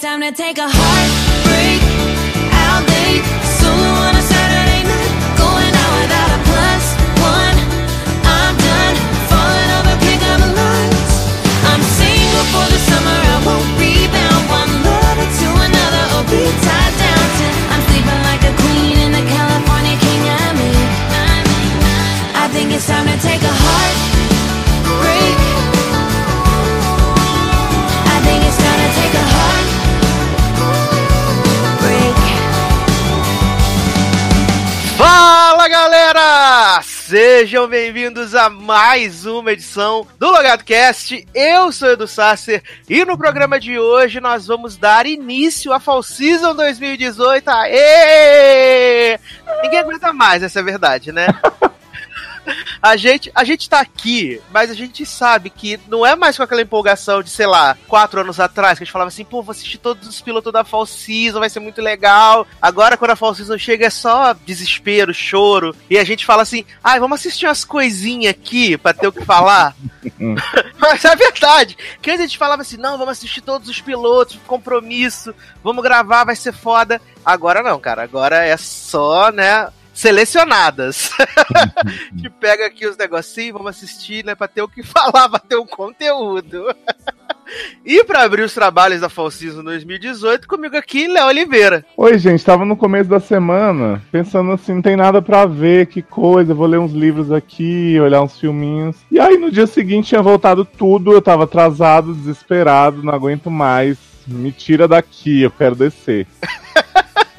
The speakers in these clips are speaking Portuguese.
it's time to take a heartbreak out late. Solo on a Saturday night, going out without a plus one. I'm done falling over pickup lines. I'm single for the summer, I won't rebound. One lover to another, or be tied down to. I'm sleeping like a queen in the California king I'm in. I think it's time to take a heartbreak. Sejam bem-vindos a mais uma edição do Logado Cast. Eu sou Edu Sasser e no programa de hoje nós vamos dar início à Fall Season 2018. Aê! Ninguém aguenta mais, essa é a verdade, né? A gente, a gente tá aqui, mas a gente sabe que não é mais com aquela empolgação de, sei lá, quatro anos atrás, que a gente falava assim, pô, vou assistir todos os pilotos da Fall Season, vai ser muito legal. Agora, quando a Fall Season chega, é só desespero, choro, e a gente fala assim, ai, vamos assistir umas coisinhas aqui pra ter o que falar. mas é verdade, que antes a gente falava assim, não, vamos assistir todos os pilotos, compromisso, vamos gravar, vai ser foda. Agora não, cara, agora é só, né, selecionadas. que pega aqui os negocinhos, vamos assistir, né, pra ter o que falar, pra ter um conteúdo. e pra abrir os trabalhos da Fall Season 2018, comigo aqui, Léo Oliveira. Oi, gente, tava no começo da semana pensando assim, não tem nada pra ver, que coisa, vou ler uns livros aqui, olhar uns filminhos. E aí no dia seguinte tinha voltado tudo, eu tava atrasado, desesperado, não aguento mais. Me tira daqui, eu quero descer.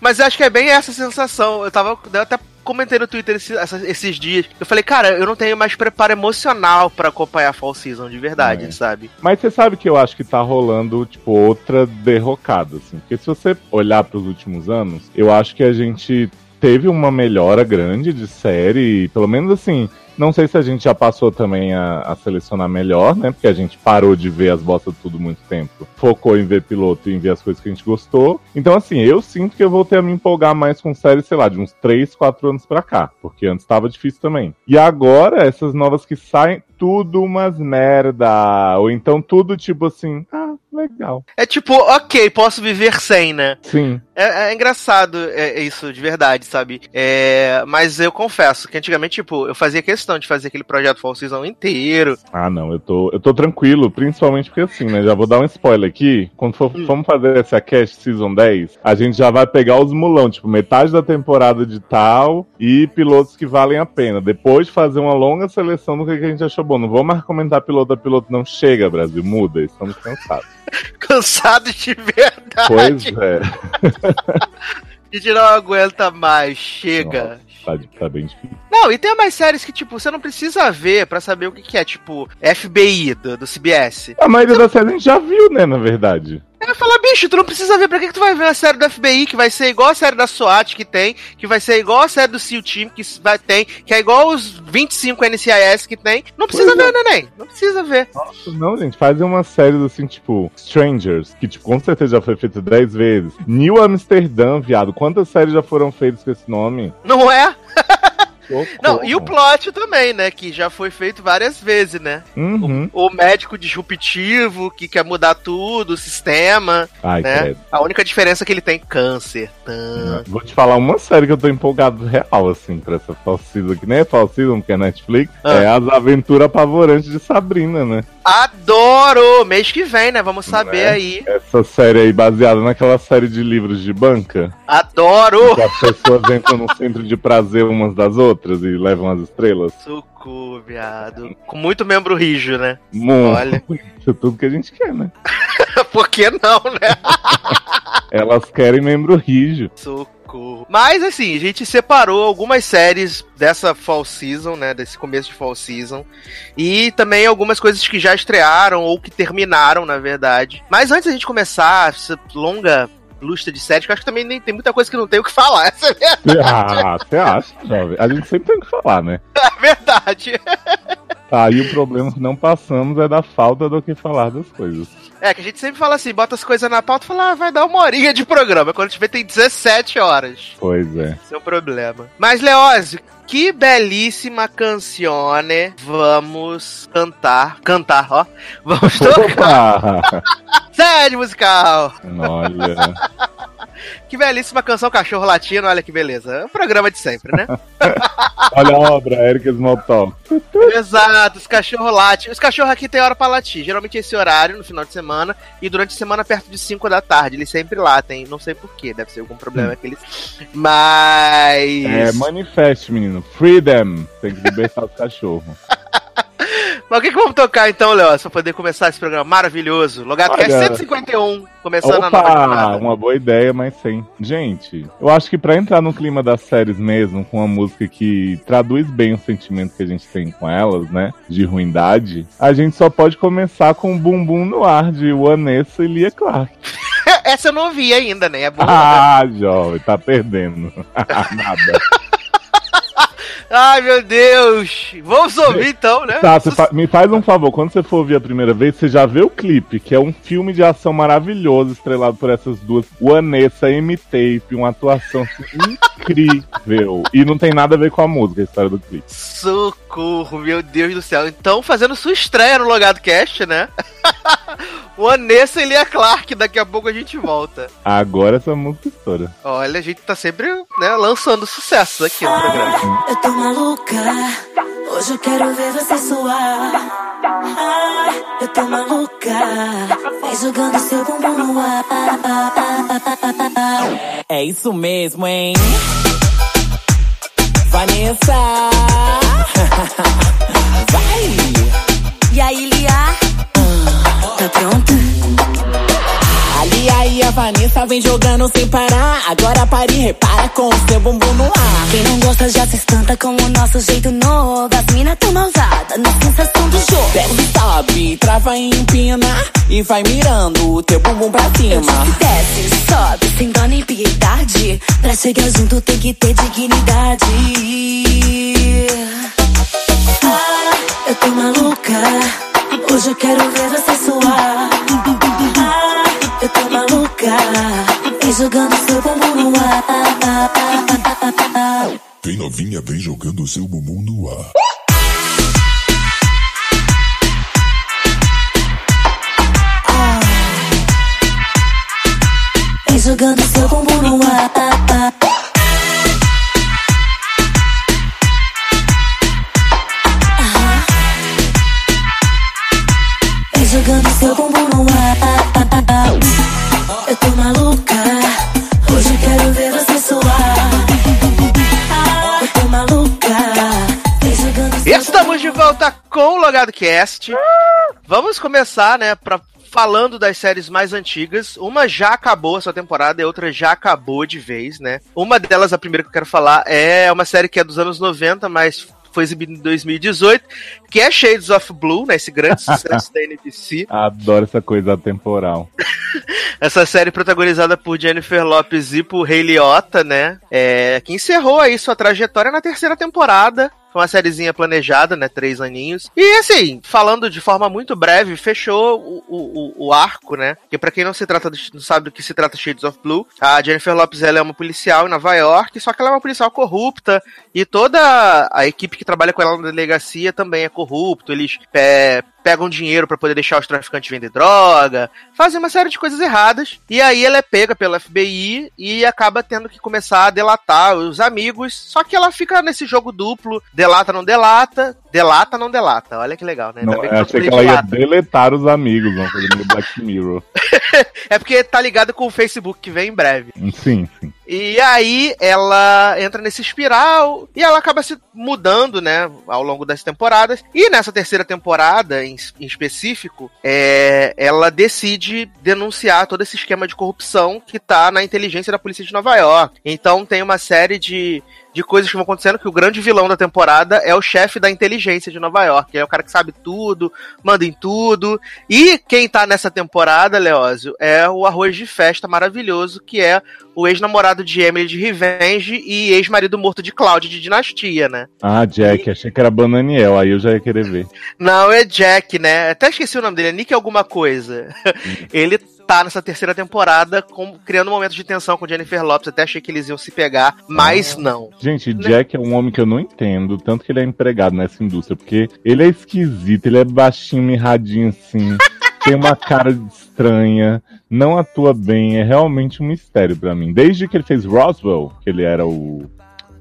Mas eu acho que é bem essa sensação. Eu tava. Eu até comentei no Twitter esse- essa- esses dias. Eu falei, cara, eu não tenho mais preparo emocional pra acompanhar a Fall Season de verdade, É. sabe? Mas você sabe que eu acho que tá rolando, tipo, outra derrocada, assim. Porque se você olhar pros últimos anos, eu acho que a gente teve uma melhora grande de série, pelo menos assim. Não sei se a gente já passou também a, a selecionar melhor, né? Porque a gente parou de ver as bostas tudo muito tempo. Focou em ver piloto e em ver as coisas que a gente gostou. Então, assim, eu sinto que eu voltei a me empolgar mais com séries, sei lá, de uns 3, 4 anos pra cá. Porque antes tava difícil também. E agora, essas novas que saem, tudo umas merda. Ou então tudo tipo assim, ah, legal. É tipo, ok, posso viver sem, né? Sim. É, é engraçado é, é isso, de verdade, sabe? É, mas eu confesso que antigamente, tipo, eu fazia questão de fazer aquele projeto Fall Season inteiro. Ah, não, eu tô, eu tô tranquilo, principalmente porque assim, né? Já vou dar um spoiler aqui. Quando for, formos fazer essa cast Season 10, a gente já vai pegar os mulão, tipo, metade da temporada de tal e pilotos que valem a pena. Depois de fazer uma longa seleção do que que a gente achou bom. Não vou mais comentar piloto a piloto, não chega, Brasil, muda, estamos cansados. Cansado de Pois verdade. é, A gente não aguenta mais, chega. tá, tá bem difícil. Não, e tem mais séries que, tipo, você não precisa ver pra saber o que, que é, tipo, FBI do, do CBS. A maioria das séries a gente já viu, né, na verdade. Eu falo, bicho, tu não precisa ver, pra que, que tu vai ver a série do FBI, que vai ser igual a série da SWAT que tem, que vai ser igual a série do SEAL Team que vai, tem, que é igual os 25 NCIS que tem. Não precisa Pois é. ver, neném. Não precisa ver. Não, gente, fazem umas séries assim, tipo, Strangers, que tipo, com certeza já foi feita 10 vezes. New Amsterdã, viado. Quantas séries já foram feitas com esse nome? Não é? Não, e o plot também, né? Que já foi feito várias vezes, né? Uhum. O médico disruptivo que quer mudar tudo, o sistema, Ai, né? credo. A única diferença é que ele tem câncer. Tã. Vou te falar uma série que eu tô empolgado real, assim, pra essa Season, que nem é Season, porque é Netflix. Ah. É as aventuras apavorantes de Sabrina, né? Adoro! Mês que vem, né? Vamos saber É. aí. Essa série aí baseada naquela série de livros de banca. Adoro! Que as pessoas entram no centro de prazer umas das outras e levam as estrelas. Suco, viado. Com muito membro rijo, né? Muito. Olha. Isso é tudo que a gente quer, né? Por que não, né? Elas querem membro rijo. Socorro. Mas assim, a gente separou algumas séries dessa fall season, né? Desse começo de fall season. E também algumas coisas que já estrearam ou que terminaram, na verdade. Mas antes da gente começar essa longa lista de séries, que eu acho que também nem, tem muita coisa que não tem o que falar. Essa é a Ah, você acha, jovem? A gente sempre tem que falar, né? verdade. Tá aí o problema que não passamos é da falta do que falar das coisas. É, que a gente sempre fala assim, bota as coisas na pauta e fala, ah, vai dar uma horinha de programa. Quando a gente vê, tem 17 horas. Pois é. Esse é o problema. Mas, Leózio, que belíssima canzone vamos cantar. Cantar, ó. Vamos tocar. Sede musical. Olha. Que belíssima canção Cachorro Latino, olha que beleza. É um programa de sempre, né? Olha a obra, Eric Smalltalk. Exato, os cachorros latem. Os cachorros aqui tem hora pra latir. Geralmente esse horário, no final de semana, e durante a semana perto de 5 da tarde. Eles sempre latem, não sei porquê, deve ser algum problema que eles. Mas. É, manifeste, menino. Freedom. Tem que libertar os cachorros. Mas o que, que vamos tocar então, Léo, pra poder começar esse programa maravilhoso? Logado que é Olha. 151, começando a nova Opa, temporada. uma boa ideia, mas sem. Gente, eu acho que pra entrar no clima das séries mesmo, com uma música que traduz bem o sentimento que a gente tem com elas, né? De ruindade, a gente só pode começar com Bumbum no ar de Vanessa e Lia Clark. Essa eu não ouvi ainda, né? É boa. né? Ah, jovem, tá perdendo. Nada. Ai, meu Deus! Vamos ouvir então, né? Tá, você fa- me faz um favor, quando você for ouvir a primeira vez, você já vê o clipe, que é um filme de ação maravilhoso, estrelado por essas duas. Vanessa M-Tape, uma atuação assim, incrível. E não tem nada a ver com a música, a história do clipe. Socorro, meu Deus do céu. Então, fazendo sua estreia no Logado Cast, né? o Anessa e Lia Clark, daqui a pouco a gente volta. Agora essa música estoura. Olha, a gente tá sempre né, lançando sucessos aqui no programa. Eu tô maluca, hoje eu quero ver você suar. Ah, eu tô maluca, vem jogando seu bumbum no ar. É isso mesmo, hein? Vanessa! Vai! E aí, Lia? Tá pronta? Ali aí a Vanessa vem jogando sem parar. Agora pare repara com o seu bumbum no ar. Quem não gosta já se espanta com o nosso jeito novo. As mina tão malvada na sensação do jogo. Desce, sobe, trava e empina. E vai mirando o teu bumbum pra Eu cima. disse desce, sobe, sem dó nem piedade. Pra chegar junto tem que ter dignidade. Ah, eu tô maluca. Hoje eu quero ver você suar. Ah, eu tô maluca. Vem jogando seu bumbum no ar. Vem novinha, vem jogando seu bumbum no ar. Vem jogando seu bumbum no ar. Jogando seu bumbum no ar. Eu tô maluca. Hoje quero ver você suar. Eu tô maluca. Vem jogando seu Estamos de volta com o Logado Cast. Vamos começar, né, pra, falando das séries mais antigas. Uma já acabou a sua temporada e outra já acabou de vez, né? Uma delas, a primeira que eu quero falar, é uma série que é dos anos 90, mas foi exibida em 2018, que é Shades of Blue, né, esse grande sucesso da NBC. Adoro essa coisa atemporal. Essa série protagonizada por Jennifer Lopez e por Ray Liotta, né? É, que encerrou aí sua trajetória na terceira temporada. Foi uma sériezinha planejada, né? Três aninhos. E assim, falando de forma muito breve, fechou o, o, o arco, né? Que pra quem não se trata de- não sabe do que se trata Shades of Blue, a Jennifer Lopez ela é uma policial em Nova York, só que ela é uma policial corrupta e toda a equipe que trabalha com ela na delegacia também é corrupto. Eles é, pegam dinheiro pra poder deixar os traficantes vender droga, fazem uma série de coisas erradas. E aí ela é pega pela FBI e acaba tendo que começar a delatar os amigos. Só que ela fica nesse jogo duplo, delata, não delata, delata, não delata. Olha que legal, né? Não, bem eu eu achei que ela ia deletar os amigos, coisa meio Black Mirror. É porque tá ligado com o Facebook que vem em breve. Sim, sim. E aí ela entra nesse espiral e ela acaba se mudando, né, ao longo das temporadas. E nessa terceira temporada, em, em específico, é, ela decide denunciar todo esse esquema de corrupção que tá na inteligência da polícia de Nova York. Então tem uma série de de coisas que vão acontecendo, que o grande vilão da temporada é o chefe da inteligência de Nova York. É o cara que sabe tudo, manda em tudo. E quem tá nessa temporada, Leózio, é o arroz de festa maravilhoso, que é o ex-namorado de Emily de Revenge e ex-marido morto de Cláudia de Dinastia, né? Ah, Jack, achei que era Bananiel, aí eu já ia querer ver. Não, é Jack, né? Até esqueci o nome dele, é Nick alguma coisa. Ele tá nessa terceira temporada com- criando um momento de tensão com Jennifer Lopes. Até achei que eles iam se pegar, mas não. Gente, Jack é um homem que eu não entendo, tanto que ele é empregado nessa indústria, porque ele é esquisito, ele é baixinho, mirradinho assim, tem uma cara estranha, não atua bem, é realmente um mistério pra mim. Desde que ele fez Roswell, que ele era o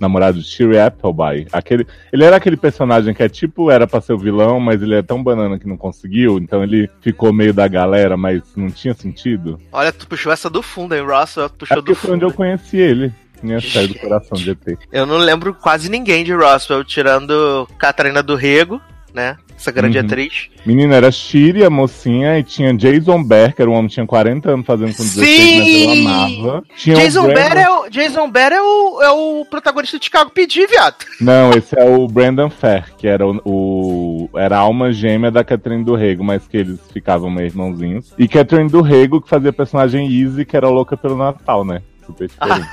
namorado de Shirley Appleby, aquele, ele era aquele personagem que é tipo, era pra ser o vilão, mas ele é tão banana que não conseguiu, então ele ficou meio da galera, mas não tinha sentido. Olha, tu puxou essa do fundo, hein, Russell? Tu É puxou porque do foi onde fundo. eu conheci ele, minha série do coração de ET. Eu não lembro quase ninguém de Roswell, tirando Catarina do Rego, né? Essa grande Uhum. atriz. Menina, era Shiri, a mocinha, e tinha Jason Beck, que era um homem que tinha 40 anos fazendo com 16, mas Sim! eu amava. Tinha Jason Brandon- Bear, é o, Jason Bear é, o, é o protagonista de Chicago PD, viado. Não, esse é o Brandon Fair, que era o, o- era a alma gêmea da Catherine do Rego, mas que eles ficavam meio irmãozinhos. E Catherine do Rego, que fazia a personagem Easy, que era louca pelo Natal, né? Super diferente.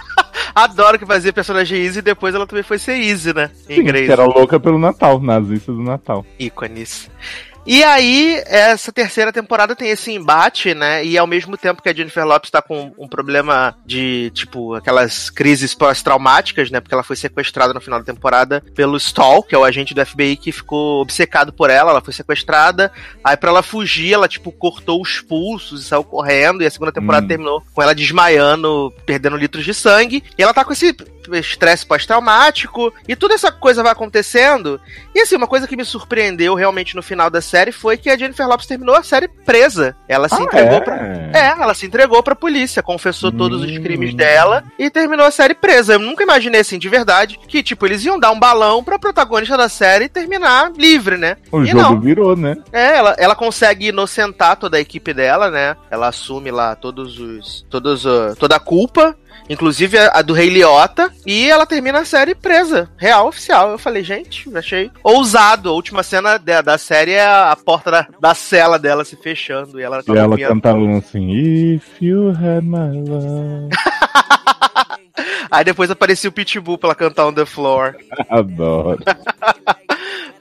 Adoro que fazia personagem Easy e depois ela também foi ser Easy, né? Em Sim, inglês. que era louca pelo Natal, nazista do Natal. ícones. E aí, essa terceira temporada tem esse embate, né? E ao mesmo tempo que a Jennifer Lopes tá com um problema de, tipo, aquelas crises pós-traumáticas, né? Porque ela foi sequestrada no final da temporada pelo Stall, que é o agente do FBI que ficou obcecado por ela. Ela foi sequestrada. Aí, pra ela fugir, ela, tipo, cortou os pulsos e saiu correndo. E a segunda temporada Hum. terminou com ela desmaiando, perdendo litros de sangue. E ela tá com esse estresse pós-traumático. E toda essa coisa vai acontecendo. E assim, uma coisa que me surpreendeu realmente no final da série foi que a Jennifer Lopes terminou a série presa. Ela se Ah, entregou é? pra. É, ela se entregou pra polícia, confessou todos os Hum. crimes dela e terminou a série presa. Eu nunca imaginei assim, de verdade, que, tipo, eles iam dar um balão pra protagonista da série e terminar livre, né? O e jogo não. virou, né? É, ela, ela consegue inocentar toda a equipe dela, né? Ela assume lá todos os. Todos, uh, toda a culpa. Inclusive a, a do Rei Liotta. E ela termina a série presa. Real, oficial. Eu falei, gente, achei ousado. A última cena da, da série é a, porta da, da cela dela se fechando. E ela tá E ela cantava assim, If you had my love. Aí depois aparecia o Pitbull pra ela cantar On The Floor. Adoro.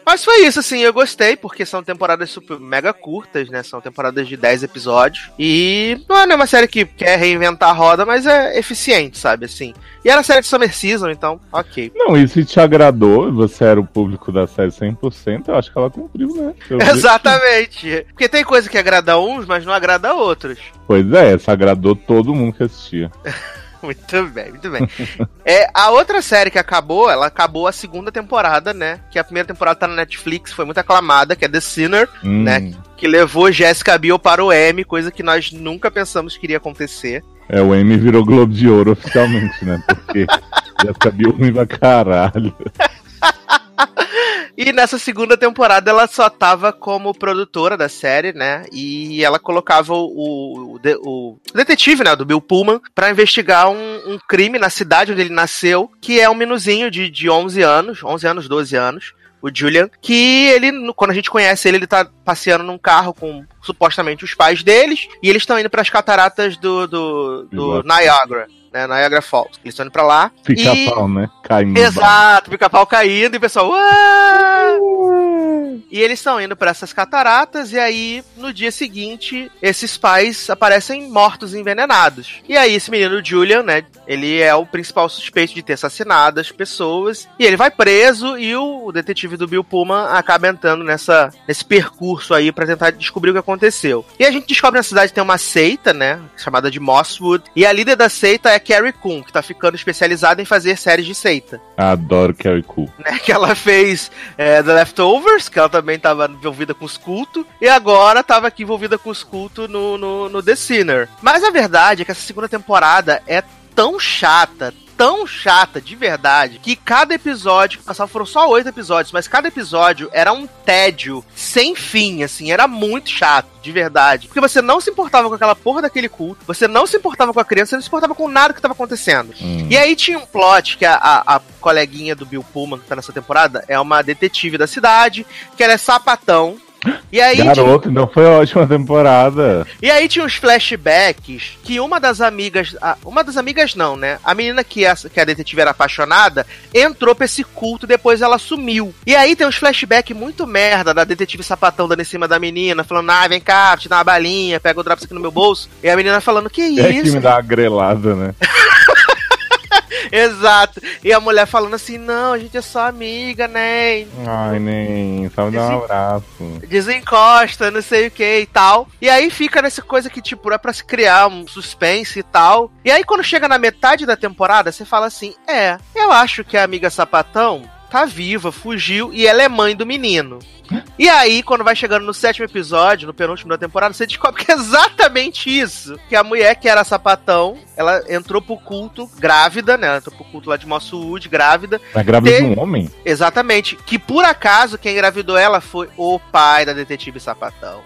Mas foi isso, assim, eu gostei, porque são temporadas super mega curtas, né? São temporadas de 10 episódios. E não é uma série que quer reinventar a roda, mas é eficiente, sabe? Assim. E era série de Summer Season, então, ok. Não, e se te agradou, você era o público da série 100%, eu acho que ela cumpriu, né? Eu Exatamente. Porque tem coisa que agrada uns, mas não agrada outros. Pois é, essa agradou todo mundo que assistia. Muito bem, muito bem. é, a outra série que acabou, ela acabou a segunda temporada, né? Que a primeira temporada tá na Netflix, foi muito aclamada, que é The Sinner, Hum, né? Que levou Jessica Biel para o Emmy, coisa que nós nunca pensamos que iria acontecer. É, o Emmy virou Globo de Ouro oficialmente, né? Porque Jessica Biel ruim pra caralho. E nessa segunda temporada ela só tava como produtora da série, né? E ela colocava o, o, o detetive, né, do Bill Pullman, pra investigar um, um crime na cidade onde ele nasceu, que é um menuzinho de, de 11 anos, 11 anos, 12 anos, o Julian, que ele, quando a gente conhece ele, ele tá passeando num carro com supostamente os pais deles, e eles estão indo pras cataratas do, do, do. Niagara, né, Niagara Falls. Eles estão indo pra lá. Fica e... né? Caindo. Exato, pica-pau caindo e o pessoal. E eles estão indo para essas cataratas, e aí, no dia seguinte, esses pais aparecem mortos envenenados. E aí, esse menino Julian, né? Ele é o principal suspeito de ter assassinado as pessoas. E ele vai preso, e o, detetive do Bill Pullman acaba entrando nessa, nesse percurso aí para tentar descobrir o que aconteceu. E a gente descobre na cidade que tem uma seita, né? Chamada de Mosswood. E a líder da seita é Carrie Coon, que tá ficando especializada em fazer séries de seita Adoro Carrie Cool. né, que ela fez é, The Leftovers, que ela também estava envolvida com os cultos, e agora estava aqui envolvida com os cultos no, no, no The Sinner. Mas a verdade é que essa segunda temporada é tão chata, tão chata, de verdade, que cada episódio, passava foram só oito episódios, mas cada episódio era um tédio sem fim, assim, era muito chato, de verdade. Porque você não se importava com aquela porra daquele culto, você não se importava com a criança, você não se importava com nada que tava acontecendo. Hum. E aí tinha um plot que a, a, a coleguinha do Bill Pullman, que tá nessa temporada, é uma detetive da cidade, que ela é sapatão. E aí, tinha- Garoto, então foi ótima temporada. e aí tinha uns flashbacks que uma das amigas. a- Uma das amigas não, né? A menina que, essa, que a detetive era apaixonada entrou pra esse culto e depois ela sumiu. E aí tem uns flashbacks muito merda da detetive sapatão dando em cima da menina, falando, ah, vem cá, te dar uma balinha, pega o drops aqui no meu bolso. E a menina falando, que É que isso? me dá uma grelada, né? Exato. E a mulher falando assim, não, a gente é só amiga, né? Ai, nem. Só me dá um abraço. desencosta, não sei o que e tal. E aí fica nessa coisa que, tipo, é pra se criar um suspense e tal. E aí quando chega na metade da temporada, você fala assim: é, eu acho que a amiga sapatão tá viva, fugiu e ela é mãe do menino. E aí, quando vai chegando no sétimo episódio, no penúltimo da temporada, você descobre que é exatamente isso. Que a mulher que era sapatão, ela entrou pro culto grávida, né? Ela entrou pro culto lá de Mosswood, grávida. Tá grávida de um homem? Exatamente. Que por acaso quem engravidou ela foi o pai da detetive sapatão.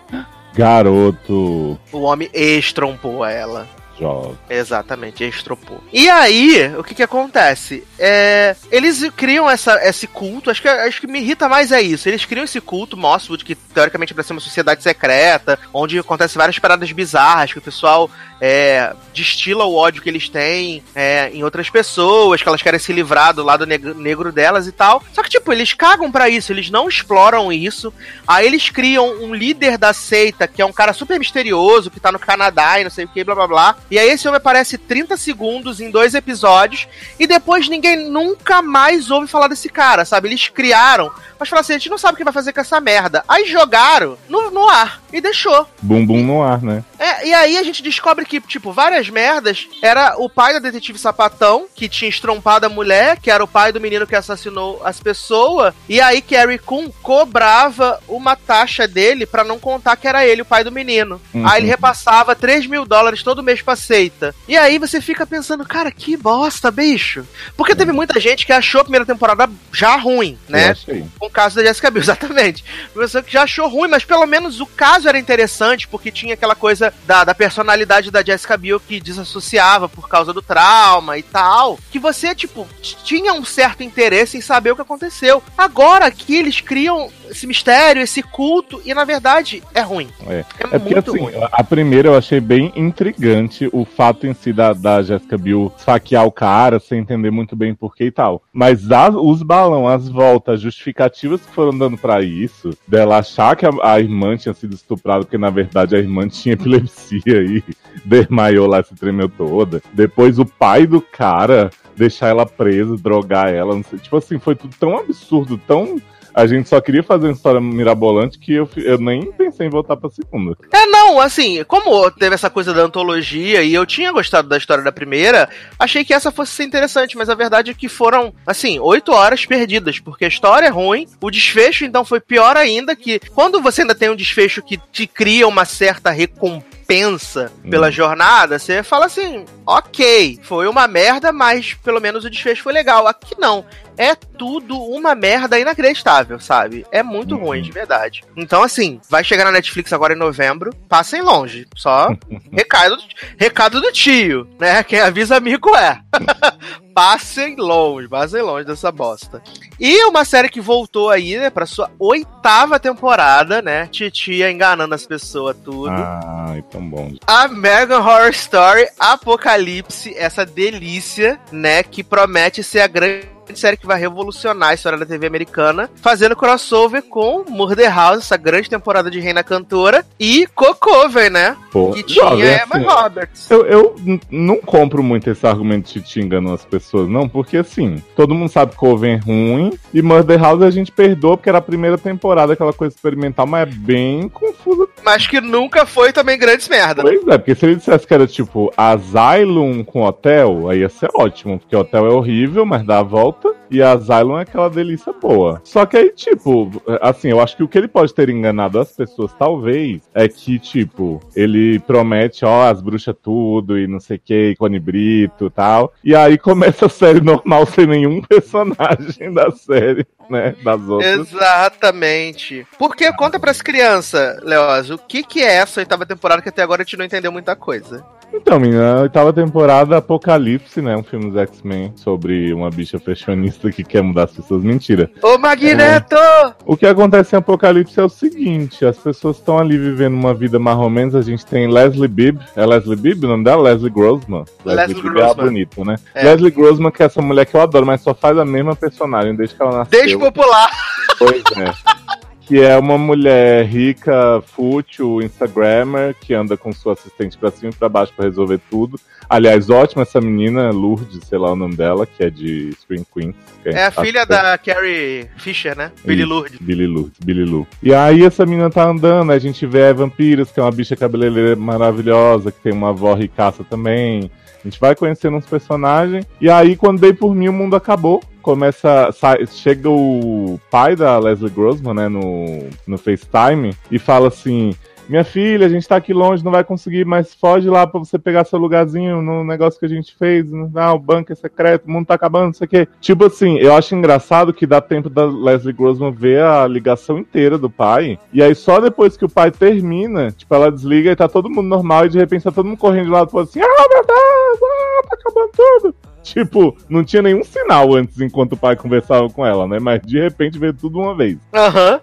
Garoto. O homem estrompou ela. Jovem. Exatamente, estropou. E aí, o que que acontece? É, eles criam essa, esse culto, acho que, acho que me irrita mais é isso. Eles criam esse culto, Mosswood, que teoricamente é pra ser uma sociedade secreta, onde acontecem várias paradas bizarras, que o pessoal é, destila o ódio que eles têm é, em outras pessoas, que elas querem se livrar do lado neg- negro delas e tal. Só que, tipo, eles cagam pra isso, eles não exploram isso. Aí eles criam um líder da seita, que é um cara super misterioso, que tá no Canadá e não sei o que, blá blá blá. E aí esse homem aparece 30 segundos em dois episódios, e depois ninguém nunca mais ouve falar desse cara, sabe? Eles criaram, mas falaram assim, a gente não sabe o que vai fazer com essa merda. Aí jogaram no, no ar e deixou. Bumbum no ar, né? É, e aí a gente descobre que, tipo, várias merdas era o pai da detetive sapatão, que tinha estrompado a mulher, que era o pai do menino que assassinou as pessoas, e aí Carrie Coon cobrava uma taxa dele pra não contar que era ele o pai do menino. Uhum. Aí ele repassava 3 mil dólares todo mês pra seita. E aí você fica pensando, cara, que bosta, bicho. Porque teve muita gente que achou a primeira temporada já ruim, né? com caso da Jessica Biel, exatamente. Pessoa que já achou ruim, mas pelo menos o caso era interessante, porque tinha aquela coisa da, da personalidade da Jessica Biel que desassociava por causa do trauma e tal. Que você, tipo, tinha um certo interesse em saber o que aconteceu. Agora aqui eles criam esse mistério, esse culto, e na verdade é ruim. É. É, É porque muito assim, ruim. a primeira eu achei bem intrigante o fato em si da, da Jessica Biel esfaquear o cara sem entender muito bem porquê e tal. Mas as- os balão, as voltas, as justificativas que foram dando pra isso, dela achar que a, a irmã tinha sido estuprada, porque na verdade a irmã tinha epilepsia e desmaiou lá, se tremeu toda. Depois o pai do cara deixar ela presa, drogar ela, não sei. Tipo assim, foi tudo tão absurdo, tão. A gente só queria fazer uma história mirabolante que eu, eu nem pensei em voltar pra segunda. É, não, assim, como teve essa coisa da antologia e eu tinha gostado da história da primeira, achei que essa fosse ser interessante, mas a verdade é que foram, assim, oito horas perdidas, porque a história é ruim, o desfecho então foi pior ainda, que quando você ainda tem um desfecho que te cria uma certa recompensa pela Hum. jornada, você fala assim, ok, foi uma merda, mas pelo menos o desfecho foi legal. Aqui não. É tudo uma merda inacreditável, sabe? É muito Uhum. ruim, de verdade. Então, assim, vai chegar na Netflix agora em novembro. Passem longe. Só recado, recado do tio, né? Quem avisa amigo é. passem longe, passem longe dessa bosta. E uma série que voltou aí, né, pra sua oitava temporada, né? Titia enganando as pessoas, tudo. Ai, tão bom. American Horror Story Apocalipse, essa delícia, né, que promete ser a grande série que vai revolucionar a história da TV americana, fazendo crossover com Murder House, essa grande temporada de Reina Cantora, e Cocover, né, Pô, que tinha jovem, Emma assim, Roberts. Eu, eu não compro muito esse argumento de te enganando as pessoas, não, porque assim, todo mundo sabe que Coven é ruim e Murder House a gente perdoa porque era a primeira temporada, aquela coisa experimental, mas é bem confusa. Mas que nunca foi também grandes merda, né? Pois é, porque se ele dissesse que era tipo Asylum com Hotel, aí ia ser ótimo, porque Hotel é horrível, mas dá a volta. E a Zylon é aquela delícia boa. Só que aí, tipo, assim, eu acho que o que ele pode ter enganado as pessoas, talvez, é que, tipo, ele promete, ó, as bruxas tudo e não sei o que, Cone Brito e tal. E aí começa a série normal sem nenhum personagem da série, né? Das outras. Exatamente. Porque conta pras crianças, Leoz, o que que é essa oitava temporada que até agora a gente não entendeu muita coisa. Então, menina, a oitava temporada Apocalipse, né? Um filme dos X-Men sobre uma bicha fashionista que quer mudar as pessoas. Mentira. Ô, Magneto! O que acontece em Apocalipse é o seguinte: as pessoas estão ali vivendo uma vida mais ou menos. A gente tem Leslie Bibb. É Leslie Bibb o nome dela? Leslie Grossman. Leslie Bibb é Grossman. bonita, né? É. Leslie Grossman, que é essa mulher que eu adoro, mas só faz a mesma personagem desde que ela nasceu. Desde popular. Pois é. Que é uma mulher rica, fútil, Instagrammer, que anda com sua assistente pra cima e pra baixo pra resolver tudo. Aliás, ótima essa menina, Lourdes, sei lá o nome dela, que é de Scream Queens. que É a gente filha sabe da Carrie Fisher, né? Billy Lourdes. Billy Lourdes, Billy Lou. E aí essa menina tá andando, a gente vê a Vampiros, que é uma bicha cabeleireira maravilhosa, que tem uma avó ricaça também. A gente vai conhecendo uns personagens. E aí, quando dei por mim, o mundo acabou. Começa. sai- chega o pai da Leslie Grossman, né, no, no FaceTime, e fala assim. Minha filha, a gente tá aqui longe, não vai conseguir, mas foge lá pra você pegar seu lugarzinho no negócio que a gente fez. Ah, o banco é secreto, o mundo tá acabando, não sei o quê. Tipo assim, eu acho engraçado que dá tempo da Leslie Grossman ver a ligação inteira do pai. E aí só depois que o pai termina, tipo, ela desliga e tá todo mundo normal e de repente tá todo mundo correndo de lado pro assim, ah, meu Deus, ah, tá acabando tudo. Tipo, não tinha nenhum sinal antes enquanto o pai conversava com ela, né? Mas de repente veio tudo uma vez. Aham.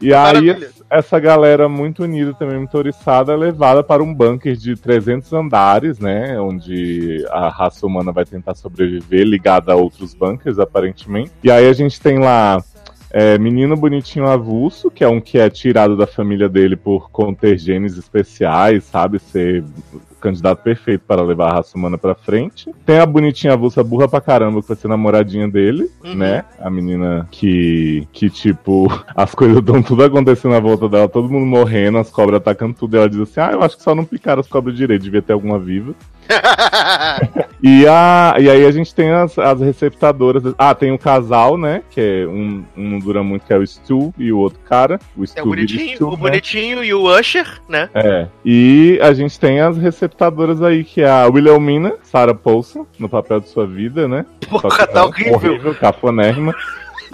E aí, Maravilha. Essa galera muito unida, também muito oriçada, é levada para um bunker de 300 andares, né? Onde a raça humana vai tentar sobreviver, ligada a outros bunkers, aparentemente. E aí a gente tem lá. É, menino bonitinho avulso, que é um que é tirado da família dele por conter genes especiais, sabe? Ser o candidato perfeito para levar a raça humana pra frente. Tem a bonitinha avulsa burra pra caramba, que vai ser namoradinha dele, Uhum. né? A menina que, que, tipo, as coisas estão tudo acontecendo à volta dela, todo mundo morrendo, as cobras atacando tudo, e ela diz assim, ah, eu acho que só não picaram as cobras direito, devia ter alguma viva. E, a, e aí a gente tem as, as receptadoras. Ah, tem o casal, né? Que é um, um não dura muito, que é o Stu e o outro cara. O É Stu o vira bonitinho, Stu, o né? bonitinho e o Usher, né? É. E a gente tem as receptadoras aí, que é a Wilhelmina, Sarah Paulson, no papel de sua vida, né? Porra, tá não, horrível. horrível, cafonérrima.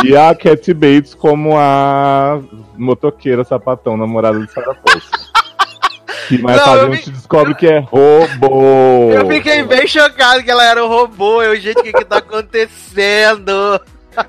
E a Cat Bates como a motoqueira sapatão, namorada de Sarah Paulson. Que mais Não, tarde a gente descobre que é robô. Eu fiquei bem chocado que ela era um robô. Eu, gente, o que que tá acontecendo?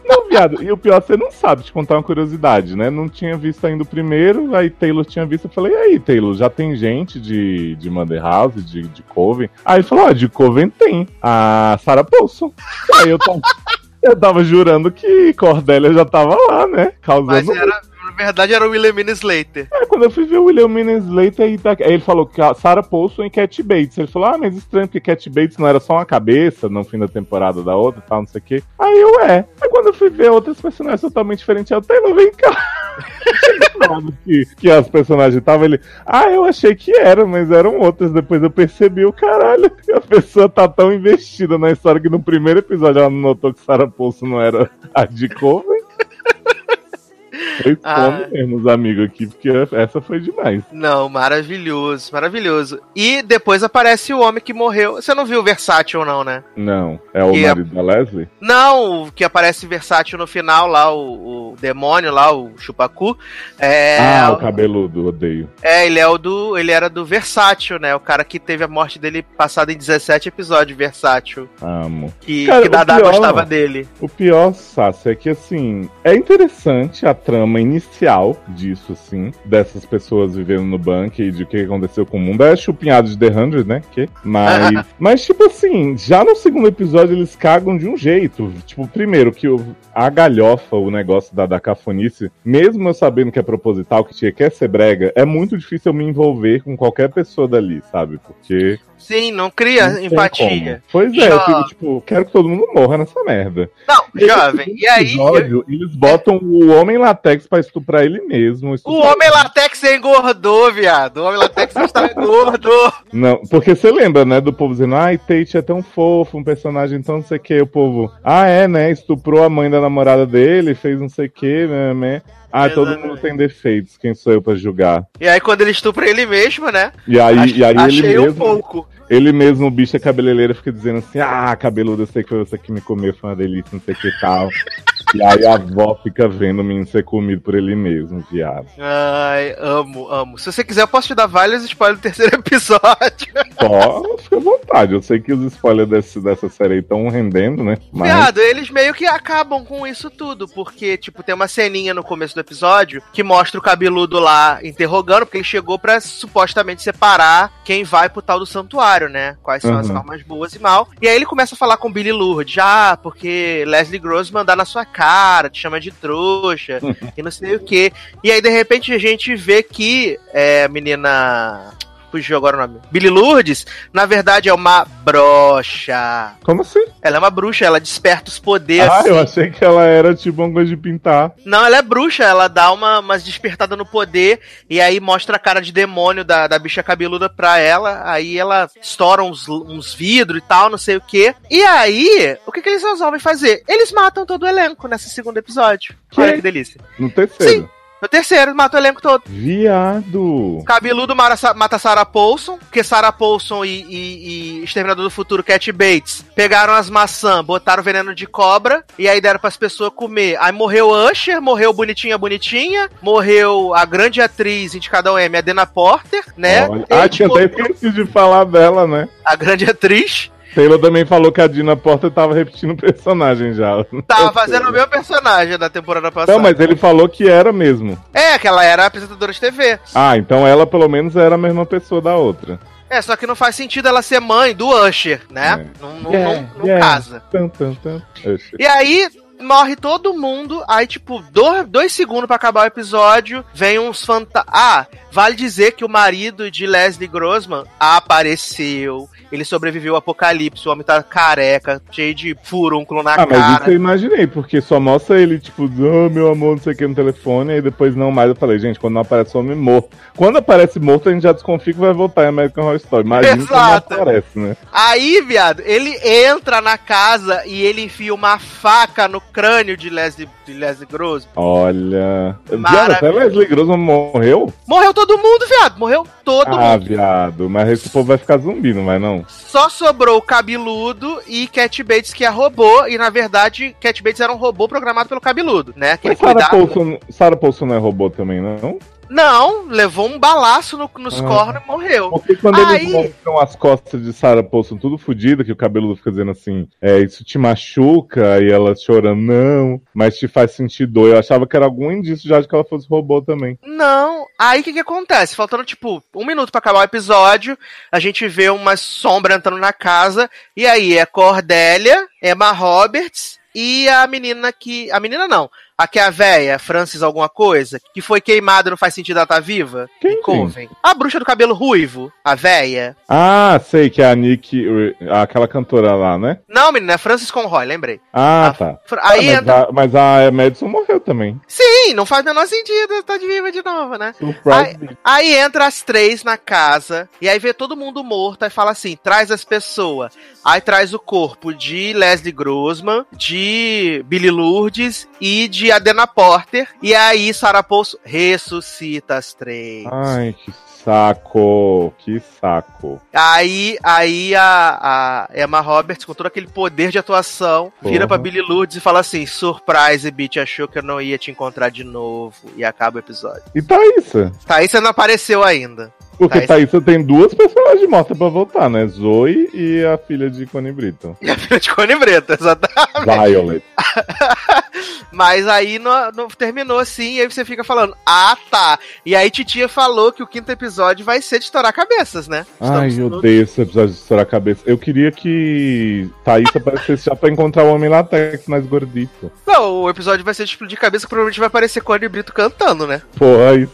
Não, viado, e o pior, você não sabe te contar uma curiosidade, né? Não tinha visto ainda o primeiro, aí Taylor tinha visto, eu falei, e aí, Taylor, já tem gente de, de Mother House, de, de Coven? Aí ele falou, ó, de Coven tem, a Sarah Paulson. Aí eu tava, eu tava jurando que Cordélia já tava lá, né? Mas Causando... era, na verdade era o William Slater. Aí quando eu fui ver o William Slater, aí, tá- aí ele falou que a Sarah Paulson e Cat Bates. Ele falou, ah, mas estranho, porque Cat Bates não era só uma cabeça no fim da temporada da outra e tal, não sei o quê. Aí eu, é. Aí quando eu fui ver outras personagens totalmente diferentes, eu, Taylor, vem cá. que, que as personagens estavam, ele, ah, eu achei que era, mas eram outras. Depois eu percebi o caralho. E a pessoa tá tão investida na história que no primeiro episódio ela não notou que Sarah Paulson não era a de Coven. Foi Ah. fome mesmo, os amigos aqui, porque essa foi demais. Não, maravilhoso, maravilhoso. E depois aparece o homem que morreu. Você não viu o Versátil, não, né? Não, é o Que marido da Leslie? Não, o que aparece Versátil no final lá, o, o demônio lá, o Chupacu. É, ah, o cabeludo, odeio. é, ele é o do. Ele era do Versátil, né? O cara que teve a morte dele passada em 17 episódios, Versátil. Amo. Que, Cara, que Dadá pior- gostava dele. O pior, Sassi, é que assim, é interessante a trama inicial disso, assim, dessas pessoas vivendo no banco e de o que aconteceu com o mundo. É chupinhado de The Hundred, né? Que? Mas, mas, tipo assim, já no segundo episódio eles cagam de um jeito. Tipo, primeiro, que o, a galhofa, o negócio da, da cafonice, mesmo eu sabendo que é proposital, que tinha quer ser brega, é muito difícil eu me envolver com qualquer pessoa dali, sabe? Porque. Sim, não cria não empatia. Pois é, eu fico, tipo, quero que todo mundo morra nessa merda. Não, Esse jovem. E aí. eu- episódio, eles botam o homem latex pra estuprar ele mesmo. O estuprar- homem latex engordou, viado. O homem latex está gordo. Não, porque você lembra, né, do povo dizendo, ai, Tate é tão fofo, um personagem tão não sei o que, o povo, ah, é, né, estuprou a mãe da namorada dele, fez não sei o que, né, né. Ah, todo Exatamente. mundo tem defeitos, quem sou eu pra julgar? E aí, quando ele estupra ele mesmo, né? E aí, ach- e aí ele achei um mesmo, pouco. Ele mesmo, o bicho é cabeleireiro, fica dizendo assim, ah, cabeludo, eu sei que foi você que me comeu, foi uma delícia, não sei que tal. E aí a avó fica vendo o menino ser comido por ele mesmo, viado. Ai, amo, amo. Se você quiser, eu posso te dar vários spoilers do terceiro episódio. Só fica à vontade, eu sei que os spoilers desse, dessa série aí estão rendendo, né, mas... Viado, eles meio que acabam com isso tudo, porque, tipo, tem uma ceninha no começo do episódio que mostra o cabeludo lá interrogando, porque ele chegou pra supostamente separar quem vai pro tal do santuário, né? Quais são as Uhum. almas boas e mal. E aí ele começa a falar com Billy Lourdes, ah, porque Leslie Grossman dá na sua cara, te chama de trouxa, e não sei o que. E aí, de repente, a gente vê que é, a menina. Fugiu agora o nome. Billy Lourdes, na verdade, é uma brocha. Como assim? Ela é uma bruxa, ela desperta os poderes. Ah, eu achei que ela era tipo uma coisa de pintar. Não, ela é bruxa, ela dá uma, umas despertada no poder e aí mostra a cara de demônio da, da bicha cabeluda pra ela. Aí ela estoura uns, uns vidros e tal, não sei o que. E aí, o que, que eles resolvem fazer? Eles matam todo o elenco nesse segundo episódio. Olha Que? que delícia. No terceiro. No terceiro, matam o elenco todo. Viado. Cabeludo mara- mata Sarah Paulson, porque Sarah Paulson e, e, e Exterminador do Futuro, Cat Bates, pegaram as maçãs, botaram veneno de cobra, e aí deram pras pessoas comer. Aí morreu Usher, morreu Bonitinha Bonitinha, morreu a grande atriz indicada ao M, a Dana Porter, né? Olha- Ah, tinha até esquecido de falar dela, né? A grande atriz Taylor também falou que a Dina Porter tava repetindo o personagem já. tava fazendo o meu personagem da temporada passada. Não, mas ele falou que era mesmo. É, que ela era apresentadora de TV. Ah, então ela pelo menos era a mesma pessoa da outra. É, só que não faz sentido ela ser mãe do Usher, né? É. Não, não, Yeah, não- não yeah. casa. Tan, tan. Oxe. E aí morre todo mundo, aí tipo, dois, dois segundos pra acabar o episódio, vem uns fantasmas. Ah, vale dizer que o marido de Leslie Grossman apareceu. Ele sobreviveu ao apocalipse, o homem tá careca, cheio de furúnculo na Ah, mas isso cara. eu imaginei, porque só mostra ele, tipo, oh, meu amor, não sei o que no telefone, e depois não mais. Eu falei, gente, quando não aparece homem morto. Quando aparece morto, a gente já desconfia que vai voltar em American Horror Story. Imagina quando Exato. aparece, né? Aí, viado, ele entra na casa e ele enfia uma faca no crânio de Leslie, de Leslie Grossman. Olha. Viado, até Leslie Grossman morreu? Morreu todo mundo, viado, morreu todo ah, mundo. viado. Mas esse povo vai ficar zumbi, não vai não? Só sobrou o Cabeludo e Cat Bates, que é robô, e na verdade, Cat Bates era um robô programado pelo Cabeludo, né? Que Mas Sarah. Paulson, Sarah Paulson não é robô também, não? Não, levou um balaço no- nos Ah. cornos e morreu. Porque quando Aí- eles mostram as costas de Sarah Paulson tudo fodida, que o cabelo fica dizendo assim, é, isso te machuca, e ela chorando, não, mas te faz sentir dor. Eu achava que era algum indício já de que ela fosse robô também. Não, aí o que que acontece? Faltando, tipo, um minuto pra acabar o episódio, a gente vê uma sombra entrando na casa, e aí é Cordélia, Emma Roberts e a menina que. A menina não. A que é a véia, Francis alguma coisa, que foi queimada não faz sentido ela tá viva? Quem, Coven. A bruxa do cabelo ruivo, a véia. Ah, sei que é a Nick, aquela cantora lá, né? Não, menina, é Francis Conroy, lembrei. Ah, A- tá. Fra- Ah, Aí mas, entra. a, mas a Madison morreu também. Sim, não faz o menor sentido, tá de viva de novo, né? Surprise. Aí entra as três na casa, e aí vê todo mundo morto, aí fala assim: traz as pessoas. Aí traz o corpo de Leslie Grossman, de Billy Lourdes e de Adena Porter. E aí Sarah Paulson ressuscita as três. Ai, que saco. Que saco. Aí, aí a, a Emma Roberts, com todo aquele poder de atuação, vira Porra. pra Billy Lourdes e fala assim: Surprise, bitch, achou que eu não ia te encontrar de novo. E acaba o episódio. E Thaísa? Thaís não apareceu ainda. Porque Thaís- Thaísa tem duas personagens mortas pra voltar, né? Zoe e a filha de Connie Britton. E a filha de Cone Breta, exatamente. Violet. Mas aí não, não terminou assim, e aí você fica falando, ah tá. E aí Titia falou que o quinto episódio vai ser de estourar cabeças, né? Ai, Estamos eu no- odeio esse episódio de estourar a cabeça. Eu queria que Thaís aparecesse já pra encontrar o homem latex mais gordito. Não, o episódio vai ser de explodir cabeça, que provavelmente vai aparecer Cone Brito cantando, né? Porra, isso.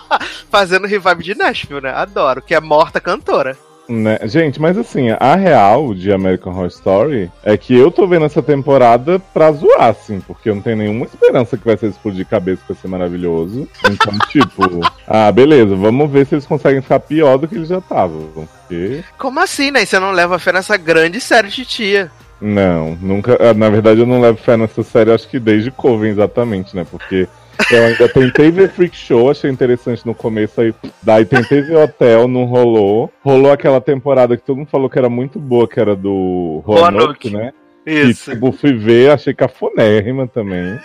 Fazendo revive de Nashville, né? Adoro, que é morta cantora. Né? Gente, mas assim, a real de American Horror Story é que eu tô vendo essa temporada pra zoar, assim, porque eu não tenho nenhuma esperança que vai ser explodir cabeça vai ser maravilhoso. Então, tipo, ah, beleza, vamos ver se eles conseguem ficar pior do que eles já estavam. Porque. Como assim, né? Você não leva fé nessa grande série de tia. Não, nunca. ah, Na verdade, eu não levo fé nessa série, acho que desde Coven, exatamente, né? Porque eu ainda tentei ver Freak Show, achei interessante no começo, aí daí tentei ver Hotel, não rolou. Rolou aquela temporada que todo mundo falou que era muito boa, que era do Roanoke. Né? Isso. E tipo, fui ver, achei cafonérrima também.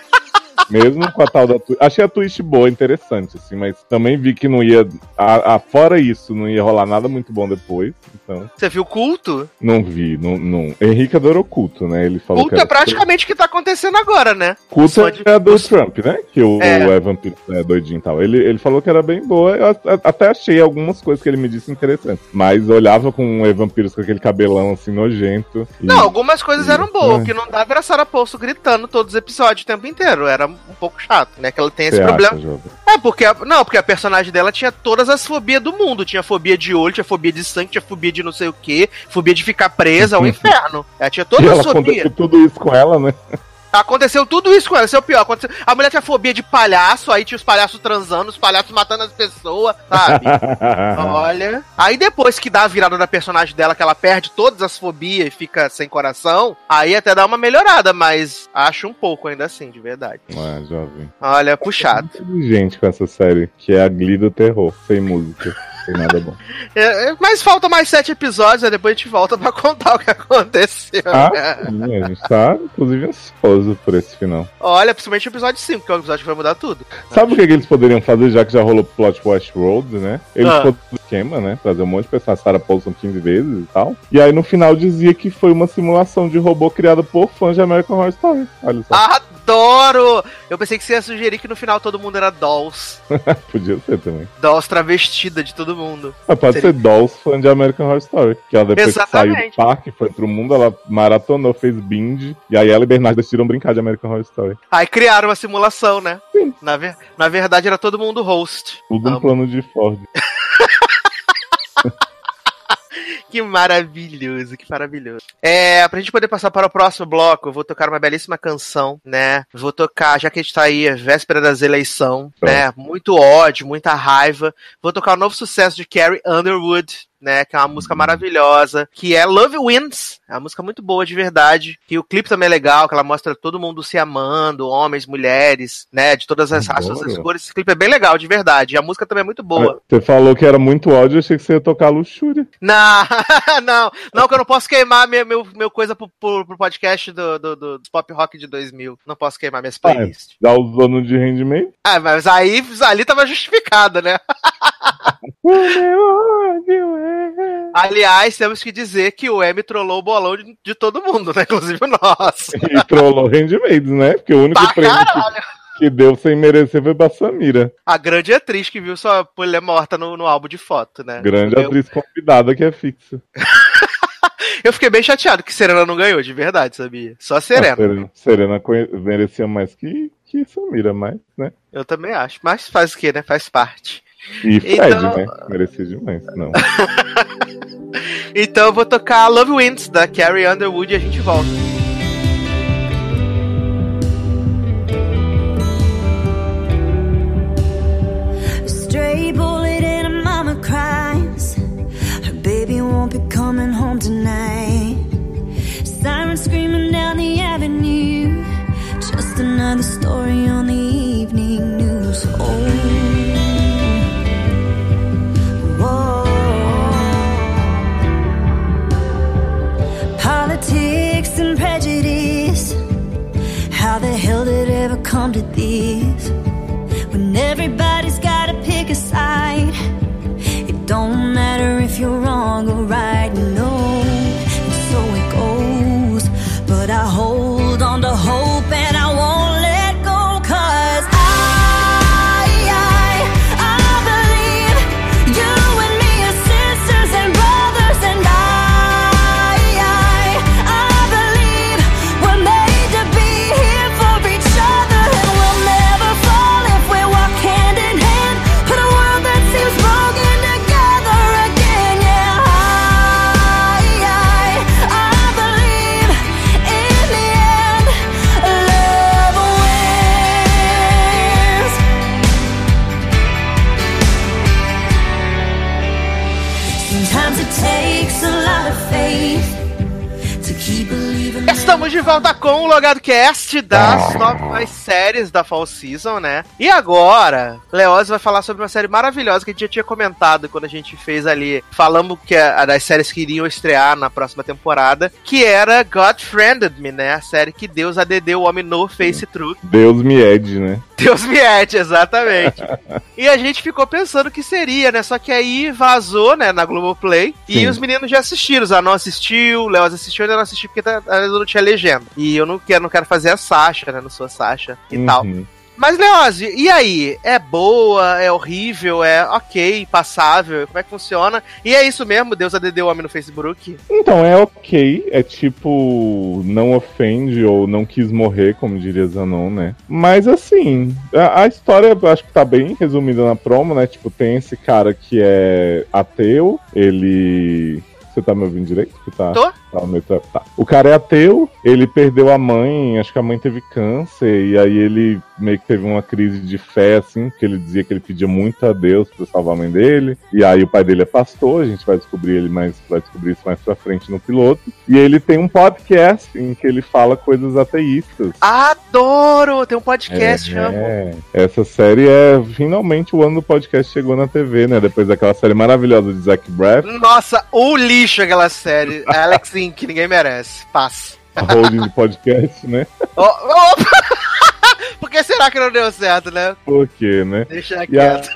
Mesmo com a tal da Twitch. Achei a Twitch boa, interessante, assim, mas também vi que não ia. A, a- fora isso, não ia rolar nada muito bom depois. Então, Você viu culto? não vi. Não, não. Henrique adorou culto, né? Ele falou Culto que é praticamente o que tá acontecendo agora, né? Culto Só de- é a do Trump, né? Que o, É. o Evan Peters é doidinho e tal. Ele, ele falou que era bem boa. Eu até achei algumas coisas que ele me disse interessantes. Mas olhava com o Evan Peters com aquele cabelão assim nojento. e- Não, algumas coisas eram boas. O que não dava era a Sarah Paulson gritando todos os episódios o tempo inteiro. Era um pouco chato, né? Que ela tem esse Você problema. acha? É, porque a, não, porque a personagem dela tinha todas as fobias do mundo. Tinha fobia de olho, tinha fobia de sangue, tinha fobia de não sei o que, fobia de ficar presa ao inferno. Ela tinha E todas ela as fobias. tudo isso com ela, né? Aconteceu tudo isso com ela, esse é o pior. Aconteceu... A mulher tinha fobia de palhaço, aí tinha os palhaços transando, os palhaços matando as pessoas, sabe? Olha. Aí depois que dá a virada da personagem dela, que ela perde todas as fobias e fica sem coração, aí até dá uma melhorada, mas acho um pouco ainda assim, de verdade. Ah, jovem. Olha, puxado. Inteligente com essa série, que é a Glee do terror, sem música. Nada bom. É, é, mas falta mais sete episódios, aí depois a gente volta pra contar o que aconteceu. Ah, sim, a gente tá, inclusive, ansioso por esse final. Olha, principalmente o episódio 5, que é o episódio que vai mudar tudo. Sabe o que, que eles poderiam fazer, já que já rolou plot Westworld, né? Eles Ah. poderiam esquema, né? Trazer um monte de pessoas, Sarah Paulson 15 vezes e tal. E aí no final dizia que foi uma simulação de robô criada por fãs de American Horror Story. Olha só, Adoro! Eu pensei que você ia sugerir que no final todo mundo era Dolls. podia ser também. Dolls travestida de todo mundo. Mas pode Seria- ser Dolls fã de American Horror Story. Que ela depois que saiu Exatamente. do parque, foi pro mundo, ela maratonou, fez binge. E aí ela e Bernardo decidiram brincar de American Horror Story. Aí criaram uma simulação, né? Sim. Na, ver- na verdade era todo mundo host. Tudo um plano de Ford. Que maravilhoso, que maravilhoso. É, pra gente poder passar para o próximo bloco, eu vou tocar uma belíssima canção, né? Vou tocar, já que a gente tá aí, véspera das eleições, né? Muito ódio, muita raiva. Vou tocar o novo sucesso de Carrie Underwood, né? Que é uma música maravilhosa, que é Love Wins. É uma música muito boa de verdade. Que o clipe também é legal, que ela mostra todo mundo se amando, homens, mulheres, né? De todas as raças, as cores. Esse clipe é bem legal, de verdade. E a música também é muito boa. Você falou que era muito ódio, eu achei que você ia tocar luxúria. Não, não, não, que eu não posso queimar meu, meu, meu coisa pro, pro, pro podcast do, do, do, Pop Rock de 2000. Não posso queimar minhas playlists. Dá os donos de rendimento. Ah, mas aí ali tava justificado, né? O meu ódio é. Aliás, temos que dizer que o M trollou o bolão de, de todo mundo, né? Inclusive o nosso. E trollou Handmaids, né? Porque o único Pra prêmio que, caralho. que deu sem merecer foi pra Samira. A grande atriz que viu sua mulher morta no, no álbum de foto, né? Grande atriz convidada que é fixa. Eu fiquei bem chateado que Serena não ganhou, de verdade, sabia? Só A Serena. Serena, Serena merecia mais que, que Samira, mas, né? Eu também acho. Mas faz o quê, né? Faz parte. E Fred, Então- né? Merecia demais. Não. Então eu vou tocar Love Wins, da Carrie Underwood, e a gente volta. Volta com o Logado Cast das novas séries da Fall Season, né? E agora, Leoz vai falar sobre uma série maravilhosa que a gente já tinha comentado quando a gente fez ali, falamos que a, a das séries que iriam estrear na próxima temporada, que era God Friended Me, né? A série que Deus ADD o homem no Face Truth. Deus me ede, né? Deus me ete, exatamente. e a gente ficou pensando que seria, né? Só que aí vazou, né, na Globoplay. E Sim. os meninos já assistiram. O Zanon assistiu, o Leoz assistiu, ainda não assisti porque tá, não tinha legenda. E eu não quero, não quero fazer a Sasha, né? Não sou a Sasha e tal. Uhum. Mas, Leoz, e aí? É boa? É horrível? É ok? Passável? Como é que funciona? E é isso mesmo? Deus ADD o homem no Facebook? Então, é ok. É tipo, não ofende ou não quis morrer, como diria Zanon, né? Mas assim, a, a história eu acho que tá bem resumida na promo, né? Tipo, tem esse cara que é ateu, ele. Você tá me ouvindo direito? Que tá, Tô. Tá, tra- tá. O cara é ateu, ele perdeu a mãe, acho que a mãe teve câncer, e aí ele meio que teve uma crise de fé, assim, que ele dizia que ele pedia muito a Deus pra salvar a mãe dele. E aí o pai dele é pastor, a gente vai descobrir ele mais, vai descobrir isso mais pra frente no piloto. E ele tem um podcast em que ele fala coisas ateístas. Adoro! Tem um podcast, amo. É, essa série é finalmente o ano do podcast chegou na TV, né? Depois daquela série maravilhosa de Zac Braff, Nossa, o lixo aquela série. Alex Inc, ninguém merece. A holding de podcast, né? Ô, ô, Por que será que não deu certo, né? Por quê, né? Deixa E a- quieto.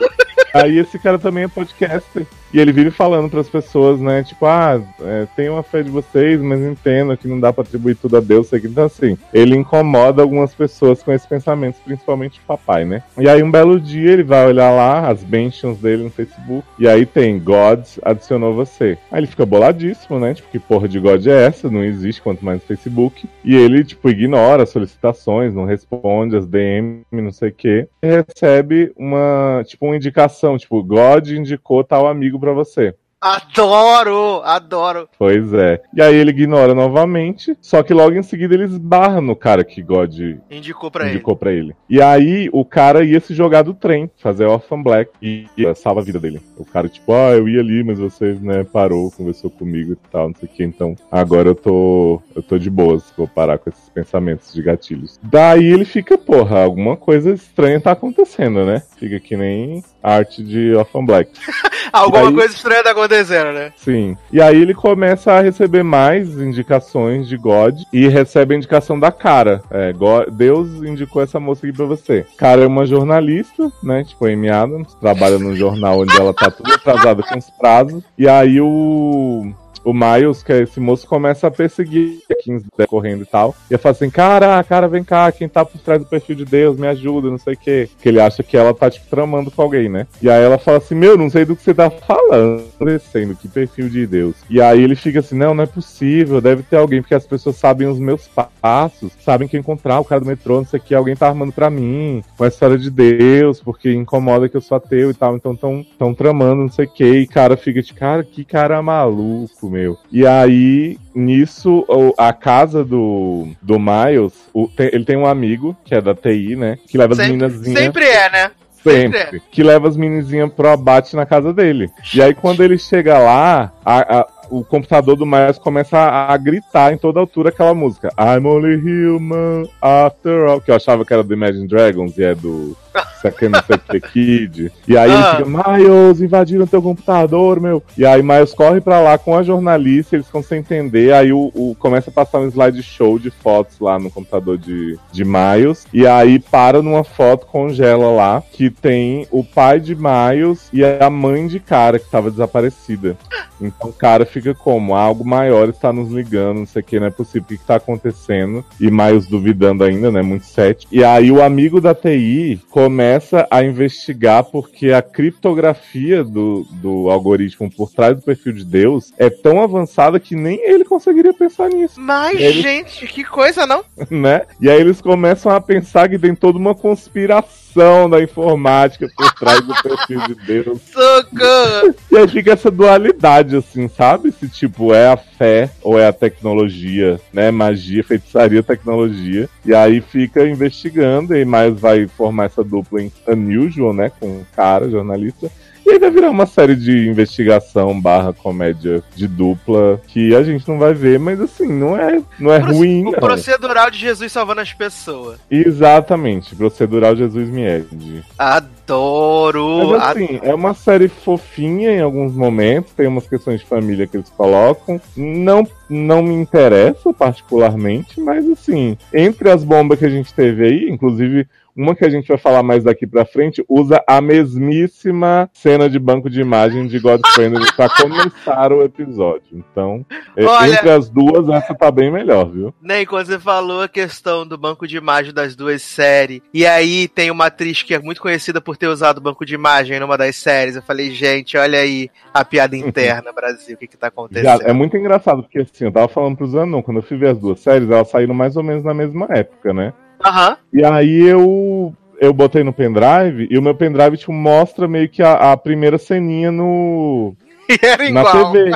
Aí esse cara também é podcaster. E ele vive falando pras pessoas, né? Tipo, ah, é, tenho a fé de vocês, mas entendo que não dá pra atribuir tudo a Deus. que- Então, assim, ele incomoda algumas pessoas com esses pensamentos, principalmente o papai, né? E aí, um belo dia, ele vai olhar lá as mentions dele no Facebook. E aí tem God adicionou você. Aí ele fica boladíssimo, né? Tipo, que porra de God é essa? Não existe, quanto mais no Facebook. E ele, tipo, ignora as solicitações, não responde as DM, não sei o quê. E recebe uma, tipo, uma indicação, tipo, God indicou tal amigo pra você. Adoro, adoro. Pois é. E aí ele ignora novamente, só que logo em seguida ele esbarra no cara que God Indicou pra ele. indicou pra ele. E aí o cara ia se jogar do trem, fazer Orphan Black e e salva a vida dele. O cara, tipo, ah, eu ia ali, mas você, né, parou, conversou comigo e tal, não sei o que. Então agora eu tô. Eu tô de boas, vou parar com esses pensamentos de gatilhos. Daí ele fica, porra, alguma coisa estranha tá acontecendo, né? Fica que nem arte de Orphan Black. Alguma E aí- coisa estranha tá acontecendo, né? Sim. E aí ele começa a receber mais indicações de God e recebe a indicação da cara. É, Go- Deus indicou essa moça aqui pra você. Cara é uma jornalista, né? Tipo, Amy Adams, trabalha num jornal onde ela tá tudo atrasada com os prazos. E aí o. O Miles, que é esse moço, começa a perseguir a Kingsman correndo e tal. E ele fala assim: Cara, cara, vem cá, quem tá por trás do perfil de Deus, me ajuda, não sei o quê. Que ele acha que ela tá, tipo, tramando com alguém, né? E aí ela fala assim: Meu, não sei do que você tá falando, descendo, que perfil de Deus. E aí ele fica assim: Não, não é possível, deve ter alguém, porque as pessoas sabem os meus passos, sabem que encontrar o cara do metrô, não sei o que, alguém tá armando pra mim, com a história de Deus, porque incomoda que eu sou ateu e tal, então tão, tão tramando, não sei o que. E cara fica de cara, que cara maluco, meu. E aí, nisso, a casa do, do Miles, o- tem- ele tem um amigo, que é da TI, né? Que leva as Sempre, meninazinhas. sempre é, né? Sempre. sempre Que leva as menininhas pro abate na casa dele. E aí, quando ele chega lá, a- a- o computador do Miles começa a, a gritar em toda altura aquela música. I'm only human after all. Que eu achava que era do Imagine Dragons e é do Second Second Kid. E aí Ah. ele fica, Miles, invadiram teu computador, meu. E aí Miles corre pra lá com a jornalista, eles ficam sem entender. Aí o, o- começa a passar um slideshow de fotos lá no computador de, de Miles. E aí para numa foto, congela lá, que tem o pai de Miles e a mãe de cara que tava desaparecida. Então o cara fica como? Algo maior está nos ligando, não sei o que, não é possível. O que, que tá acontecendo? E Miles duvidando ainda, né? Muito cético. E aí o amigo da TI começa a investigar porque a criptografia do, do algoritmo por trás do perfil de Deus é tão avançada que nem ele conseguiria pensar nisso, Mas, gente, que coisa, não? né? E aí eles começam a pensar que tem toda uma conspiração da informática por trás do perfil de Deus. Socorro! E aí fica essa dualidade, assim, sabe? Se, tipo, é a fé ou é a tecnologia, né? Magia, feitiçaria, tecnologia. E aí fica investigando, e mais vai formar essa dupla em Unusual, né? Com um cara, jornalista. E aí vai virar uma série de investigação barra comédia de dupla que a gente não vai ver, mas assim, não é, não é Pro- ruim, O não. procedural de Jesus salvando as pessoas. Exatamente, procedural Jesus Miede. Adoro! Mas assim, é uma série fofinha em alguns momentos, tem umas questões de família que eles colocam. Não, não me interessa particularmente, mas assim, entre as bombas que a gente teve aí, inclusive uma que a gente vai falar mais daqui pra frente, usa a mesmíssima cena de banco de imagem de Godfriend pra começar o episódio. Então, é, Olha- entre as duas, essa tá bem melhor, viu? Nem quando você falou a questão do banco de imagem das duas séries, e aí tem uma atriz que é muito conhecida por ter usado o banco de imagem numa das séries. Eu falei, gente, olha aí a piada interna, Brasil, o que que tá Já, acontecendo? é muito engraçado, porque assim, eu tava falando pro Zanon, quando eu fui ver as duas séries, elas saíram mais ou menos na mesma época, né? Aham. E aí eu eu botei no pendrive e o meu pendrive tipo, mostra meio que a, a primeira ceninha no na. TV.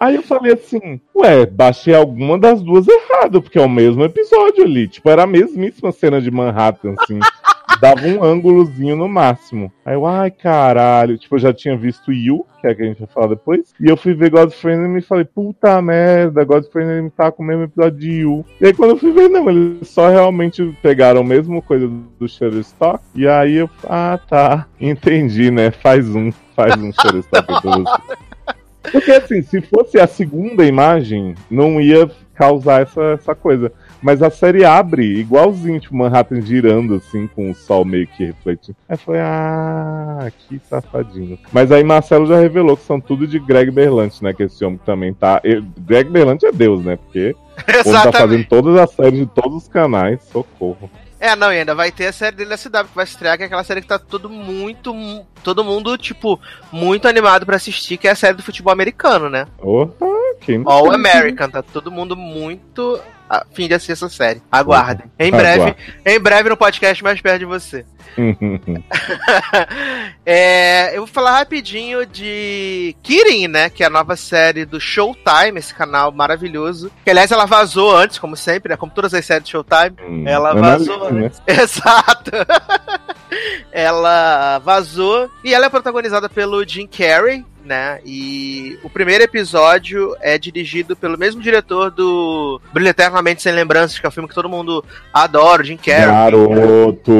Aí eu falei assim, ué, baixei alguma das duas errado, porque é o mesmo episódio ali. Tipo, era a mesmíssima cena de Manhattan, assim. Dava um ângulozinho no máximo. Aí eu, ai caralho. Tipo, eu já tinha visto You, que é a que a gente vai falar depois. E eu fui ver Godfrey e me falei, puta merda, Godfrey me tá com o mesmo episódio de You. E aí quando eu fui ver, não, eles só realmente pegaram a mesma coisa do Shutterstock. E aí eu, ah tá, entendi, né? Faz um, faz um Shutterstock. Porque assim, se fosse a segunda imagem, não ia causar essa, essa coisa. Mas a série abre igualzinho, tipo, Manhattan girando, assim, com o sol meio que refletindo. Aí foi, ah, que safadinho. Mas aí Marcelo já revelou que são tudo de Greg Berlanti, né? Que esse homem também tá. ele- Greg Berlanti é Deus, né? Porque homem tá fazendo todas as séries de todos os canais, socorro. É, não, e ainda vai ter a série dele da CW que vai estrear, que é aquela série que tá todo muito. mu- Todo mundo, tipo, muito animado pra assistir, que é a série do futebol americano, né? Oh, quem All? American, tá todo mundo muito fim de assistir essa série. Aguardem. Em breve, Aguardem. em breve no podcast mais perto de você. É, eu vou falar rapidinho de Kirin, né? Que é a nova série do Showtime, esse canal maravilhoso. Que aliás ela vazou antes, como sempre, né? Como todas as séries do Showtime. Hum, Ela analise, vazou né? antes. Exato. ela vazou e ela é protagonizada pelo Jim Carrey, né? E o primeiro episódio é dirigido pelo mesmo diretor do Brilho Eternamente Sem Lembranças, que é um filme que todo mundo adora, o Jim Carrey. Garoto,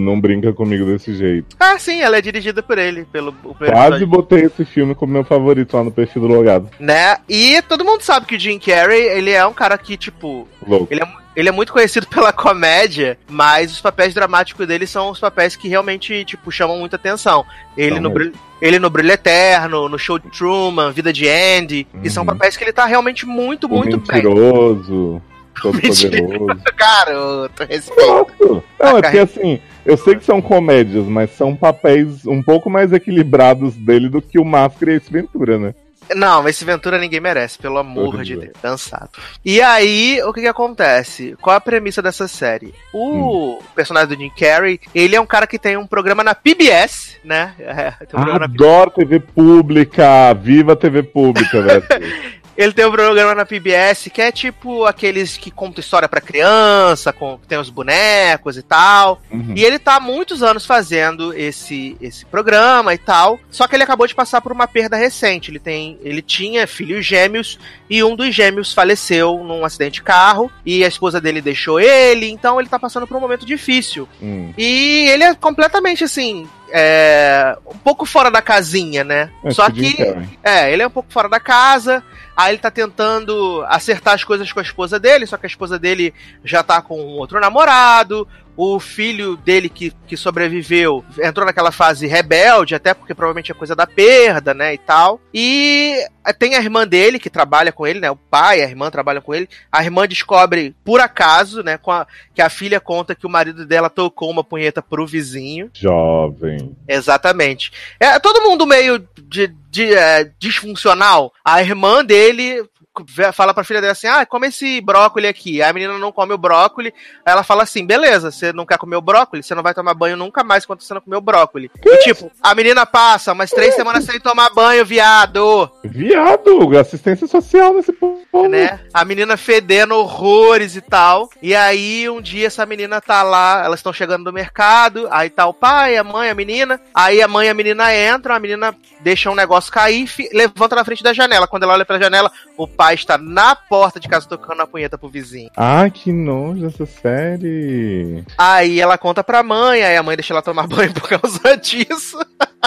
não brinca comigo desse jeito. Ah, sim, ela é dirigida por ele, pelo Quase episódio, botei esse filme como meu favorito lá no perfil do logado. né? E todo mundo sabe que o Jim Carrey, ele é um cara que, tipo, Louco. Ele é, ele é muito conhecido pela comédia, mas os papéis dramáticos dele são os papéis que realmente, tipo, chamam muita atenção. Ele, São no. Brilho- ele no Brilho Eterno, no Show de Truman, Vida de Andy, que são Uhum. papéis que ele tá realmente muito, O muito bem. mentiroso, todo poderoso. Garoto, respeito. Não, é porque assim, eu sei que são comédias, mas são papéis um pouco mais equilibrados dele do que o Máscara e esse Ventura, né? Não, esse Ventura ninguém merece, pelo amor Pois de. Deus. Cansado. E aí, o que que acontece? Qual a premissa dessa série? O Hum. personagem do Jim Carrey, ele é um cara que tem um programa na PBS, né? É, tem um programa na Adoro TV pública, viva a TV pública, velho. Ele tem um programa na PBS que é tipo aqueles que contam história pra criança, com, tem os bonecos e tal. Uhum. E ele tá há muitos anos fazendo esse, esse programa e tal. Só que ele acabou de passar por uma perda recente. Ele tem, ele tinha filhos gêmeos e um dos gêmeos faleceu num acidente de carro e a esposa dele deixou ele. Então ele tá passando por um momento difícil. Hum. E ele é completamente assim, é, um pouco fora da casinha, né? É, Só tipo que Carrey. é, ele é um pouco fora da casa. Aí ele tá tentando acertar as coisas com a esposa dele, só que a esposa dele já tá com outro namorado. O filho dele que, que sobreviveu entrou naquela fase rebelde, até porque provavelmente é coisa da perda, né, e tal. E tem a irmã dele que trabalha com ele, né, o pai e a irmã trabalham com ele. A irmã descobre, por acaso, né, com a- que a filha conta que o marido dela tocou uma punheta pro vizinho. Jovem. Exatamente. É todo mundo meio de, de, é, disfuncional. A irmã dele fala pra filha dela assim: ah, come esse brócolis aqui. Aí a menina não come o brócolis. Aí ela fala assim: beleza, você não quer comer o brócolis? Você não vai tomar banho nunca mais enquanto você não comer o brócolis. E tipo, a menina passa umas três semanas sem tomar banho, viado. Viado, assistência social nesse povo. Né? A menina fedendo horrores e tal. E aí, um dia, essa menina tá lá, elas estão chegando do mercado, aí tá o pai, a mãe, a menina. Aí a mãe e a menina entram, a menina deixa um negócio cair, fi- levanta na frente da janela. Quando ela olha pra janela, o pai está na porta de casa tocando a punheta pro vizinho. Ai, que nojo essa série. Aí ela conta pra mãe, aí a mãe deixa ela tomar banho por causa disso.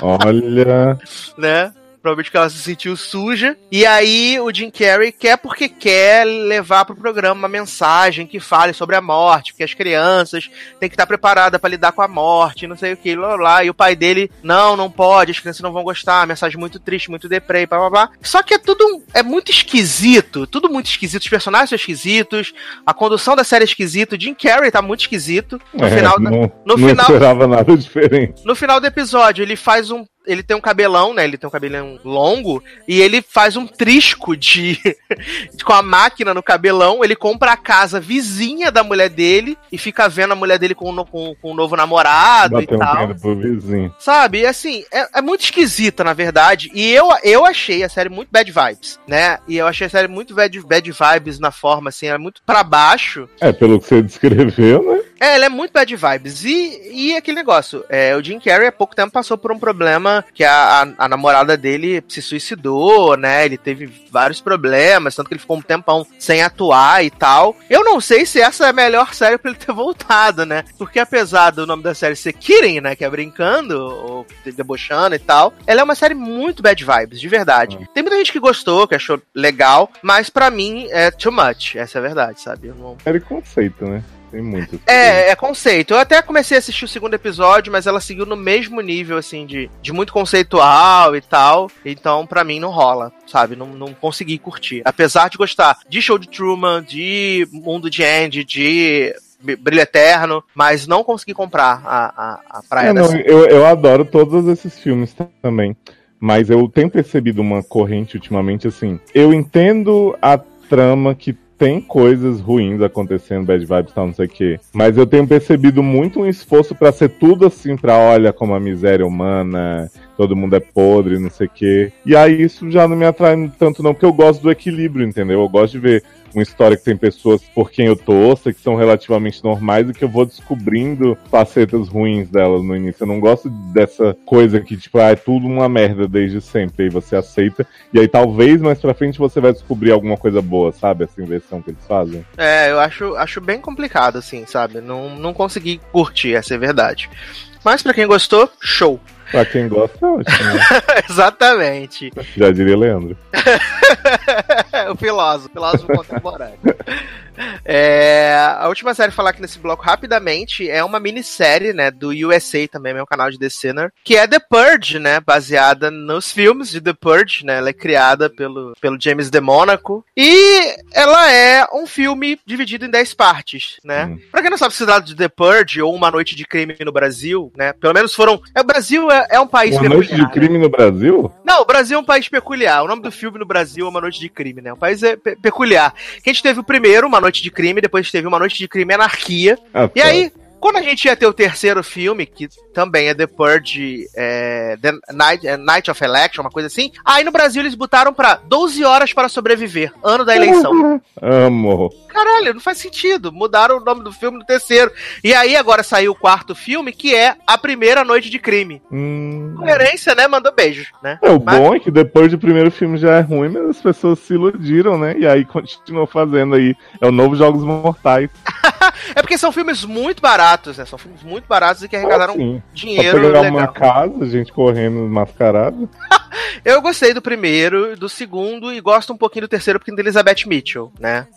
Olha. né? Provavelmente que ela se sentiu suja. E aí o Jim Carrey quer porque quer levar pro programa uma mensagem que fale sobre a morte, porque as crianças têm que estar preparadas pra lidar com a morte, não sei o que, lá, lá. E o pai dele, não, não pode, as crianças não vão gostar, mensagem muito triste, muito deprê, blá blá blá. Só que é tudo, é muito esquisito, tudo muito esquisito, os personagens são esquisitos, a condução da série é esquisito, o Jim Carrey tá muito esquisito. No É, final, não, no não final- esperava nada diferente. no final do episódio, ele faz um. Ele tem um cabelão, né? Ele tem um cabelão longo. E ele faz um trisco de. com a máquina no cabelão. Ele compra a casa vizinha da mulher dele. E fica vendo a mulher dele com, no- com, com o novo namorado Bateu e um tal. pro vizinho. Sabe? E assim, é, é muito esquisita, na verdade. E eu, eu achei a série muito bad vibes, né? E eu achei a série muito bad, bad vibes na forma, assim, é muito pra baixo. É, pelo que você descreveu, né? É, ela é muito bad vibes. E, e aquele negócio, é, o Jim Carrey há pouco tempo passou por um problema que a, a, a namorada dele se suicidou, né? Ele teve vários problemas, tanto que ele ficou um tempão sem atuar e tal. Eu não sei se essa é a melhor série pra ele ter voltado, né? Porque apesar do nome da série ser Kidding, né? Que é brincando, ou debochando e tal, ela é uma série muito bad vibes, de verdade. Tem muita gente que gostou, que achou legal, mas pra mim é too much, essa é a verdade, sabe? Não, conceito, né? Tem muito. é, é conceito. Eu até comecei a assistir o segundo episódio, mas ela seguiu no mesmo nível, assim, de, de muito conceitual e tal. Então, pra mim, não rola, sabe? Não, não consegui curtir. Apesar de gostar de Show de Truman, de Mundo de Andy, de Brilho Eterno, mas não consegui comprar a, a, a Praia É, da não, eu, eu adoro todos esses filmes também. Mas eu tenho percebido uma corrente ultimamente assim. Eu entendo a trama que tem coisas ruins acontecendo, bad vibes tal, não sei o quê. Mas eu tenho percebido muito um esforço pra ser tudo assim, pra olha como a miséria humana, todo mundo é podre, não sei o quê. E aí isso já não me atrai tanto não, porque eu gosto do equilíbrio, entendeu? Eu gosto de ver uma história que tem pessoas por quem eu torço, que são relativamente normais e que eu vou descobrindo facetas ruins delas no início. Eu não gosto dessa coisa que, tipo, ah, é tudo uma merda desde sempre, aí você aceita, e aí talvez mais pra frente você vai descobrir alguma coisa boa, sabe? Essa inversão que eles fazem. É, eu acho, acho bem complicado, assim, sabe? Não, não consegui curtir, essa é verdade. Mas pra quem gostou, show. Pra quem gosta, é ótimo. né? Exatamente. Já diria Leandro. o filósofo, filósofo contemporâneo. É, a última série a falar aqui nesse bloco rapidamente é uma minissérie, né, do USA também, meu canal de The Sinner, que é The Purge, né, baseada nos filmes de The Purge, né, ela é criada pelo, pelo James DeMonaco, e ela é um filme dividido em 10 partes, né. Hum. Pra quem não sabe se trata de The Purge ou Uma Noite de Crime no Brasil, né, pelo menos foram... É, o Brasil é, é um país Uma noite peculiar, de crime no Brasil? não, o Brasil é um país peculiar. O nome do filme no Brasil é Uma Noite de Crime, né? Um país é pe- peculiar. Que a gente teve o primeiro, Uma Noite de Crime, depois teve Uma Noite de Crime e Anarquia. Ah, E aí, quando a gente ia ter o terceiro filme, que também é The Purge, é, The Night, é, Night of Election, uma coisa assim, aí no Brasil eles botaram pra 12 horas para sobreviver, ano da eleição. Amo. Caralho, não faz sentido. Mudaram o nome do filme no terceiro. E aí agora saiu o quarto filme, que é A Primeira Noite de Crime. Hum. Coerência, né? Mandou beijos, né? É, o Mas- bom é que depois do primeiro filme já é ruim, mas as pessoas se iludiram, né? E aí continuam fazendo aí. É o novo Jogos Mortais. É porque são filmes muito baratos, né? São filmes muito baratos e que arrecadaram Assim, Pra dinheiro pegar legal. uma casa, gente correndo mascarado. Eu gostei do primeiro, do segundo e gosto um pouquinho do terceiro porque é da Elizabeth Mitchell, né?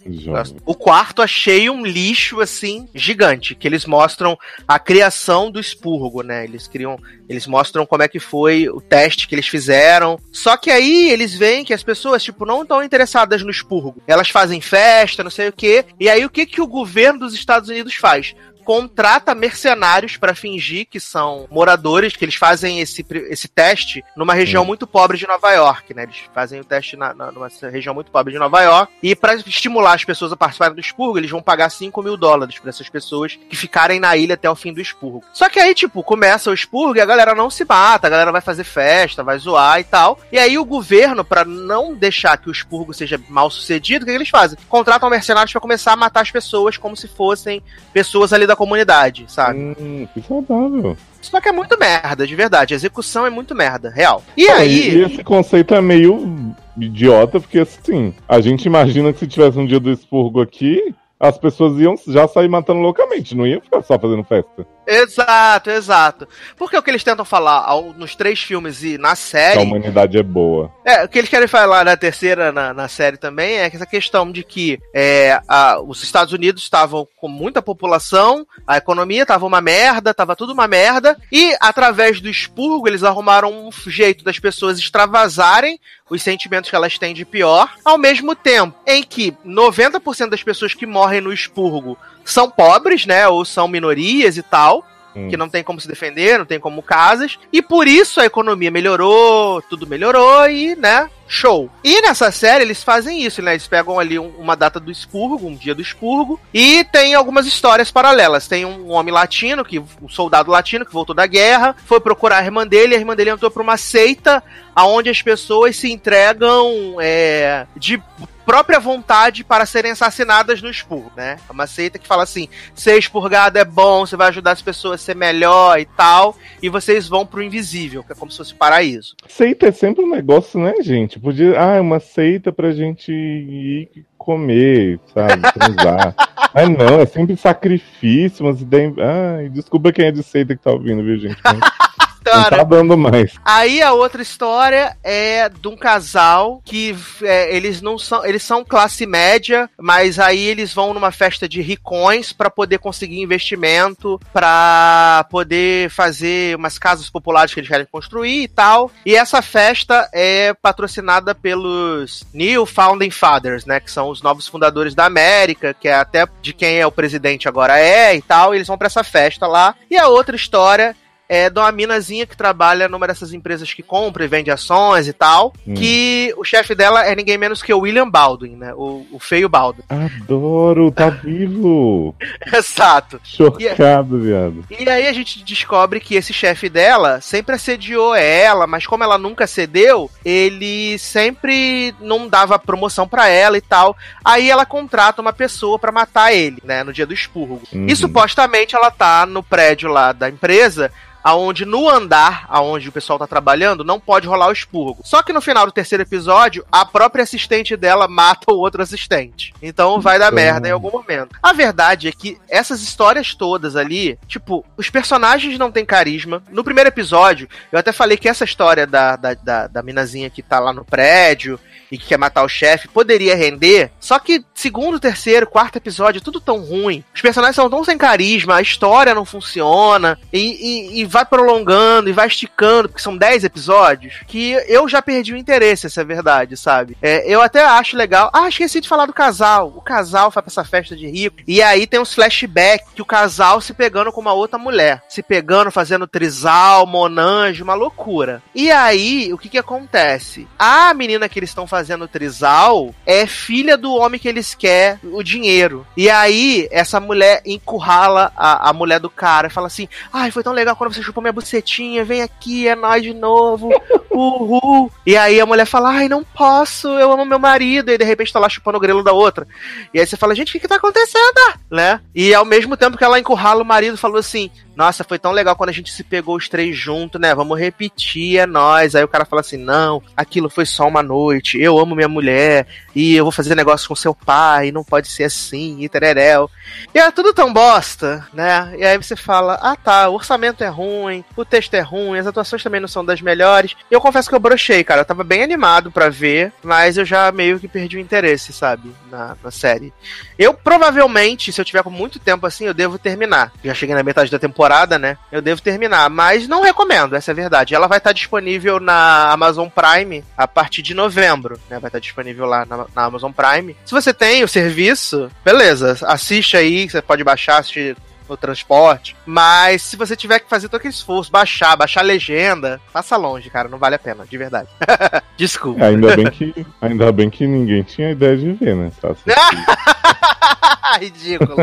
O quarto achei um lixo assim gigante, que eles mostram a criação do expurgo, né? Eles criam, eles mostram como é que foi o teste que eles fizeram. Só que aí eles veem que as pessoas tipo não estão interessadas no expurgo. Elas fazem festa, não sei o quê. E aí o que que o governo dos Estados Unidos faz? Contrata mercenários pra fingir que são moradores, que eles fazem esse, esse teste numa região Hum. muito pobre de Nova York, né? Eles fazem o teste na, na- numa região muito pobre de Nova York. E pra estimular as pessoas a participarem do expurgo, eles vão pagar 5 mil dólares pra essas pessoas que ficarem na ilha até o fim do expurgo. Só que aí, tipo, começa o expurgo e a galera não se mata, a galera vai fazer festa, vai zoar e tal. E aí o governo, pra não deixar que o expurgo seja mal sucedido, o que, que eles fazem? Contratam mercenários pra começar a matar as pessoas como se fossem pessoas ali da comunidade, sabe? Hum, que saudável. Só que é muito merda, de verdade. A execução é muito merda, real. E Pô, aí. e esse conceito é meio idiota, porque assim, a gente imagina que se tivesse um dia do expurgo aqui, as pessoas iam já sair matando loucamente, não iam ficar só fazendo festa. Exato, exato. Porque o que eles tentam falar ao- nos três filmes e na Que a série. humanidade é boa. É, o que eles querem falar na terceira, na, na série também, é que essa questão de que é, a- os Estados Unidos estavam com muita população, a economia estava uma merda, estava tudo uma merda, e através do expurgo eles arrumaram um jeito das pessoas extravasarem os sentimentos que elas têm de pior, ao mesmo tempo em que 90% das pessoas que morrem no expurgo são pobres, né, ou são minorias e tal, Hum. que não tem como se defender, não tem como casas, e por isso a economia melhorou, tudo melhorou e, né, show. E nessa série eles fazem isso, né? Eles pegam ali um- uma data do expurgo, um dia do expurgo, e tem algumas histórias paralelas. Tem um homem latino, que um soldado latino que voltou da guerra, foi procurar a irmã dele, e a irmã dele entrou pra uma seita aonde as pessoas se entregam é, de própria vontade para serem assassinadas no expurgo, né? É uma seita que fala assim: ser expurgado é bom, você vai ajudar as pessoas a ser melhor e tal, e vocês vão pro invisível, que é como se fosse paraíso. Seita é sempre um negócio, né, gente? Podia. Ah, é uma seita pra gente ir comer, sabe? Transar. Mas não, é sempre sacrifício, umas ideias. Ai, desculpa quem é de seita que tá ouvindo, viu, gente? Não, tá dando mais. Aí a outra história é de um casal que é, eles não são, eles são classe média, mas aí eles vão numa festa de ricões pra poder conseguir investimento, pra poder fazer umas casas populares que eles querem construir e tal. E essa festa é patrocinada pelos New Founding Fathers, né, que são os novos fundadores da América, que é até de quem é o presidente agora é e tal. E eles vão pra essa festa lá. E a outra história é de uma minazinha que trabalha numa dessas empresas que compra e vende ações e tal. Hum. Que o chefe dela é ninguém menos que o William Baldwin, né? O, o feio Baldwin. Adoro, tá vivo! Exato. Chocado, viado. E aí a gente descobre que esse chefe dela sempre assediou ela, mas como ela nunca cedeu, ele sempre não dava promoção pra ela e tal. Aí ela contrata uma pessoa pra matar ele, né, no dia do expurgo. Uhum. E supostamente ela tá no prédio lá da empresa, aonde no andar aonde o pessoal tá trabalhando não pode rolar o expurgo. Só que no final do terceiro episódio, a própria assistente dela mata o outro assistente. Então vai dar Então. merda em algum momento. A verdade é que essas histórias todas ali, tipo, os personagens não têm carisma. No primeiro episódio, eu até falei que essa história da, da, da, da minazinha que tá lá no prédio e que quer matar o chefe poderia render. Só que segundo, terceiro, quarto episódio, é tudo tão ruim. Os personagens são tão sem carisma, a história não funciona e, e, e vai prolongando e vai esticando, porque são 10 episódios, que eu já perdi o interesse, essa é a verdade, sabe? É, eu até acho legal. Ah, esqueci de falar do casal. O casal vai pra essa festa de rico. E aí tem uns flashbacks que o casal se pegando com uma outra mulher. Se pegando, fazendo trisal, monange, uma loucura. E aí, o que que acontece? A menina que eles estão fazendo trisal é filha do homem que eles querem o dinheiro. E aí, essa mulher encurrala a, a mulher do cara e fala assim: Ai, foi tão legal quando você chupou minha bucetinha, vem aqui, é nós de novo. Uhul. E aí a mulher fala: Ai, não posso, eu amo meu marido. E de repente tá lá chupando o grelo da outra. E aí você fala: Gente, o que que tá acontecendo? Né? E ao mesmo tempo que ela encurrala o marido, falou assim: Nossa, foi tão legal quando a gente se pegou os três juntos, né? Vamos repetir, é nós. Aí o cara fala assim: Não, aquilo foi só uma noite. Eu amo minha mulher e eu vou fazer negócio com seu pai. Não pode ser assim, e tereréu. E é tudo tão bosta, né? E aí você fala: Ah, tá, o orçamento é ruim, o texto é ruim, as atuações também não são das melhores. Eu confesso que eu brochei, cara. Eu tava bem animado pra ver, mas eu já meio que perdi o interesse, sabe? Na, na série. Eu provavelmente, se eu tiver com muito tempo assim, eu devo terminar. Já cheguei na metade da temporada, né? Eu devo terminar, mas não recomendo, essa é a verdade. Ela vai estar disponível na Amazon Prime a partir de novembro, né? Vai estar disponível lá na, na Amazon Prime. Se você tem o serviço, beleza, assiste aí, você pode baixar, assistir no transporte. Mas se você tiver que fazer todo aquele esforço, baixar, baixar a legenda, passa longe, cara. Não vale a pena, de verdade. Desculpa. É, ainda bem que ainda bem que ninguém tinha ideia de ver, né? Sassi? Ridículo.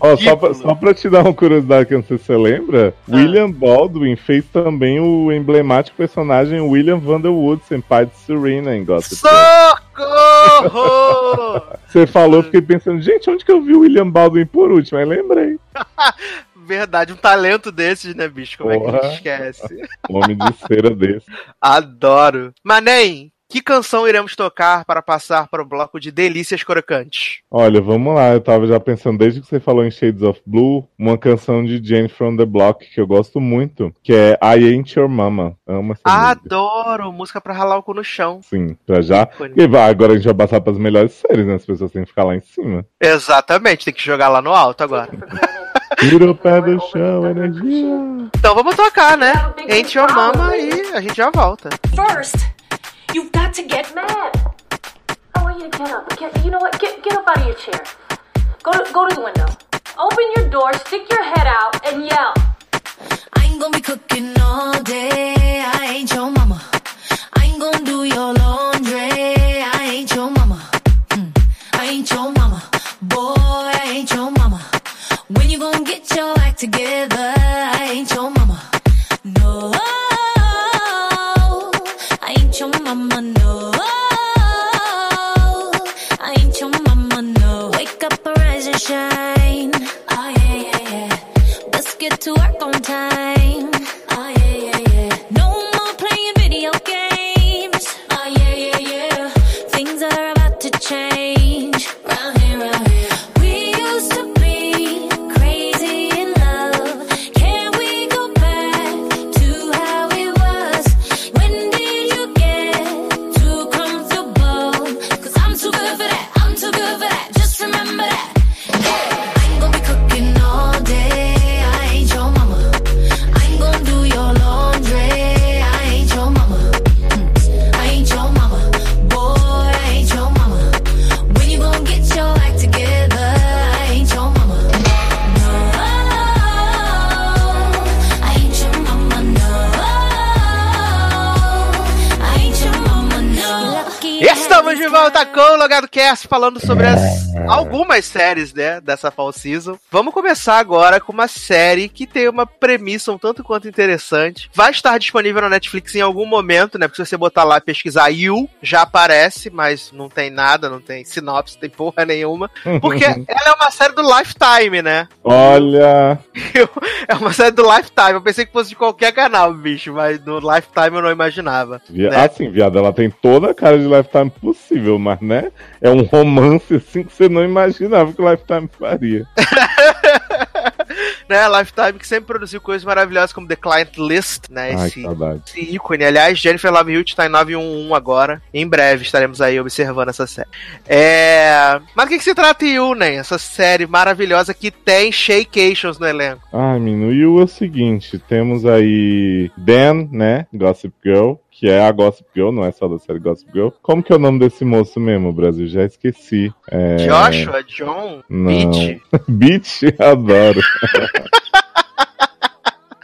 Ó, só, pra, Ridículo. só pra te dar uma curiosidade que eu não sei se você lembra, Ah. William Baldwin fez também o emblemático personagem William Vanderwood, senpai de Serena em Gossip Girl. Socorro! Você falou, eu fiquei pensando, gente, onde que eu vi o William Baldwin por último? Aí lembrei. Verdade, um talento desses, né, bicho? Como é que a Porra. gente esquece? Homem de cera desse. Adoro. Manem, que canção iremos tocar para passar para o bloco de delícias crocantes? Olha, vamos lá, eu tava já pensando, desde que você falou em Shades of Blue, uma canção de Jane from the Block que eu gosto muito, que é I Ain't Your Mama. Amo essa música. Adoro! Música pra ralar o cu no chão. Sim, pra já. Ícone. E vai, agora a gente vai passar pras melhores séries, né? As pessoas têm que ficar lá em cima. Exatamente, tem que jogar lá no alto agora. Tira o pé do chão, energia. Então vamos tocar, né? Ain't Your Mama e a gente já volta. First, you've got to get mad. I want you to get up. Get, you know what? Get, get up out of your chair. Go to, go to the window. Open your door, stick your head out, and yell. I ain't gonna be cooking all day. I ain't your mama. I ain't gonna do your falando sobre as, algumas séries, né, dessa fall season. Vamos começar agora com uma série que tem uma premissa um tanto quanto interessante. Vai estar disponível na Netflix em algum momento, né? Porque se você botar lá e pesquisar You, já aparece, mas não tem nada, não tem sinopse, não tem porra nenhuma. Porque ela é uma série do Lifetime, né? Olha, é uma série do Lifetime. Eu pensei que fosse de qualquer canal, bicho, mas do Lifetime eu não imaginava. via... né? assim, viado, ela tem toda a cara de Lifetime possível, mas né? É um romance assim que você não imaginava que o Lifetime faria. né, Lifetime que sempre produziu coisas maravilhosas como The Client List, né, Ai, esse, esse ícone. Aliás, Jennifer Love Hewitt tá em 911 agora. Em breve estaremos aí observando essa série. É... Mas o que, que se trata You, né? Essa série maravilhosa que tem Shaycations no elenco. Ai, menino, o é o seguinte, temos aí Dan, né, Gossip Girl, que é a Gossip Girl, não é só da série Gossip Girl. Como que é o nome desse moço mesmo, Brasil? Já esqueci. É... Joshua, John, Não. Mitch. Beach, adoro.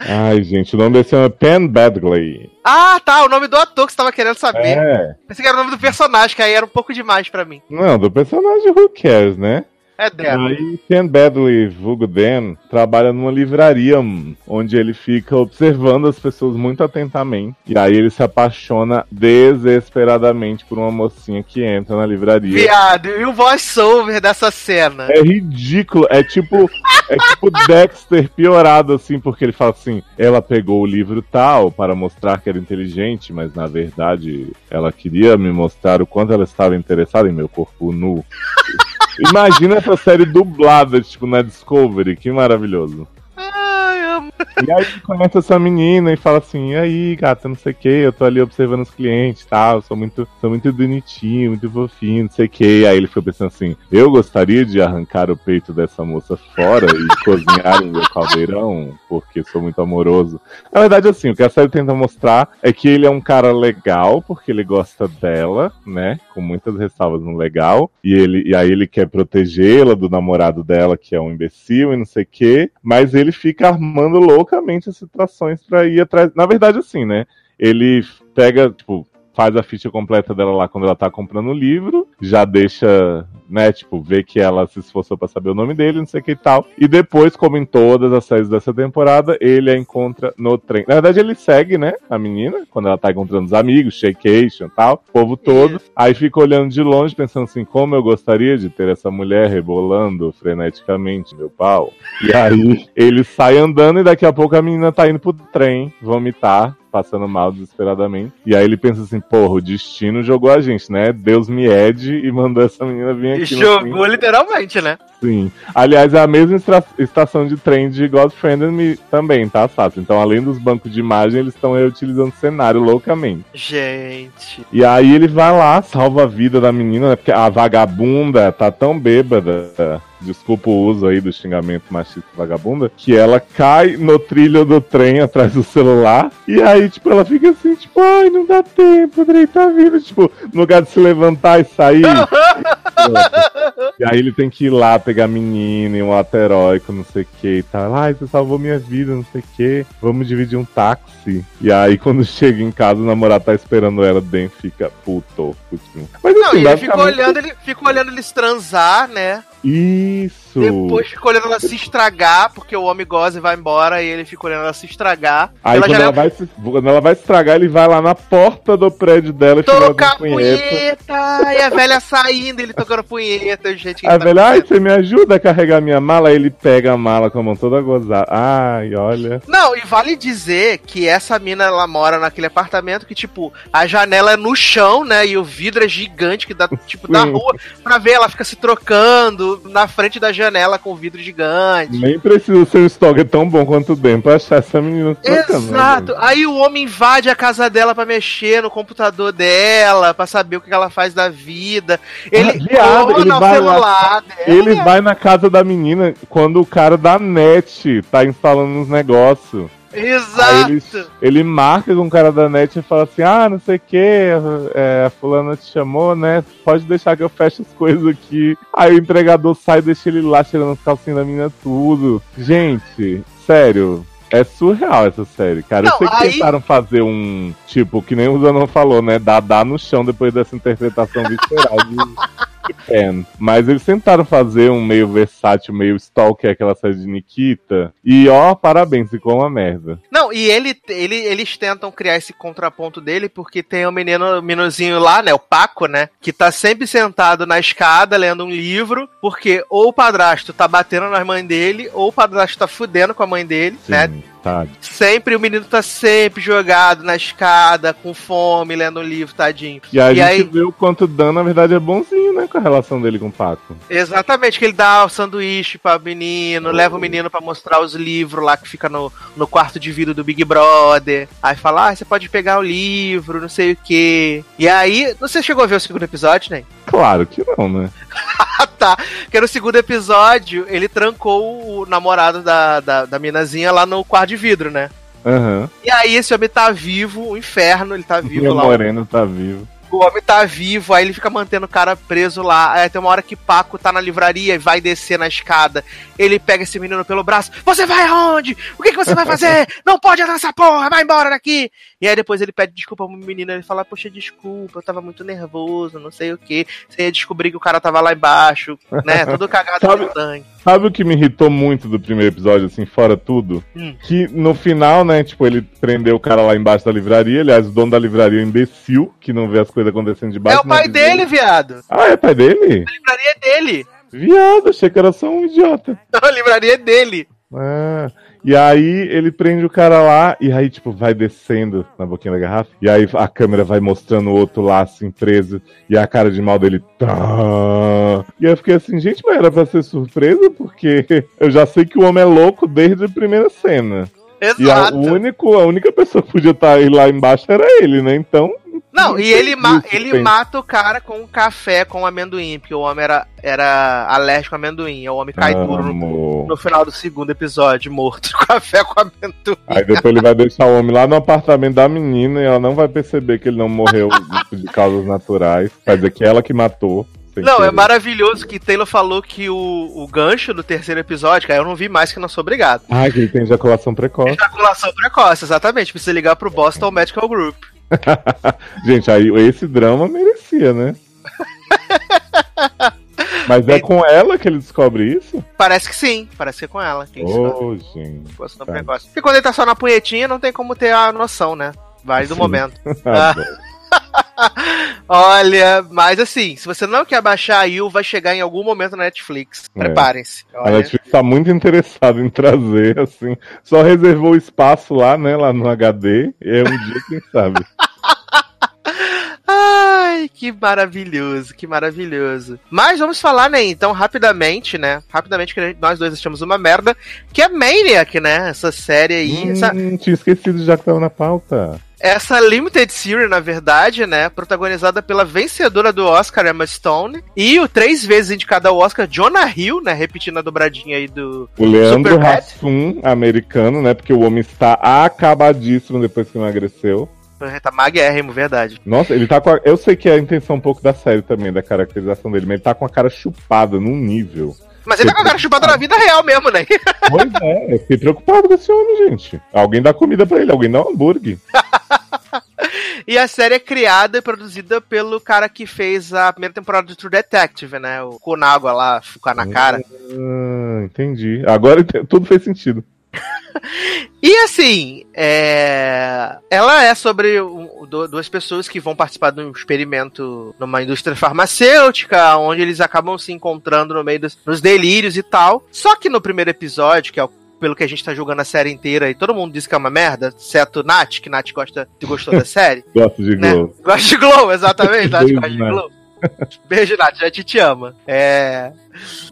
Ai, gente, o nome desse é Penn Badgley. Ah, tá, o nome do ator que você tava querendo saber. É. Pensei que era o nome do personagem, que aí era um pouco demais pra mim. Não, do personagem Who Cares, né? É dela. Aí Ken Badley, vulgo Dan, trabalha numa livraria onde ele fica observando as pessoas muito atentamente. E aí ele se apaixona desesperadamente por uma mocinha que entra na livraria. Viado, e o voice-over dessa cena? É ridículo, é tipo, é tipo Dexter piorado assim, porque ele fala assim: ela pegou o livro tal para mostrar que era inteligente, mas na verdade ela queria me mostrar o quanto ela estava interessada em meu corpo nu. Imagina essa série dublada, tipo, na Discovery, que maravilhoso. Amo. E aí conhece essa menina e fala assim, e aí, gata, não sei o que, eu tô ali observando os clientes e tal, sou muito, sou muito bonitinho, muito fofinho, não sei o que. Aí ele foi pensando assim, eu gostaria de arrancar o peito dessa moça fora e cozinhar o meu caldeirão, porque sou muito amoroso. Na verdade, assim, o que a série tenta mostrar é que ele é um cara legal, porque ele gosta dela, né? Com muitas ressalvas no legal. E, ele, e aí ele quer protegê-la do namorado dela, que é um imbecil e não sei o quê. Mas ele fica armando loucamente as situações pra ir atrás. Na verdade, assim, né? Ele pega, tipo, faz a ficha completa dela lá quando ela tá comprando o livro, já deixa, né, tipo, ver que ela se esforçou pra saber o nome dele, não sei o que e tal. E depois, como em todas as séries dessa temporada, ele a encontra no trem. Na verdade, ele segue, né, a menina, quando ela tá encontrando os amigos, shakeation e tal, o povo todo. Aí fica olhando de longe, pensando assim, como eu gostaria de ter essa mulher rebolando freneticamente meu pau. E aí, ele sai andando e daqui a pouco a menina tá indo pro trem vomitar passando mal desesperadamente. E aí ele pensa assim, porra, o destino jogou a gente, né? Deus me ede e mandou essa menina vir aqui. no Jogou literalmente, né? Sim. Aliás, é a mesma estação de trem de Godfriend and Me também, tá, Sato? Então, além dos bancos de imagem, eles estão reutilizando o cenário loucamente. Gente. E aí ele vai lá, salva a vida da menina, né? Porque a vagabunda tá tão bêbada, desculpa o uso aí do xingamento machista vagabunda, que ela cai no trilho do trem atrás do celular. E aí, tipo, ela fica assim, tipo, ai, não dá tempo, o trem tá vindo. Tipo, no lugar de se levantar e sair. e aí ele tem que ir lá pegar a menina e um ato heróico, não sei o que e tal. Ai, você salvou minha vida, não sei o que. Vamos dividir um táxi. E aí, quando chega em casa, o namorado tá esperando ela dentro, fica puto. putinho. Mas Não, assim, e ele fica olhando, ele fica olhando eles transar, né? E isso. Depois fica olhando ela se estragar, porque o homem goza e vai embora, e ele fica olhando ela se estragar. Aí Pela quando ela, vai se, quando ela vai estragar, ele vai lá na porta do prédio dela e fica Toca a punheta. punheta! E a velha saindo, ele tocando punheta, gente. que A tá velha, ai, você me ajuda a carregar minha mala? Aí ele pega a mala com a mão toda gozada. Ai, olha. Não, e vale dizer que essa mina, ela mora naquele apartamento que, tipo, a janela é no chão, né? E o vidro é gigante, que dá, tipo, da rua pra ver, ela fica se trocando na frente da janela com o vidro gigante. Nem precisa ser um stalker tão bom quanto o Den pra achar essa menina Exato. Aí o homem invade a casa dela pra mexer no computador dela, pra saber o que ela faz da vida. Ele Ah, viado, clona ele vai celular dela. Ele vai na casa da menina quando o cara da net tá instalando uns negócios. Exato. ele, ele marca com o cara da net e fala assim: Ah, não sei o que, é, a fulana te chamou, né? Pode deixar que eu feche as coisas aqui. Aí o entregador sai e deixa ele lá tirando as calcinhas da menina tudo. Gente, sério. É surreal essa série, cara. Não, eu sei que aí- tentaram fazer um, tipo, que nem o Zanon falou, né? Dadá no chão depois dessa interpretação visceral de Pen. Mas eles tentaram fazer um meio versátil, meio stalker, aquela série de Nikita. E ó, parabéns, ficou uma merda. Não, e ele, ele, eles tentam criar esse contraponto dele porque tem o menino, o meninozinho lá, né, o Paco, né, que tá sempre sentado na escada lendo um livro, porque ou o padrasto tá batendo na mãe dele, ou o padrasto tá fudendo com a mãe dele, né? Tá. Sempre o menino tá sempre jogado na escada, com fome, lendo um livro, tadinho. E aí E a gente aí- vê o quanto o Dan, na verdade, é bonzinho, né? Com a relação dele com o Paco. Exatamente, que ele dá o sanduíche pra menino, leva o menino pra mostrar os livros lá que fica no, no quarto de vidro do Big Brother. Aí fala, ah, você pode pegar o livro, não sei o quê. E aí, você chegou a ver o segundo episódio, né? Claro que não, né? Ah, tá. Porque no segundo episódio, ele trancou o namorado da, da, da minazinha lá no quarto de vidro, né? Aham. E aí esse homem tá vivo, o inferno, ele tá vivo Meu lá. Moreno tá vivo. O homem tá vivo, aí ele fica mantendo o cara preso lá. Aí tem uma hora que Paco tá na livraria e vai descer na escada. Ele pega esse menino pelo braço. Você vai aonde? O que, que você vai fazer? Não pode andar nessa porra, vai embora daqui. E aí depois ele pede desculpa pro menino. Ele fala, poxa, desculpa, eu tava muito nervoso, não sei o que. Você ia descobrir que o cara tava lá embaixo, né? Tudo cagado Sabe- de sangue. Sabe o que me irritou muito do primeiro episódio, assim, fora tudo? Hum. Que no final, né, tipo, ele prendeu o cara lá embaixo da livraria. Aliás, o dono da livraria é um imbecil, que não vê as coisas acontecendo debaixo É o pai do nariz dele, viado. Ah, é pai dele? A livraria é dele. Viado, achei que era só um idiota. A livraria é dele. Ah, e aí ele prende o cara lá e aí, tipo, vai descendo na boquinha da garrafa. E aí a câmera vai mostrando o outro lá, assim, preso. E a cara de mal dele. Tá. E aí eu fiquei assim, gente, mas era pra ser surpresa, porque eu já sei que o homem é louco desde a primeira cena. E a, Exato. o único, a única pessoa que podia estar aí lá embaixo era ele, né? Então. Não, e ele, ma ele mata o cara com um café com amendoim, porque o homem era, era alérgico a amendoim. E o homem cai duro no, no final do segundo episódio, morto. Café com amendoim. Aí depois ele vai deixar o homem lá no apartamento da menina e ela não vai perceber que ele não morreu de causas naturais. Vai dizer que é ela que matou. Não, é querer. maravilhoso que Taylor falou que o, o gancho do terceiro episódio, cara, eu não vi mais que não sou obrigado. Ah, que ele tem ejaculação precoce. Ejaculação precoce, exatamente. Precisa ligar pro Boston Medical Group. Gente, aí esse drama merecia, né? Mas é com ela que ele descobre isso? Parece que sim, parece que é com ela. Que Oh, gente. tá. precoce. Porque quando ele tá só na punhetinha, não tem como ter a noção, né? Vai do Sim. momento. Ah, Ah. Olha, mas assim, se você não quer baixar a Yu, vai chegar em algum momento na Netflix. É. Preparem-se. A Olha. Netflix tá muito interessada em trazer, assim. Só reservou espaço lá, né? Lá no HD. E é um dia, quem sabe. Ai, que maravilhoso, que maravilhoso. Mas vamos falar, né, então, rapidamente, né? Rapidamente, que nós dois achamos uma merda, que é Maniac, né? Essa série aí, essa, Hum, tinha esquecido já que tava na pauta. Essa Limited Series, na verdade, né? Protagonizada pela vencedora do Oscar, Emma Stone, e o três vezes indicado ao Oscar, Jonah Hill, né? Repetindo a dobradinha aí do. O Leandro. Hassum, americano, né? Porque o homem está acabadíssimo depois que emagreceu. Tá maguérrimo, verdade. Nossa, ele tá com a... Eu sei que é a intenção um pouco da série também, da caracterização dele, mas ele tá com a cara chupada num nível. Mas ele tá com a cara chupada na vida real mesmo, né? Pois é, eu fiquei preocupado com esse homem, gente. Alguém dá comida pra ele, alguém dá um hambúrguer. E a série é criada e produzida pelo cara que fez a primeira temporada de True Detective, né? O Konawa lá, ficar na cara. Ah, entendi. Agora tudo fez sentido. E assim, é... ela é sobre du- duas pessoas que vão participar de um experimento numa indústria farmacêutica, onde eles acabam se encontrando no meio dos, dos delírios e tal. Só que no primeiro episódio, que é o pelo que a gente tá julgando a série inteira e todo mundo diz que é uma merda, exceto Nath, que Nath gosta, gostou da série. Gosto de né? Glow. Gosta de Glow, exatamente. Nath gosta de. Glow. Beijo, Nath, já te, te ama. É.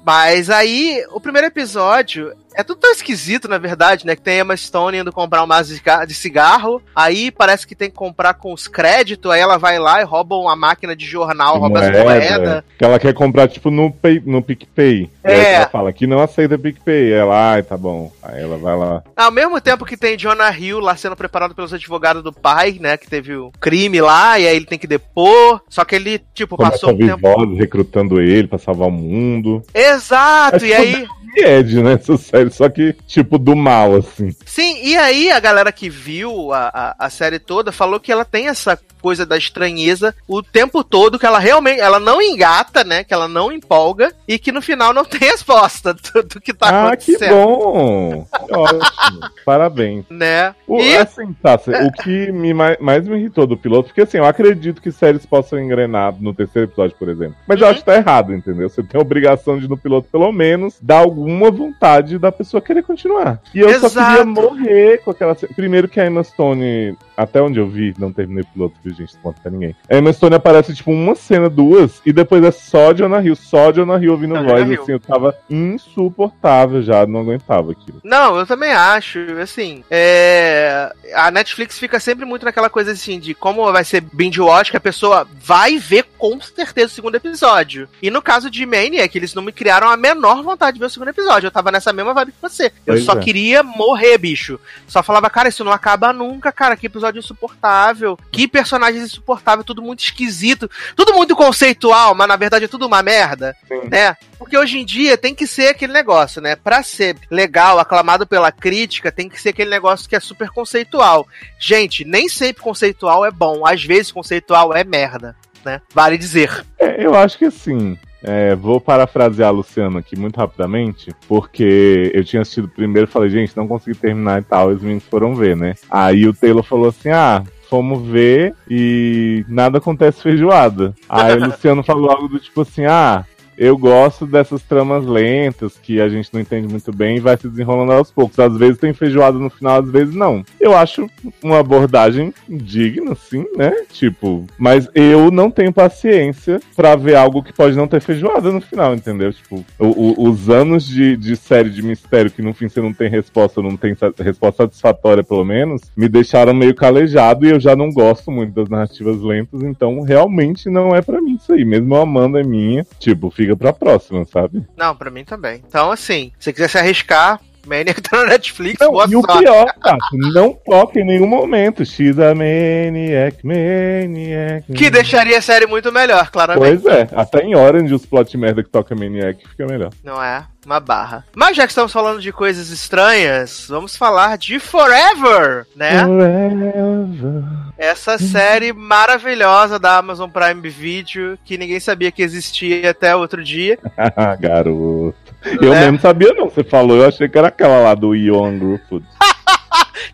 Mas aí, o primeiro episódio é tudo tão esquisito, na verdade, né? Que tem Emma Stone indo comprar um maço de ciga- de cigarro, aí parece que tem que comprar com os créditos, aí ela vai lá e rouba uma máquina de jornal, rouba as moedas. Que ela quer comprar, tipo, no, Pay, no PicPay. Aí É. ela fala que não aceita PicPay. Ela, ai, tá bom. Aí ela vai lá. Ao mesmo tempo que tem Jonah Hill lá sendo preparado pelos advogados do pai, né? Que teve o crime lá, e aí ele tem que depor. Só que ele, tipo, Começa passou um tempo. recrutando ele pra salvar o mundo. Exato, É e aí. Ed, né? Essa série, só que, tipo, do mal, assim. Sim, e aí a galera que viu a, a, a série toda falou que ela tem essa coisa da estranheza o tempo todo, que ela realmente, ela não engata, né, que ela não empolga, e que no final não tem resposta do, do que tá ah, acontecendo, bom! Que Ótimo. Parabéns. né? O, E- Assim, tá, o que me mais, me irritou do piloto, porque assim, eu acredito que séries possam engrenar no terceiro episódio, por exemplo. Mas eu Uhum. acho que tá errado, entendeu? Você tem a obrigação de, no piloto, pelo menos, dar alguma vontade da pessoa querer continuar. E eu só Exato. queria morrer com aquela. Primeiro que a Emma Stone, até onde eu vi, não terminei o piloto, viu, gente? Não conta pra ninguém. A Emma Stone aparece, tipo, uma cena, duas, e depois é só Jonah Hill, só Jonah Hill ouvindo Só voz, Hill. assim, eu tava insuportável já, não aguentava aquilo. Não, eu também acho, assim, é... a Netflix fica sempre muito naquela coisa assim, de como vai ser binge watch, que a pessoa vai ver com certeza o segundo episódio. E no caso de Maniac, eles não me criaram a menor vontade de ver o segundo episódio, eu tava nessa mesma vibe que você. Eu Pois só é. queria morrer, bicho. Só falava, cara, isso não acaba nunca, cara, que episódio insuportável, que personagens insuportável, tudo muito esquisito, tudo muito conceitual, mas na verdade é tudo uma merda, Sim. né? Porque hoje em dia tem que ser aquele negócio, né? Pra ser legal, aclamado pela crítica, tem que ser aquele negócio que é super conceitual. Gente, nem sempre conceitual é bom. Às vezes conceitual é merda, né? Vale dizer. É, eu acho que assim. é, vou parafrasear a Luciano aqui muito rapidamente, porque eu tinha assistido primeiro e falei, gente, não consegui terminar e tal, e os meninos foram ver, né? Aí o Taylor falou assim: ah, fomos ver e nada acontece feijoada. Aí o Luciano falou algo do tipo assim: ah. Eu gosto dessas tramas lentas que a gente não entende muito bem e vai se desenrolando aos poucos. Às vezes tem feijoada no final, às vezes não. Eu acho uma abordagem digna, sim, né? Tipo, mas eu não tenho paciência pra ver algo que pode não ter feijoada no final, entendeu? Tipo, o- o- os anos de, de série de mistério que no fim você não tem resposta, não tem resposta satisfatória, pelo menos, me deixaram meio calejado e eu já não gosto muito das narrativas lentas, então realmente não é pra mim isso aí. Mesmo eu amando é minha, tipo, fica pra próxima, sabe? Não, pra mim também. Então, assim, se quiser se arriscar, Maniac tá na Netflix, Não, e o sorte. pior, Tato, não toca em nenhum momento. X a Maniac, Maniac. Que deixaria a série muito melhor, claramente. Pois é, até em Orange os plot merda que toca Maniac fica melhor. Não é? Uma barra. Mas já que estamos falando de coisas estranhas, vamos falar de Forever, né? Forever. Essa série maravilhosa da Amazon Prime Video, que ninguém sabia que existia até outro dia. Garoto. Eu É. mesmo sabia não, você falou, eu achei que era aquela lá do Ion Gruffudd.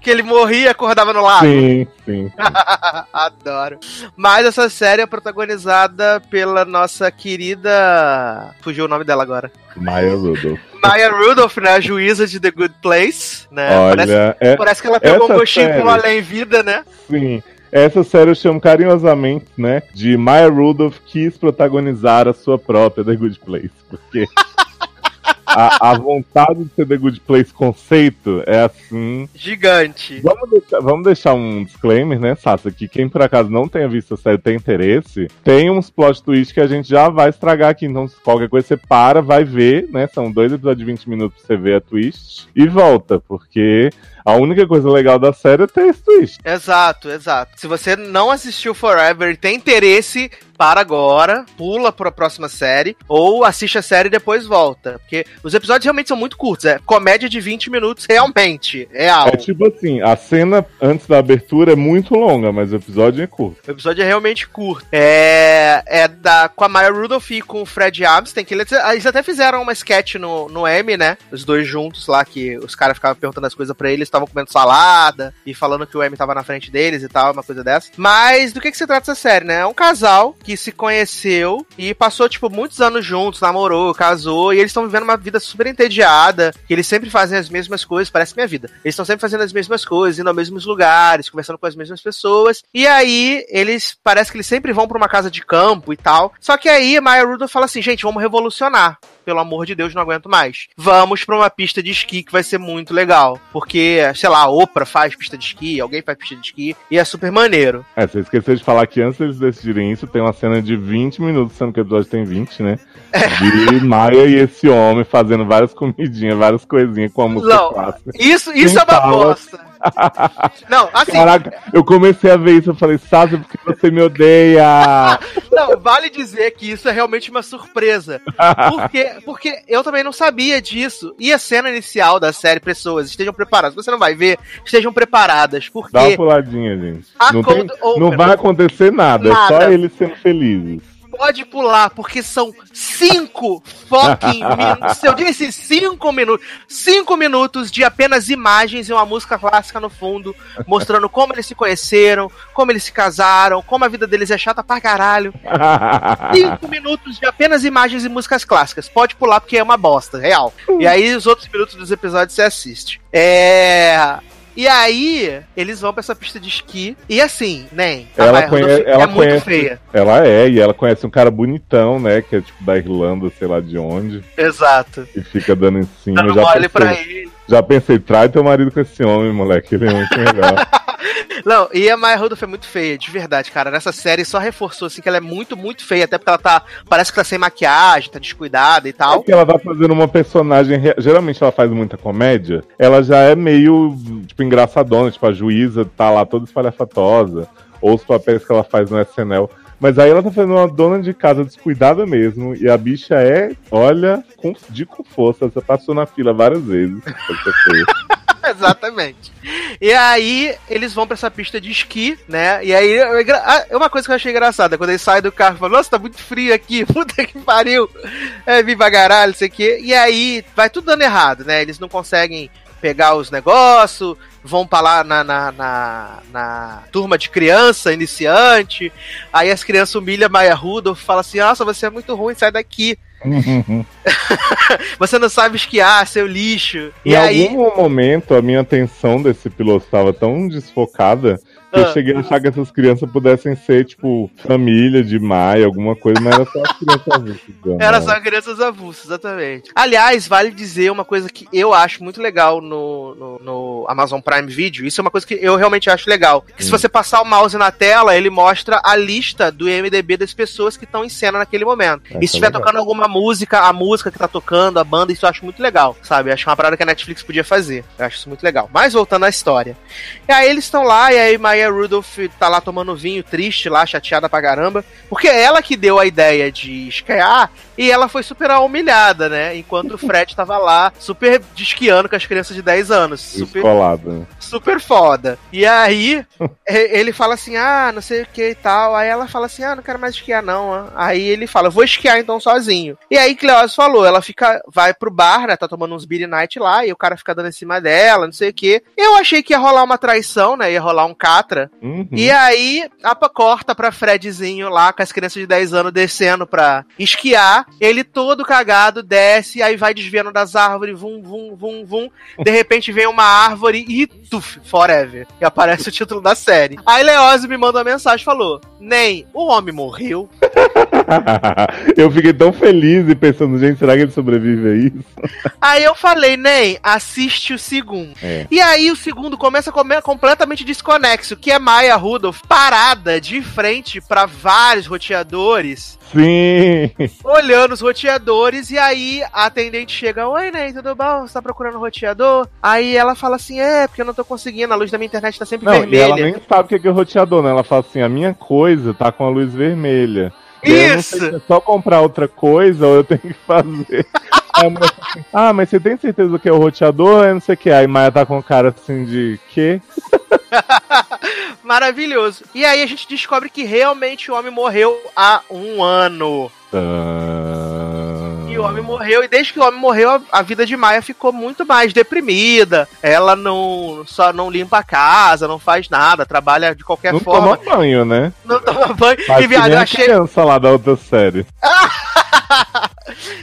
Que ele morria e acordava no lago. Sim, sim. Adoro. Mas essa série é protagonizada pela nossa querida. Fugiu o nome dela agora. Maya Rudolph. Maya Rudolph, né? A juíza de The Good Place, né? parece, Olha, é, parece que ela pegou um gostinho série- pelo além vida, né? sim. Essa série eu chamo carinhosamente, né, de Maya Rudolph quis protagonizar a sua própria The Good Place, porque a, a vontade de ser The Good Place conceito é assim, Gigante. Vamos deixar, vamos deixar um disclaimer, né, Sassa? Que quem por acaso não tenha visto a série tem interesse, tem uns plot twists que a gente já vai estragar aqui. Então, se qualquer coisa você para, vai ver, né? São dois episódios de 20 minutos pra você ver a twist e volta, porque a única coisa legal da série é ter esse twist. Exato, exato. Se você não assistiu Forever e tem interesse, para agora, pula para a próxima série, ou assiste a série e depois volta. Porque os episódios realmente são muito curtos. É comédia de 20 minutos, realmente. Real. É tipo assim, a cena antes da abertura é muito longa, mas o episódio é curto. O episódio é realmente curto. É, é da, com a Maya Rudolph e com o Fred Amstein, que eles, eles até fizeram uma sketch no, no M, né? Os dois juntos lá, que os caras ficavam perguntando as coisas pra eles, estavam comendo salada e falando que o M tava na frente deles e tal, uma coisa dessa. Mas do que, que se trata essa série, né? É um casal que se conheceu e passou, tipo, muitos anos juntos, namorou, casou, e eles estão vivendo uma vida super entediada, que eles sempre fazem as mesmas coisas, parece minha vida. Eles estão sempre fazendo as mesmas coisas, indo aos mesmos lugares, conversando com as mesmas pessoas. E aí, eles, parece que eles sempre vão pra uma casa de campo e tal. Só que aí, Maya Rudolph fala assim, gente, vamos revolucionar. Pelo amor de Deus, não aguento mais. Vamos pra uma pista de esqui que vai ser muito legal. Porque, sei lá, a Oprah faz pista de esqui, alguém faz pista de esqui, e é super maneiro. É, você esqueceu de falar que antes deles decidirem isso, tem uma cena de 20 minutos, sendo que o episódio tem 20, né? De Maia e esse homem fazendo várias comidinhas, várias coisinhas com a música Não. clássica. Isso, isso Quem é uma fala? bosta. Não, assim, Caraca, eu comecei a ver isso, eu falei, Sasa, porque você me odeia? Não, vale dizer que isso é realmente uma surpresa. Porque, porque eu também não sabia disso. E a cena inicial da série, pessoas, estejam preparadas. Você não vai ver, estejam preparadas. Porque Dá uma puladinha, gente. Não, tem- não vai acontecer nada, é só Nada. eles sendo felizes. Pode pular, porque são cinco fucking minutos. Se eu disse cinco minutos, cinco minutos de apenas imagens e uma música clássica no fundo, mostrando como eles se conheceram, como eles se casaram, como a vida deles é chata pra caralho. Cinco minutos de apenas imagens e músicas clássicas. Pode pular porque é uma bosta, real. E aí os outros minutos dos episódios você assiste. É. E aí, eles vão pra essa pista de esqui. E assim, nem. a Ela Maya conhe- Rudolph ela é muito conhece- feia. Ela é, e ela conhece um cara bonitão, né? Que é tipo da Irlanda, sei lá de onde, Exato. e fica dando em cima. Dando já mole pra pensei, ele. já pensei, trai teu marido com esse homem, moleque, ele é muito melhor. Não, e a Maya Rudolph é muito feia, de verdade, cara. Nessa série só reforçou assim que ela é muito, muito feia, até porque ela tá. Parece que tá sem maquiagem, tá descuidada e É tal. que ela tá fazendo uma personagem. Geralmente ela faz muita comédia. Ela já é meio, tipo, engraçadona. Tipo, a juíza tá lá toda espalhafatosa. Ou os papéis que ela faz no SNL. Mas aí ela tá fazendo uma dona de casa descuidada mesmo. E a bicha é, olha, com, de com força. Você passou na fila várias vezes. Exatamente. E aí, eles vão pra essa pista de esqui, né? E aí, é ah, é uma coisa que eu achei engraçada. Quando eles saem do carro e falam, nossa, tá muito frio aqui, puta que pariu. É, viva caralho, sei o quê. E aí, vai tudo dando errado, né? Eles não conseguem pegar os negócios, vão pra lá na, na, na, na turma de criança, iniciante. Aí as crianças humilham Maya Rudolph e falam assim, nossa, você é muito ruim, sai daqui. Você não sabe esquiar, seu lixo. Em E aí. algum momento, a minha atenção desse piloto estava tão desfocada. Eu cheguei a achar que essas crianças pudessem ser, tipo, família de Maia, alguma coisa, mas era só as crianças avulsas. Era só crianças avulsas, exatamente. Aliás, vale dizer uma coisa que eu acho muito legal no, no, no Amazon Prime Video. Isso é uma coisa que eu realmente acho legal. Que se Hum. você passar o mouse na tela, ele mostra a lista do IMDB das pessoas que estão em cena naquele momento. Essa e se é estiver legal. tocando alguma música, a música que tá tocando, a banda, isso eu acho muito legal, sabe? Acho uma parada que a Netflix podia fazer. Eu acho isso muito legal. Mas voltando à história. E aí eles estão lá, e aí Maya Rudolph tá lá tomando vinho, triste lá, chateada pra caramba. Porque é ela que deu a ideia de esquiar e ela foi super humilhada, né? Enquanto o Fred tava lá, super esquiando com as crianças de 10 anos. Super, Escolado. super foda. E aí, ele fala assim, ah, não sei o que e tal. Aí ela fala assim, ah, não quero mais esquiar não. Aí ele fala, vou esquiar então sozinho. E aí, Cleose falou, ela fica, vai pro bar, né, tá tomando uns beer night lá, e o cara fica dando em cima dela, não sei o que. Eu achei que ia rolar uma traição, né, ia rolar um catra. Uhum. E aí, a corta pra Fredzinho lá, com as crianças de 10 anos descendo pra esquiar. Ele todo cagado desce, aí vai desviando das árvores, vum, vum, vum, vum. De repente vem uma árvore e tuf, forever. E aparece o título da série. Aí Leose me manda uma mensagem, falou, Nem, o homem morreu. eu fiquei tão feliz e pensando, gente, será que ele sobrevive a isso? Aí eu falei, Nem, assiste o segundo. É. E aí o segundo começa a comer completamente desconexo, que é Maya Rudolph parada de frente pra vários roteadores, Sim! olhando os roteadores, e aí a atendente chega, oi, Ney, tudo bom? Você tá procurando um roteador? Aí ela fala assim, é, porque eu não tô conseguindo, a luz da minha internet tá sempre Não, vermelha. ela nem sabe o que é, que é roteador, né? Ela fala assim, a minha coisa tá com a luz vermelha. Isso! se é só comprar outra coisa ou eu tenho que fazer. Assim, ah, mas você tem certeza que é o roteador? Eu não sei o que. Aí Maia tá com cara assim de quê? Maravilhoso. E aí a gente descobre que realmente o homem morreu há um ano. Tã... O homem morreu, e desde que o homem morreu, a, a vida de Maia ficou muito mais deprimida. Ela não só não limpa a casa, não faz nada, trabalha de qualquer Não forma, toma banho, né? não toma banho. Faz E viado, eu achei. criança lá da outra série.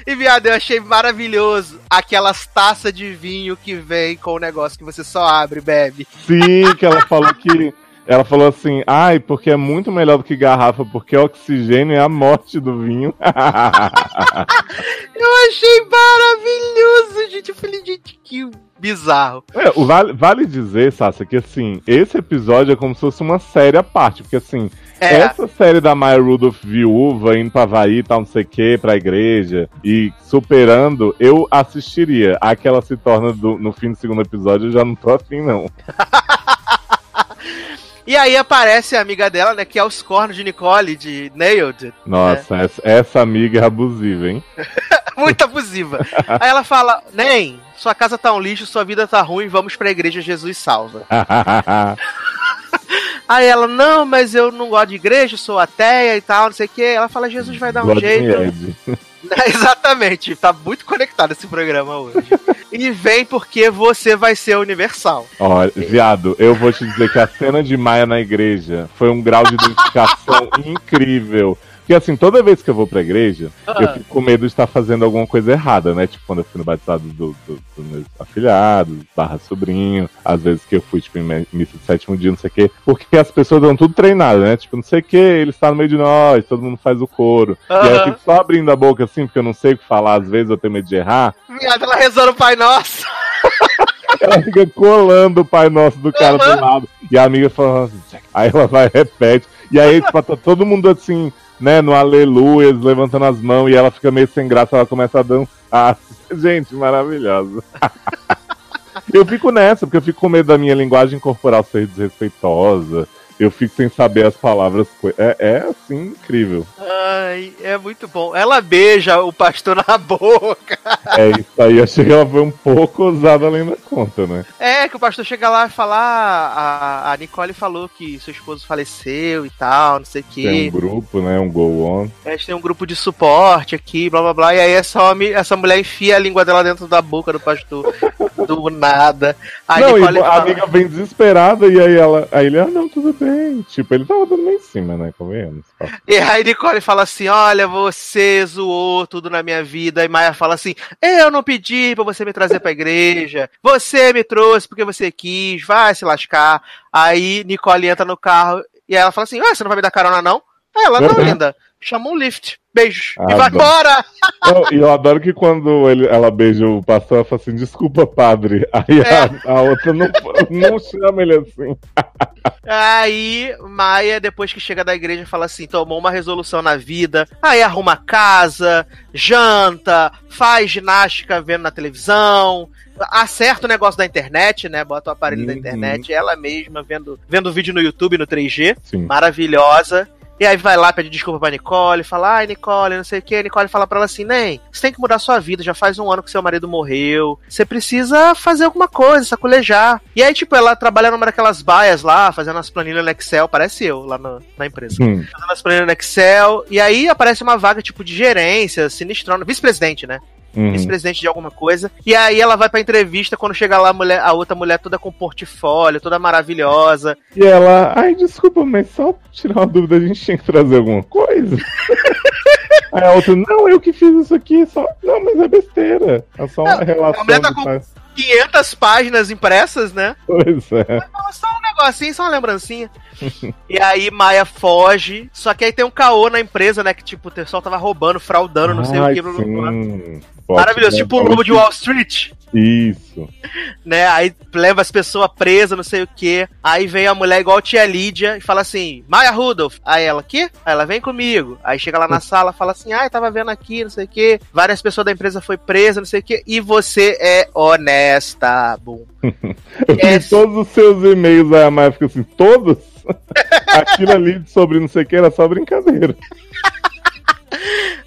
E viado, eu achei maravilhoso aquelas taças de vinho que vem com o negócio que você só abre e bebe. Sim, que ela falou que. Ela falou assim, ai, porque é muito melhor do que garrafa, porque oxigênio é a morte do vinho. Eu achei maravilhoso, gente. Eu falei, gente, que bizarro. É, vale, vale dizer, Sasha, que assim, esse episódio é como se fosse uma série à parte, porque assim, É, essa série da Maya Rudolph viúva, indo pra Havaí e tal, não sei o que, pra igreja, e superando, eu assistiria. A que ela se torna do- no fim do segundo episódio, eu já não tô afim, não. E aí aparece a amiga dela, né? Que é os cornos de Nicole, de Nailed. Nossa, essa, essa amiga é abusiva, hein? Muito abusiva. aí ela fala: Nem, sua casa tá um lixo, sua vida tá ruim, vamos pra igreja, Jesus salva. Aí ela, não, mas eu não gosto de igreja, sou ateia e tal, não sei o que. Ela fala, Jesus vai dar um God jeito. Exatamente, tá muito conectado esse programa hoje. e vem porque você vai ser universal. Olha, viado, eu vou te dizer que a cena de Maia na igreja foi um grau de identificação incrível. Porque assim, toda vez que eu vou pra igreja, eu fico com medo de estar fazendo alguma coisa errada, né? Tipo, quando eu fui no batizado do, do, dos meus afilhados, barra sobrinho, às vezes que eu fui, tipo, em missa de sétimo dia, não sei o quê. Porque as pessoas dão tudo treinado, né? Tipo, não sei o quê, ele está no meio de nós, todo mundo faz o coro. E aí eu fico só abrindo a boca assim, porque eu não sei o que falar, às vezes eu tenho medo de errar. Viado, ela rezando o Pai Nosso. Ela fica colando o Pai Nosso do cara Aham. do lado. E a amiga fala assim, aí ela vai repete. E aí, tipo, tá todo mundo assim, né, no aleluia, levantando as mãos, e ela fica meio sem graça, ela começa a dançar. Gente, maravilhosa. Eu fico nessa, porque eu fico com medo da minha linguagem corporal ser desrespeitosa. Eu fico sem saber as palavras. É, é assim, incrível. Ai, é muito bom. Ela beija o pastor na boca. É isso aí. Achei que ela foi um pouco ousada além da conta, né? É, que o pastor chega lá e fala: ah, a, a Nicole falou que seu esposo faleceu e tal, não sei o Tem um quê. grupo, né? Um go on. A gente tem um grupo de suporte aqui, blá blá blá. E aí essa, homem, essa mulher enfia a língua dela dentro da boca do pastor. do nada. A não, Nicole e a fala, amiga vem desesperada e aí ela. Aí ele, ah, não, tudo bem. Sei. Tipo, ele tava dando meio em cima, né? Convenhamos. E aí Nicole fala assim: Olha, você zoou tudo na minha vida. E Maia fala assim: Eu não pedi pra você me trazer pra igreja. Você me trouxe porque você quis. Vai se lascar. Aí Nicole entra no carro e ela fala assim: Ah, você não vai me dar carona, não? Aí ela, não, Uhum. linda. Chama um lift. Beijos. Ah, e vai embora. Eu- E eu, adoro que quando ele- ela beija o pastor, ela fala assim, desculpa, padre. Aí É. a, a outra não, não chama ele assim. Aí, Maia, depois que chega da igreja, fala assim: tomou uma resolução na vida. Aí arruma casa, janta, faz ginástica vendo na televisão, acerta o negócio da internet, né? Bota o aparelho da Uhum. internet, ela mesma vendo, vendo vídeo no YouTube, no 3G. Sim. Maravilhosa. E aí vai lá, pede desculpa pra Nicole, fala, ai, Nicole, não sei o que. Nicole fala pra ela assim, nem, você tem que mudar sua vida, já faz um ano que seu marido morreu. Você precisa fazer alguma coisa, sacolejar. E aí, tipo, ela trabalha numa daquelas baias lá, fazendo as planilhas no Excel, parece eu, lá no- na empresa. Hum. Fazendo as planilhas no Excel, e aí aparece uma vaga, tipo, de gerência, sinistrona, vice-presidente, né? Uhum. vice-presidente de alguma coisa. E aí ela vai pra entrevista, quando chega lá a, mulher, a outra mulher toda com portfólio, toda maravilhosa. E ela, ai, desculpa, mas só tirar uma dúvida, a gente tinha que trazer alguma coisa. Aí a outra, não, eu que fiz isso aqui, só. Não, mas é besteira. É só uma Não, relação. a mulher tá com- paz. 500 páginas impressas, né? Pois é. Só um negocinho, só uma lembrancinha. e aí Maia foge, só que aí tem um caô na empresa, né? Que tipo, o pessoal tava roubando, fraudando, não sei Ai, o que. blá, blá, blá. sim. Pode Maravilhoso, tipo o lobo de. Wall Street. Isso. né? Aí leva as pessoas presas, não sei o que. Aí vem a mulher igual a tia Lídia e fala assim: Maya Rudolph. Aí ela, que? Aí ela vem comigo. Aí chega lá na sala fala assim: ai, tava vendo aqui, não sei o que. Várias pessoas da empresa foi presa, não sei o que. E você é honesta, Boom. Eu vi todos os seus e-mails, aí a Maia fica assim, todos? Aquilo ali sobre não sei o que era só brincadeira.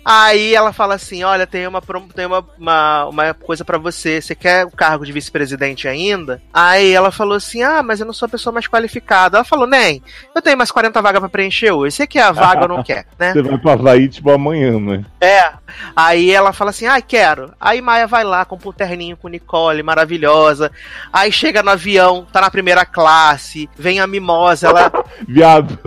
Aí ela fala assim: olha, tem uma, tem uma, uma, uma coisa pra você. Você quer o cargo de vice-presidente ainda? Aí ela falou assim: ah, mas eu não sou a pessoa mais qualificada. Ela falou: nem, eu tenho mais 40 vagas pra preencher hoje. Você quer a vaga ou não quer, né? Você vai pro Havaí, tipo, amanhã, né? É. Aí ela fala assim: ai, quero. Aí Maia vai lá, compra um terninho com Nicole, maravilhosa. Aí chega no avião, tá na primeira classe, vem a mimosa, ela. Viado,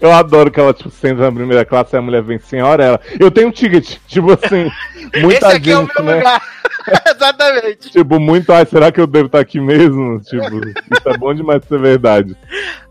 eu adoro que ela, tipo, senta na primeira classe e a mulher vem, senhora, ela, eu tenho um ticket. Tipo assim, muita Esse aqui é o gente, meu né? lugar. Exatamente. Tipo, muito, ai, será que eu devo estar aqui mesmo? Tipo, isso é bom demais pra ser verdade.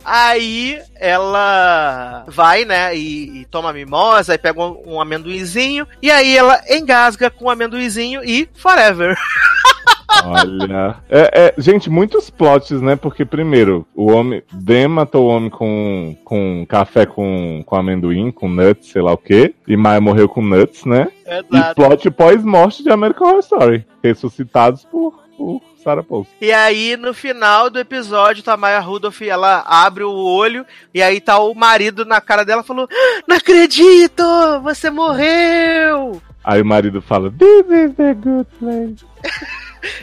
Aí ela vai, né, e, e toma mimosa, aí pega um, um amendoinzinho, e aí ela engasga com o amendoinzinho e forever. Olha. É, é, gente, muitos plots, né? Porque, primeiro, o homem. Dan matou o homem com, com café com, com amendoim, com nuts, sei lá o quê. E Maia morreu com nuts, né? E Exato. plot pós-morte de American Horror Story. Ressuscitados por, por Sarah Paulson. E aí, no final do episódio, tá a Maya Rudolph, ela abre o olho, e aí tá o marido na cara dela falou: "Ah, Não acredito! Você morreu! Aí o marido fala: This is the good place.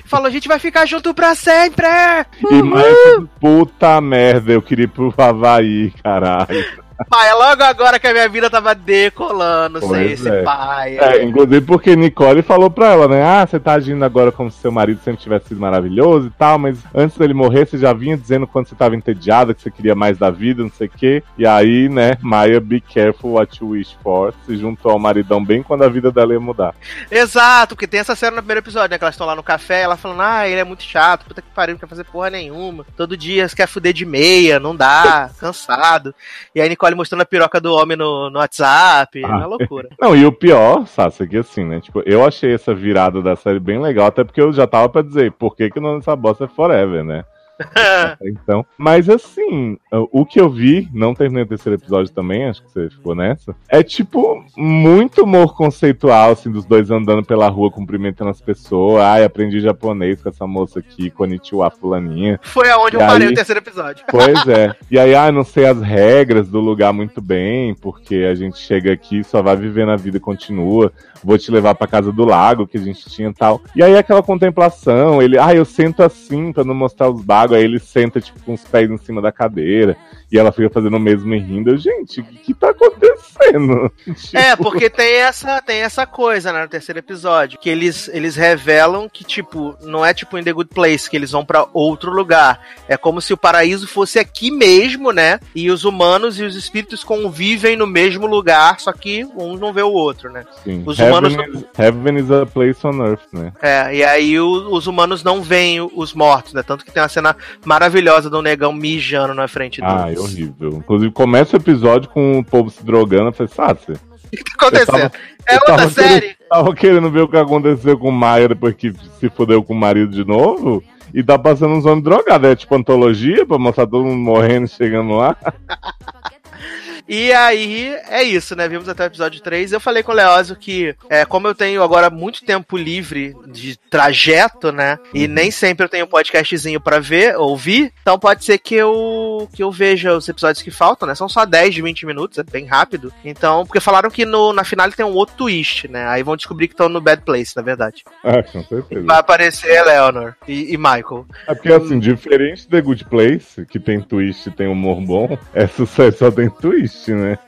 Falou, a gente vai ficar junto pra sempre! E fica, puta merda, eu queria ir pro Havaí, caralho. Pai, é logo agora que a minha vida tava decolando, sem Pois esse é. pai. É, inclusive porque Nicole falou pra ela, né? Ah, você tá agindo agora como se seu marido sempre tivesse sido maravilhoso e tal, mas antes dele morrer, você já vinha dizendo quando você tava entediada, que você queria mais da vida, não sei o quê. E aí, né, Maia, be careful what you wish for, se juntou ao maridão bem quando a vida dela ia mudar. Exato, porque tem essa cena no primeiro episódio, né? Que elas estão lá no café, ela falando, ah, ele é muito chato, puta que pariu, não quer fazer porra nenhuma. Todo dia você quer fuder de meia, não dá, cansado. E aí Nicole mostrando a piroca do homem no, no WhatsApp, Ah. uma loucura. Não, e o pior, Sassi, é que assim, né? Tipo, eu achei essa virada da série bem legal, até porque eu já tava pra dizer, por que, que o nome dessa bosta é Forever, né? Então, mas assim, o que eu vi, não terminei o terceiro episódio também, acho que você ficou nessa, é tipo muito humor conceitual, assim, dos dois andando pela rua cumprimentando as pessoas. Ai, aprendi japonês com essa moça aqui, Konnichiwa fulaninha. Foi aonde eu E parei aí? o terceiro episódio. Pois é. E aí, ah, não sei as regras do lugar muito bem, porque a gente chega aqui, só vai vivendo a vida e continua. Vou te levar pra casa do lago que a gente tinha e tal. E aí aquela contemplação, ele, ah, eu sento assim pra não mostrar os bagos. Água, aí ele senta, tipo, com os pés em cima da cadeira, e ela fica fazendo o mesmo e rindo. Gente, o que, que tá acontecendo? É, Tipo, porque tem essa, tem essa coisa né, no terceiro episódio, que eles, eles revelam que, tipo, não é tipo em The Good Place, que eles vão pra outro lugar. É como se o paraíso fosse aqui mesmo, né? E os humanos e os espíritos convivem no mesmo lugar, só que um não vê o outro, né? Sim. os Heaven, humanos- is, heaven is a place on earth, né? É, e aí o- os humanos não veem os mortos, né? Tanto que tem uma cena maravilhosa do negão mijando na frente deles. Ah, é horrível. Inclusive, começa o episódio com o povo se drogando. Eu falei, Sácia, O que tá acontecendo? Tava- é outra tava série? Querendo, tava querendo ver o que aconteceu com o Maia depois que se fudeu com o marido de novo. E tá passando uns homens drogados. É tipo antologia pra mostrar todo mundo morrendo e chegando lá. E aí, é isso, né? Vimos até o episódio 3. Eu falei com o Leózio que, é, como eu tenho agora muito tempo livre de trajeto, né? E nem sempre eu tenho um podcastzinho pra ver, ouvir. Então pode ser que eu, que eu veja os episódios que faltam, né? São só 10 de 20 minutos, é bem rápido. Então, porque falaram que no, na final tem um outro twist, né? Aí vão descobrir que estão no Bad Place, na verdade. Ah, com certeza. Vai aparecer Eleanor e, e Michael. É porque, assim, diferente de The Good Place, que tem twist e tem humor bom, essa série só tem twist, né?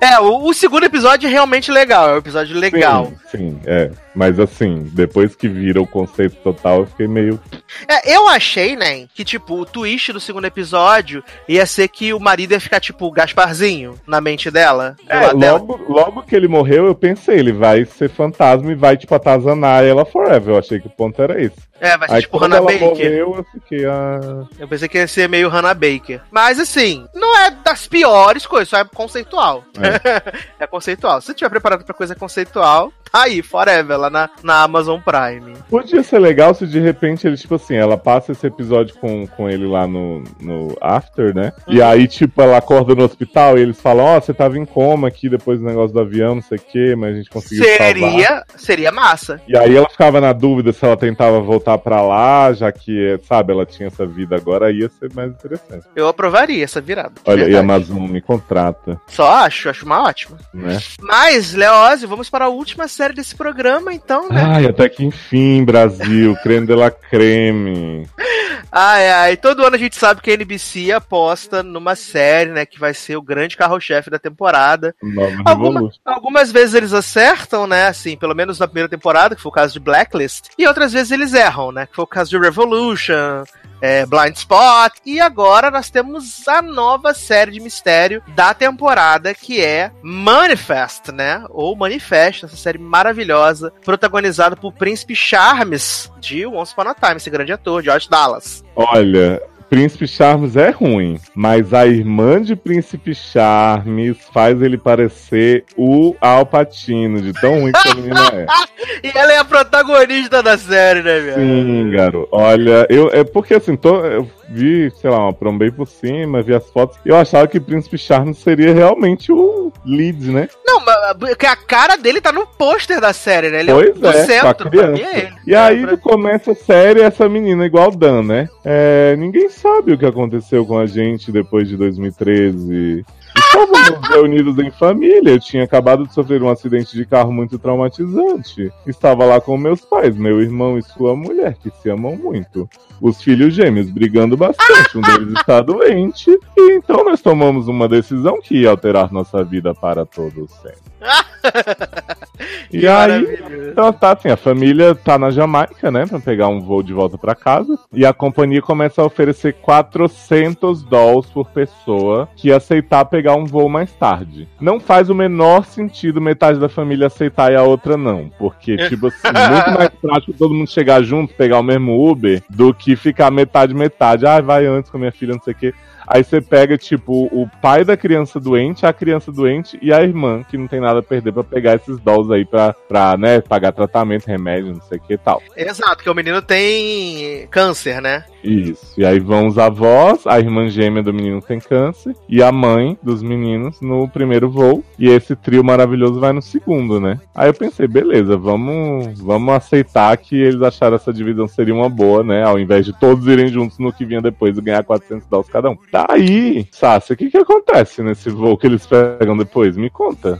É, o, o segundo episódio é realmente legal, é um episódio legal. Sim, sim, é. Mas, assim, depois que vira o conceito total, eu fiquei meio. É, eu achei, né, que, tipo, o twist do segundo episódio ia ser que o marido ia ficar, tipo, Gasparzinho na mente dela. É, lado dela. logo, logo que ele morreu, eu pensei, ele vai ser fantasma e vai, tipo, atazanar ela forever. Eu achei que o ponto era esse. É, vai ser Aí, tipo Hannah Baker. morreu, eu fiquei, ah... Eu pensei que ia ser meio Hannah Baker. Mas, assim, não é das piores coisas, só é conceitual. É, conceitual. Se você estiver preparado pra coisa conceitual, tá aí, forever, lá na, na Amazon Prime. Podia ser legal se de repente ele, tipo assim, ela passa esse episódio com, com ele lá no, no After, né? E Uhum. aí, tipo, ela acorda no hospital e eles falam, ó, você tava em coma aqui depois do negócio do avião, não sei o quê, mas a gente conseguiu salvar. Seria, seria massa. E aí ela ficava na dúvida se ela tentava voltar pra lá, já que, sabe, ela tinha essa vida agora, ia ser mais interessante. Eu aprovaria essa virada. Olha, e a verdade. Amazon me contrata, Só acho, acho uma ótima. né? Mas, Leózio, vamos para a última série desse programa, então, né? Ai, até que enfim, Brasil, creme de la creme. Ai, ai, todo ano a gente sabe que a NBC aposta numa série, né, que vai ser o grande carro-chefe da temporada. Alguma- algumas vezes eles acertam, né, assim, pelo menos na primeira temporada, que foi o caso de Blacklist, e outras vezes eles erram, né, que foi o caso de Revolution, é, Blind Spot, e agora nós temos a nova série de mistério da temporada, que é Manifest, né, ou Manifesto, essa série maravilhosa, protagonizada por Príncipe Charmes, de Once Upon a Time, esse grande ator, George Dallas. Olha, Príncipe Charmes é ruim, mas a irmã de Príncipe Charmes faz ele parecer o Alpatino, de tão ruim que a menina é. E ela é a protagonista da série, né, meu? Sim, garoto. Olha, eu, é porque assim, tô, eu vi, sei lá, uma prombei por cima, vi as fotos, eu achava que Príncipe Charmes seria realmente o lead, né? Não, mas porque a cara dele tá no pôster da série, né? Ele Pois é o do é, a centro, é. E É, aí pra- começa a série essa menina igual Dan, né? É, ninguém sabe o que aconteceu com a gente depois de 2013. Estávamos reunidos em família. Eu tinha acabado de sofrer um acidente de carro muito traumatizante. Estava lá com meus pais, meu irmão e sua mulher, que se amam muito. Os filhos gêmeos brigando bastante. Um deles está doente. E então nós tomamos uma decisão que ia alterar nossa vida para todos sempre. E Que aí, maravilha. então tá assim, a família tá na Jamaica, né, pra pegar um voo de volta pra casa, e a companhia começa a oferecer 400 dólares por pessoa que aceitar pegar um voo mais tarde. Não faz o menor sentido metade da família aceitar e a outra não, porque, tipo assim, muito mais prático todo mundo chegar junto, pegar o mesmo Uber, do que ficar metade, metade. Ah, vai antes com a minha filha, não sei o quê. Aí você pega, tipo, o pai da criança doente, a criança doente e a irmã, que não tem nada a perder pra pegar esses dolls aí pra, pra né, pagar tratamento, remédio, não sei o que e tal. Exato, que o menino tem câncer, né? Isso. E aí vão os avós, a irmã gêmea do menino tem câncer, e a mãe dos meninos no primeiro voo. E esse trio maravilhoso vai no segundo, né? Aí eu pensei, beleza, vamos, vamos aceitar que eles acharam essa divisão seria uma boa, né? Ao invés de todos irem juntos no que vinha depois e ganhar 400 dólares cada um. Tá aí, Sácia, o que que acontece nesse voo que eles pegam depois? Me conta.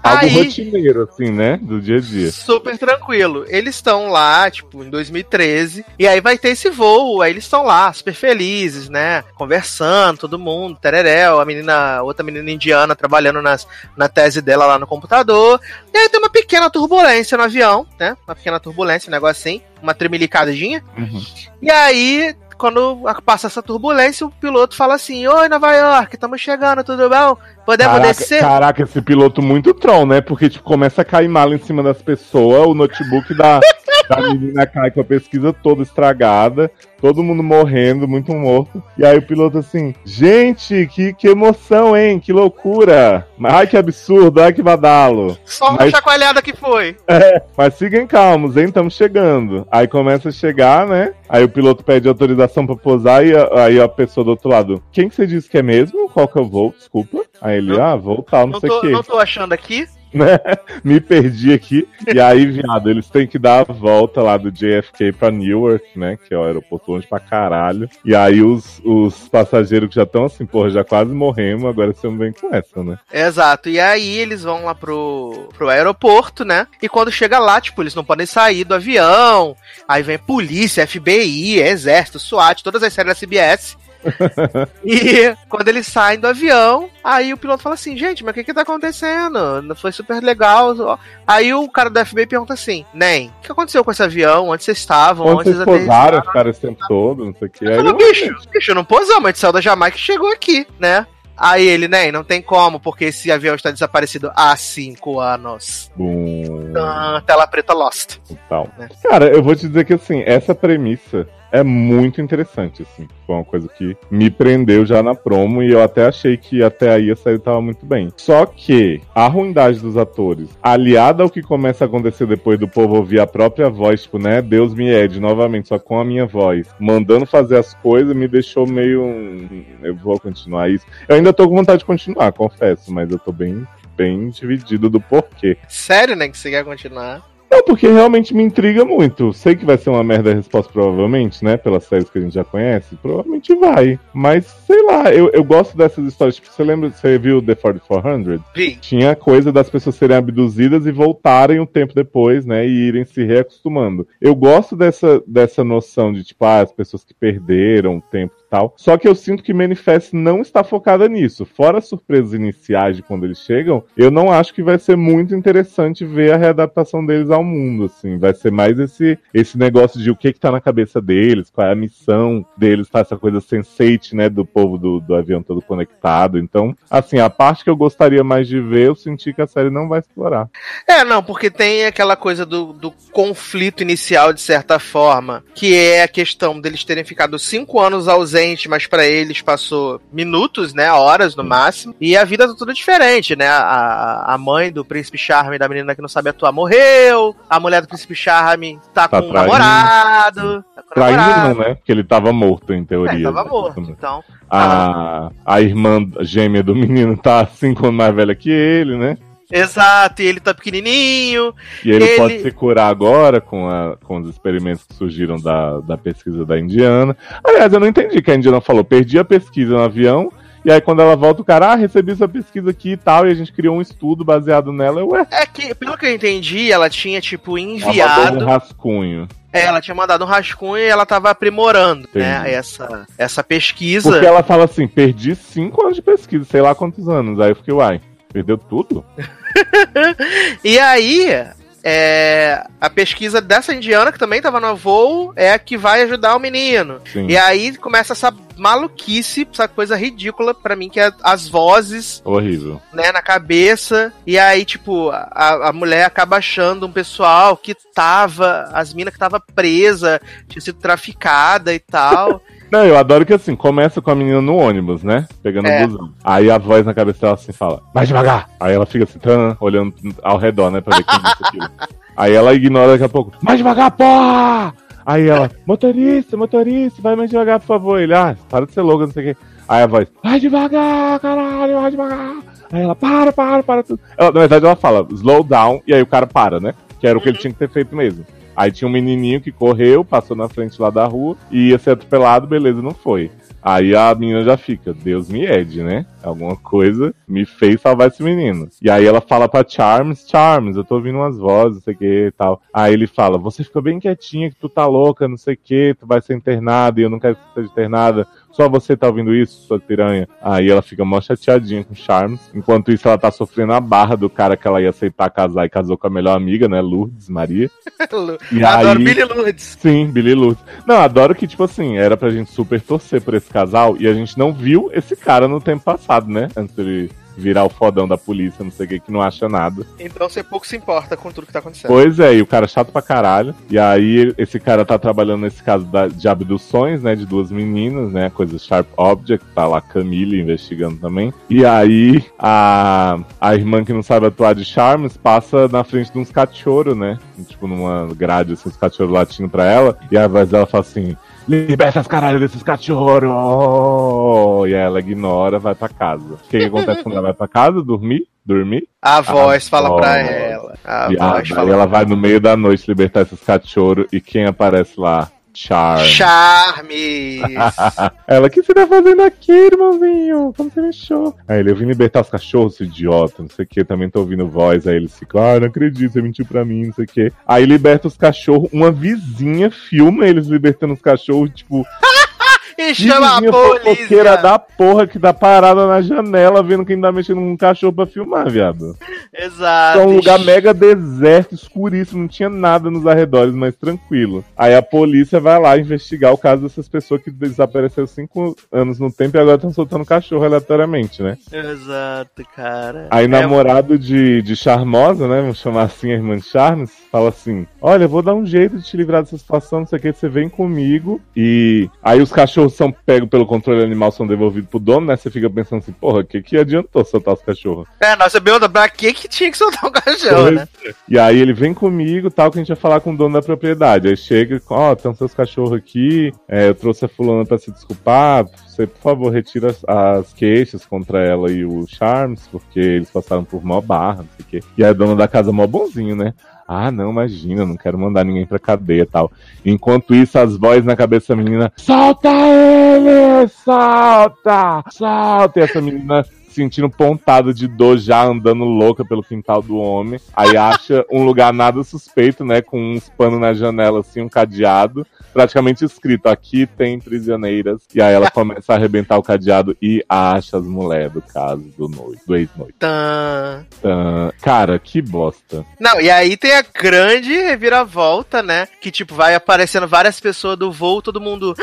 Algo Aí- rotineiro, assim, né? Do dia a dia. Super tranquilo. Eles estão lá, tipo, em 2013, e aí vai ter esse voo, aí eles estão lá, super felizes, né? Conversando, todo mundo, tereréu, a menina, outra menina indiana trabalhando nas, na tese dela lá no computador. E aí tem uma pequena turbulência no avião, né? Uma pequena turbulência, um negócio assim, uma tremelicadinha. Uhum. E aí, quando passa essa turbulência, o piloto fala assim: Oi, Nova York, estamos chegando, tudo bom? Podemos Caraca, descer? caraca, esse piloto muito Tron, né? Porque, tipo, começa a cair mala em cima das pessoas, o notebook da, da menina cai com a pesquisa toda estragada, todo mundo morrendo, muito morto. E aí o piloto assim, gente, que, que emoção, hein? Que loucura! Ai, que absurdo, ai, que badalo. Só uma mas- chacoalhada que foi. Mas fiquem calmos, hein? Estamos chegando. Aí começa a chegar, né? Aí o piloto pede autorização pra pousar e a- aí a pessoa do outro lado, quem que você disse que é mesmo? Qual que eu vou? Desculpa. Aí ele, Não- ah, vou tal, não, Não sei o quê. não tô achando aqui. né? Me perdi aqui. E aí, viado, eles têm que dar a volta lá do JFK pra Newark, né? Que é o aeroporto longe pra caralho. E aí os, os passageiros que já estão assim, porra, já quase morremos, agora você não vem com essa, né? Exato. E aí eles vão lá pro, pro aeroporto, né? E quando chega lá, tipo, eles não podem sair do avião. Aí vem polícia, FBI, exército, SWAT, todas as séries da CBS. e quando eles saem do avião, aí o piloto fala assim, gente, mas o que que tá acontecendo? Não Foi super legal. ó." Aí o cara do FBI pergunta assim, Nem, o que aconteceu com esse avião? Onde vocês estavam? Onde vocês aterrissaram?" posaram, ficaram esse tempo todo, não sei o que. Falou, ele, bicho, bicho, não posamos, a gente saiu da Jamaica e chegou aqui, né? Aí ele, nem, não tem como, porque esse avião está desaparecido há cinco anos. Bum, Ah, tela preta Lost. e tal. né? Cara, eu vou te dizer que assim, essa premissa é muito interessante, assim. Foi uma coisa que me prendeu já na promo e eu até achei que até aí a série tava muito bem. Só que a ruindade dos atores, aliada ao que começa a acontecer depois do povo ouvir a própria voz, tipo, né? Deus me ede novamente, só com a minha voz, mandando fazer as coisas, me deixou meio. Eu vou continuar isso. Eu ainda tô com vontade de continuar, confesso, mas eu tô bem. Bem dividido do porquê. Sério, né, que você quer continuar? Não, porque realmente me intriga muito. Sei que vai ser uma merda a resposta, provavelmente, né? Pelas séries que a gente já conhece. Provavelmente vai. Mas, sei lá, eu, eu gosto dessas histórias. Tipo, você lembra, você viu The 4400? Vi. Tinha coisa das pessoas serem abduzidas e voltarem um tempo depois, né? E irem se reacostumando. Eu gosto dessa, dessa noção de, tipo, ah, as pessoas que perderam o tempo e tal. Só que eu sinto que Manifest não está focada nisso. Fora as surpresas iniciais de quando eles chegam, eu não acho que vai ser muito interessante ver a readaptação deles ao mundo, assim. Vai ser mais esse, esse negócio de o que que tá na cabeça deles, qual é a missão deles, tá essa coisa sensate, né, do povo do, do avião todo conectado. Então, assim, a parte que eu gostaria mais de ver, eu senti que a série não vai explorar. É, não, porque tem aquela coisa do, do conflito inicial, de certa forma, que é a questão deles terem ficado cinco anos ausentes, mas pra eles passou minutos, né, horas no máximo, e a vida tá tudo diferente, né? A, a mãe do príncipe Charme, da menina que não sabe atuar, morreu, a mulher do príncipe Charme tá, Tá com um traindo. namorado, tá com um Traindo namorado. não, né? Porque ele tava morto, em É, teoria. tava né? morto, então. A, a irmã gêmea do menino tá cinco anos mais velha que ele, né? Exato, e ele tá pequenininho. E ele, Ele- pode se curar agora com, a- com os experimentos que surgiram da, da pesquisa da Indiana. Aliás, eu não entendi que a Indiana falou. Perdi a pesquisa no avião. E aí, quando ela volta, o cara, ah, recebi essa pesquisa aqui e tal. E a gente criou um estudo baseado nela. Eu, ué, É que, pelo que eu entendi, ela tinha, tipo, enviado. um rascunho. É, ela tinha mandado um rascunho e ela tava aprimorando, né, Entendi. essa, essa pesquisa. Porque ela fala assim: perdi cinco anos de pesquisa, sei lá quantos anos. Aí eu fiquei, uai, perdeu tudo? E aí, é, a pesquisa dessa indiana, que também tava no voo, é a que vai ajudar o menino. Sim. E aí começa essa maluquice, essa coisa ridícula pra mim, que é as vozes, Horrível. né, na cabeça. E aí, tipo, a, a mulher acaba achando um pessoal que tava, as minas que tava presa, tinha sido traficada e tal. Não, eu adoro que assim, começa com a menina no ônibus, né? Pegando É. o busão. Aí a voz na cabeça dela assim fala, mais devagar. Aí ela fica assim, tan, olhando ao redor, né? Pra ver quem disse aquilo. Aí ela ignora daqui a pouco, mais devagar, porra! Aí ela, motorista, motorista, vai mais devagar, por favor. Ele, ah, para de ser louco, não sei o quê. Aí a voz, vai devagar, caralho, vai devagar. Aí ela, para, para, para tudo. Ela, na verdade, ela fala, slow down, e aí o cara para, né? Que era o que ele tinha que ter feito mesmo. Aí tinha um menininho que correu, passou na frente lá da rua e ia ser atropelado, beleza, não foi. Aí a menina já fica, Deus me ede, né? Alguma coisa me fez salvar esse menino. E aí ela fala pra Charms, Charms, eu tô ouvindo umas vozes, não sei o que e tal. Aí ele fala, você fica bem quietinha que tu tá louca, não sei o que, tu vai ser internada e eu não quero que você seja internada. Só você tá ouvindo isso, sua piranha. Aí ela fica mó chateadinha com Charms. Enquanto isso, ela tá sofrendo a barra do cara que ela ia aceitar casar e casou com a melhor amiga, né? Lourdes Maria. E Adoro aí- Billy Lourdes. Sim, Billy Lourdes. Não, adoro que, tipo assim, era pra gente super torcer por esse casal e a gente não viu esse cara no tempo passado, né? Antes dele virar o fodão da polícia, não sei o que, que não acha nada. Então você pouco se importa com tudo que tá acontecendo. Pois é, e o cara é chato pra caralho. E aí esse cara tá trabalhando nesse caso da- de abduções, né, de duas meninas, né, coisa Sharp Object, tá lá Camille investigando também. E aí a, a irmã que não sabe atuar de Charms passa na frente de uns cachorros, né, tipo numa grade, assim, os cachorros latindo pra ela. E a voz dela fala assim... Liberta as caralho desses cachorros! E ela ignora, vai pra casa. O que, que acontece quando ela vai pra casa? Dormir? Dormir? A voz fala voz. pra ela. A E a- voz aí fala ela vai no meio da noite libertar esses cachorros e quem aparece lá? Charm. Charmes! ela, o que você tá fazendo aqui, irmãozinho? Como você achou? Aí ele, eu vim libertar os cachorros, idiota, não sei o que, também tô ouvindo voz. Aí eles ficam, ah, não acredito, você mentiu pra mim, não sei o que. Aí liberta os cachorros, uma vizinha filma eles libertando os cachorros, tipo, e chama a polícia! da porra que dá parada na janela vendo quem tá mexendo com um cachorro pra filmar, viado. Exato. É um lugar mega deserto, escuríssimo, não tinha nada nos arredores, mas tranquilo. Aí a polícia vai lá investigar o caso dessas pessoas que desapareceram cinco anos no tempo e agora estão soltando cachorro aleatoriamente, né? Exato, cara. Aí É, namorado de, de Charmosa, né? Vamos chamar assim a irmã de Charmes, fala assim: Olha, vou dar um jeito de te livrar dessa situação, não sei o que, você vem comigo. E aí os cachorros são pegos pelo controle animal, são devolvidos pro dono, né? Você fica pensando assim, porra, o que, que adiantou soltar os cachorros? É, nossa pergunta, pra que que tinha que soltar um cachorro, né? E aí ele vem comigo, tal, que a gente vai falar com o dono da propriedade. Aí chega, ó, tem seus cachorros aqui, é, eu trouxe a fulana pra se desculpar, você, por favor, retira as, as queixas contra ela e o Charms, porque eles passaram por mó barra, não sei o quê. E aí a dona da casa é mó bonzinho, né? Ah, não, imagina, não quero mandar ninguém pra cadeia e tal. Enquanto isso, as vozes na cabeça da menina, solta ele! Solta! Solta! E essa menina sentindo pontada de dor já andando louca pelo quintal do homem. Aí acha um lugar nada suspeito, né? Com uns panos na janela, assim, um cadeado. Praticamente escrito, aqui tem prisioneiras. E aí ela começa a arrebentar o cadeado e acha as mulheres do caso do noivo, do ex-noivo. Tã. Tã. Cara, que bosta. Não, e aí tem a grande reviravolta, né? Que, tipo, vai aparecendo várias pessoas do voo, todo mundo.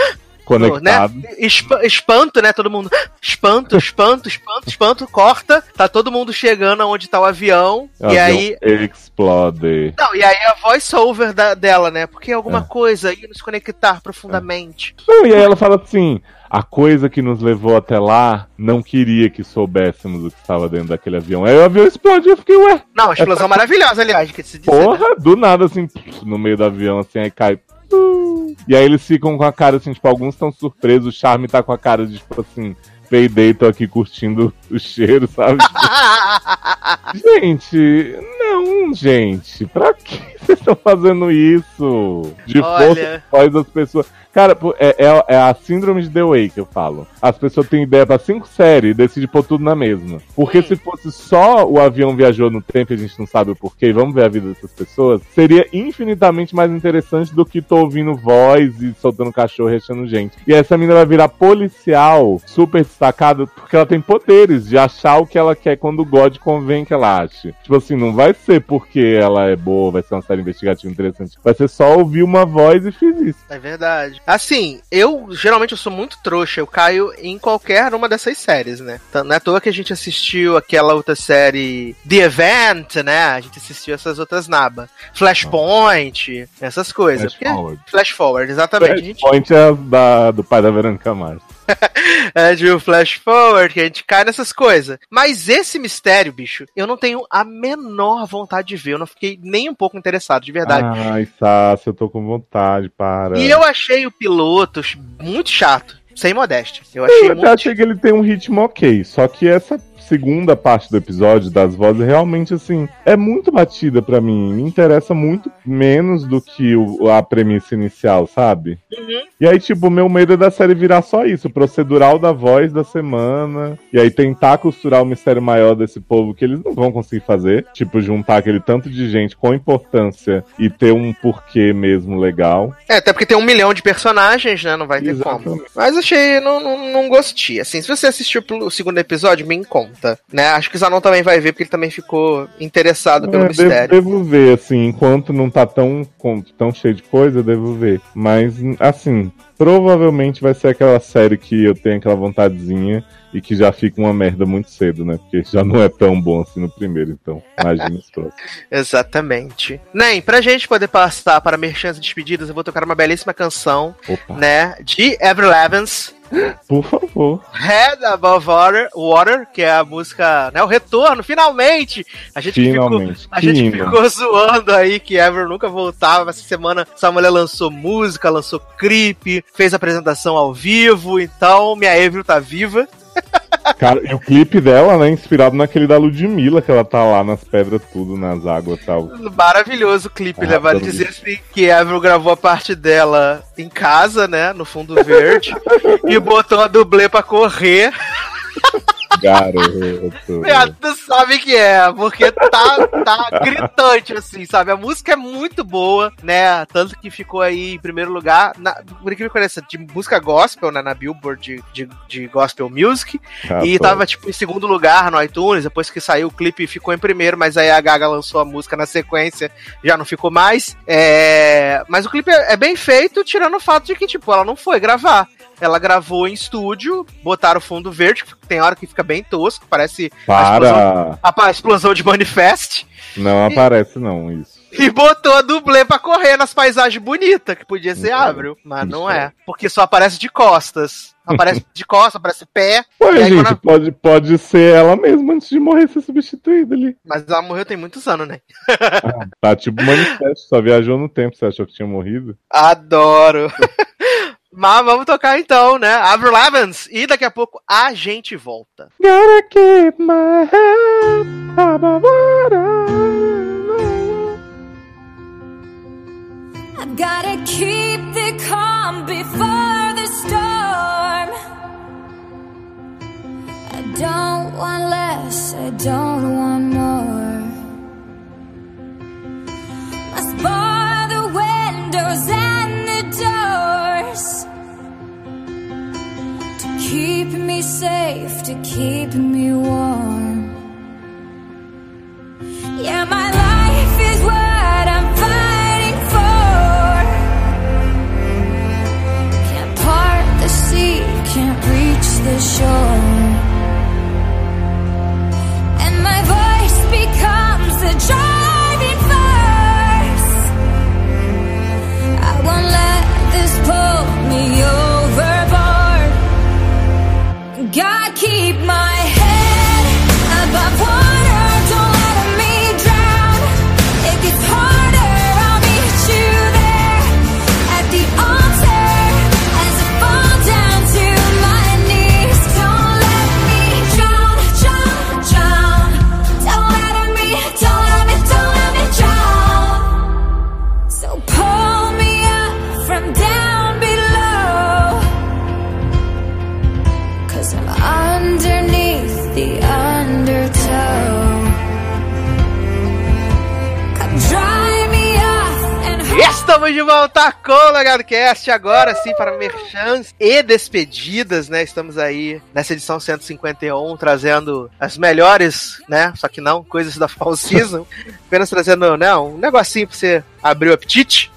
Conectado. Né? Espa- espanto, né? Todo mundo. Espanto, espanto, espanto, espanto, corta. Tá todo mundo chegando aonde tá o avião. O e avião aí. Explode. Não, e aí a voice over da, dela, né? Porque alguma É. coisa ia nos conectar profundamente. Não, e aí ela fala assim: a coisa que nos levou até lá não queria que soubéssemos o que estava dentro daquele avião. Aí o avião explode, eu fiquei, ué. Não, explosão maravilhosa, aliás, que se dizer. né? Porra, do nada, assim, no meio do avião, assim, aí cai. E aí eles ficam com a cara, assim, tipo, alguns estão surpresos, o Charme tá com a cara de, tipo, assim, peidei, tô aqui curtindo o cheiro, sabe? gente, não, gente, pra que vocês estão fazendo isso? De Olha. força faz as pessoas. Cara, é, é- é a síndrome de The Way que eu falo. As pessoas têm ideia pra cinco séries e decidem pôr tudo na mesma. Porque Hum. se fosse só o avião viajou no tempo e a gente não sabe o porquê, vamos ver a vida dessas pessoas, seria infinitamente mais interessante do que tô ouvindo voz e soltando cachorro e achando gente. E essa menina vai virar policial, super destacada, porque ela tem poderes de achar o que ela quer quando o God convém que ela ache. Tipo assim, não vai ser porque ela é boa, vai ser uma série investigativa interessante. Vai ser só ouvir uma voz e fiz isso. É verdade. Assim, eu geralmente eu sou muito trouxa, eu caio em qualquer uma dessas séries, né? Então, não é à toa que a gente assistiu aquela outra série The Event, né? A gente assistiu essas outras nabas. Flashpoint, essas coisas. Flash Porque- forward. Flash Forward, exatamente. A gente é da, do pai da Verônica Mars. é de um Flash Forward, que a gente cai nessas coisas. Mas esse mistério, bicho, eu não tenho a menor vontade de ver. Eu não fiquei nem um pouco interessado, de verdade. Ai, Sassi, eu tô com vontade, para. E eu achei o piloto muito chato. Sem modéstia. Eu achei Eu muito até achei que ele tem um ritmo ok, só que essa segunda parte do episódio das vozes realmente assim é muito batida pra mim. Me interessa muito menos do que o- a premissa inicial, sabe? E aí, tipo, o meu medo é da série virar só isso, procedural da voz da semana. E aí tentar costurar o mistério maior desse povo que eles não vão conseguir fazer. Tipo, juntar aquele tanto de gente com importância e ter um porquê mesmo legal. É, até porque tem um milhão de personagens, né? Não vai ter como. Exatamente. Mas achei, não, não, não gostei. Assim, se você assistiu o segundo episódio, me conta, né? Acho que o Zanon também vai ver, porque ele também ficou interessado pelo É, devo, mistério. devo ver, assim, enquanto não tá tão, tão cheio de coisa, eu devo ver. Mas, assim, provavelmente vai ser aquela série que eu tenho aquela vontadezinha e que já fica uma merda muito cedo, né? Porque já não é tão bom assim no primeiro, então. Imagina os próximos. Exatamente. Nem, pra gente poder passar para merchans e despedidas, eu vou tocar uma belíssima canção, Opa, né? De Avril Levens, por favor. Head Above Water, Water, que é a música, né? O retorno, finalmente! A gente ficou. Finalmente. A Que gente ficou zoando aí que Ever nunca voltava. Essa semana essa mulher lançou música, lançou clipe, fez apresentação ao vivo. Então, minha Ever tá viva. Cara, e o clipe dela, né, inspirado naquele da Ludmilla, que ela tá lá nas pedras, tudo, nas águas e tal. Maravilhoso o clipe, Ah, né? Vale dizer assim, que Ever gravou a parte dela em casa, né? No fundo verde. e botou a dublê pra correr. Garoto. Meu, tu sabe que é, porque tá, tá gritante, assim, sabe? A música é muito boa, né? Tanto que ficou aí em primeiro lugar, na, por incrível que pareça, de música gospel, né? Na Billboard de, de, de Gospel Music. Ah, e tô. tava, tipo, em segundo lugar no iTunes. Depois que saiu o clipe, ficou em primeiro, mas aí a Gaga lançou a música na sequência, já não ficou mais. É... Mas o clipe é, é bem feito, tirando o fato de que, tipo, ela não foi gravar. Ela gravou em estúdio, botaram o fundo verde, que tem hora que fica bem tosco, parece a explosão, Para! a explosão de Manifest. Não aparece, não, isso. E botou a dublê pra correr nas paisagens bonitas, que podia ser. Avril, mas não Isso. é. Porque só aparece de costas. Aparece de costas, aparece pé. Ué, E aí, gente, quando- pode, pode ser ela mesma antes de morrer ser substituída ali. Mas ela morreu tem muitos anos, né? Tá tipo manifesto, só viajou no tempo, você achou que tinha morrido? Adoro. Mas vamos tocar então, né? Avril Levens. E daqui a pouco a gente volta. Gotta keep my head above water. I've gotta keep the calm before the storm. I don't want less, I don't want more. Safe, to keep me warm. Yeah, my life is what I'm fighting for. Can't part the sea, can't reach the shore. Estamos de volta com o Legado Cast, agora sim para merchans e despedidas, né? Estamos aí nessa edição 151, trazendo as melhores, né? Só que não, coisas da Fall Season. Apenas trazendo, né, um negocinho pra você abrir o apetite.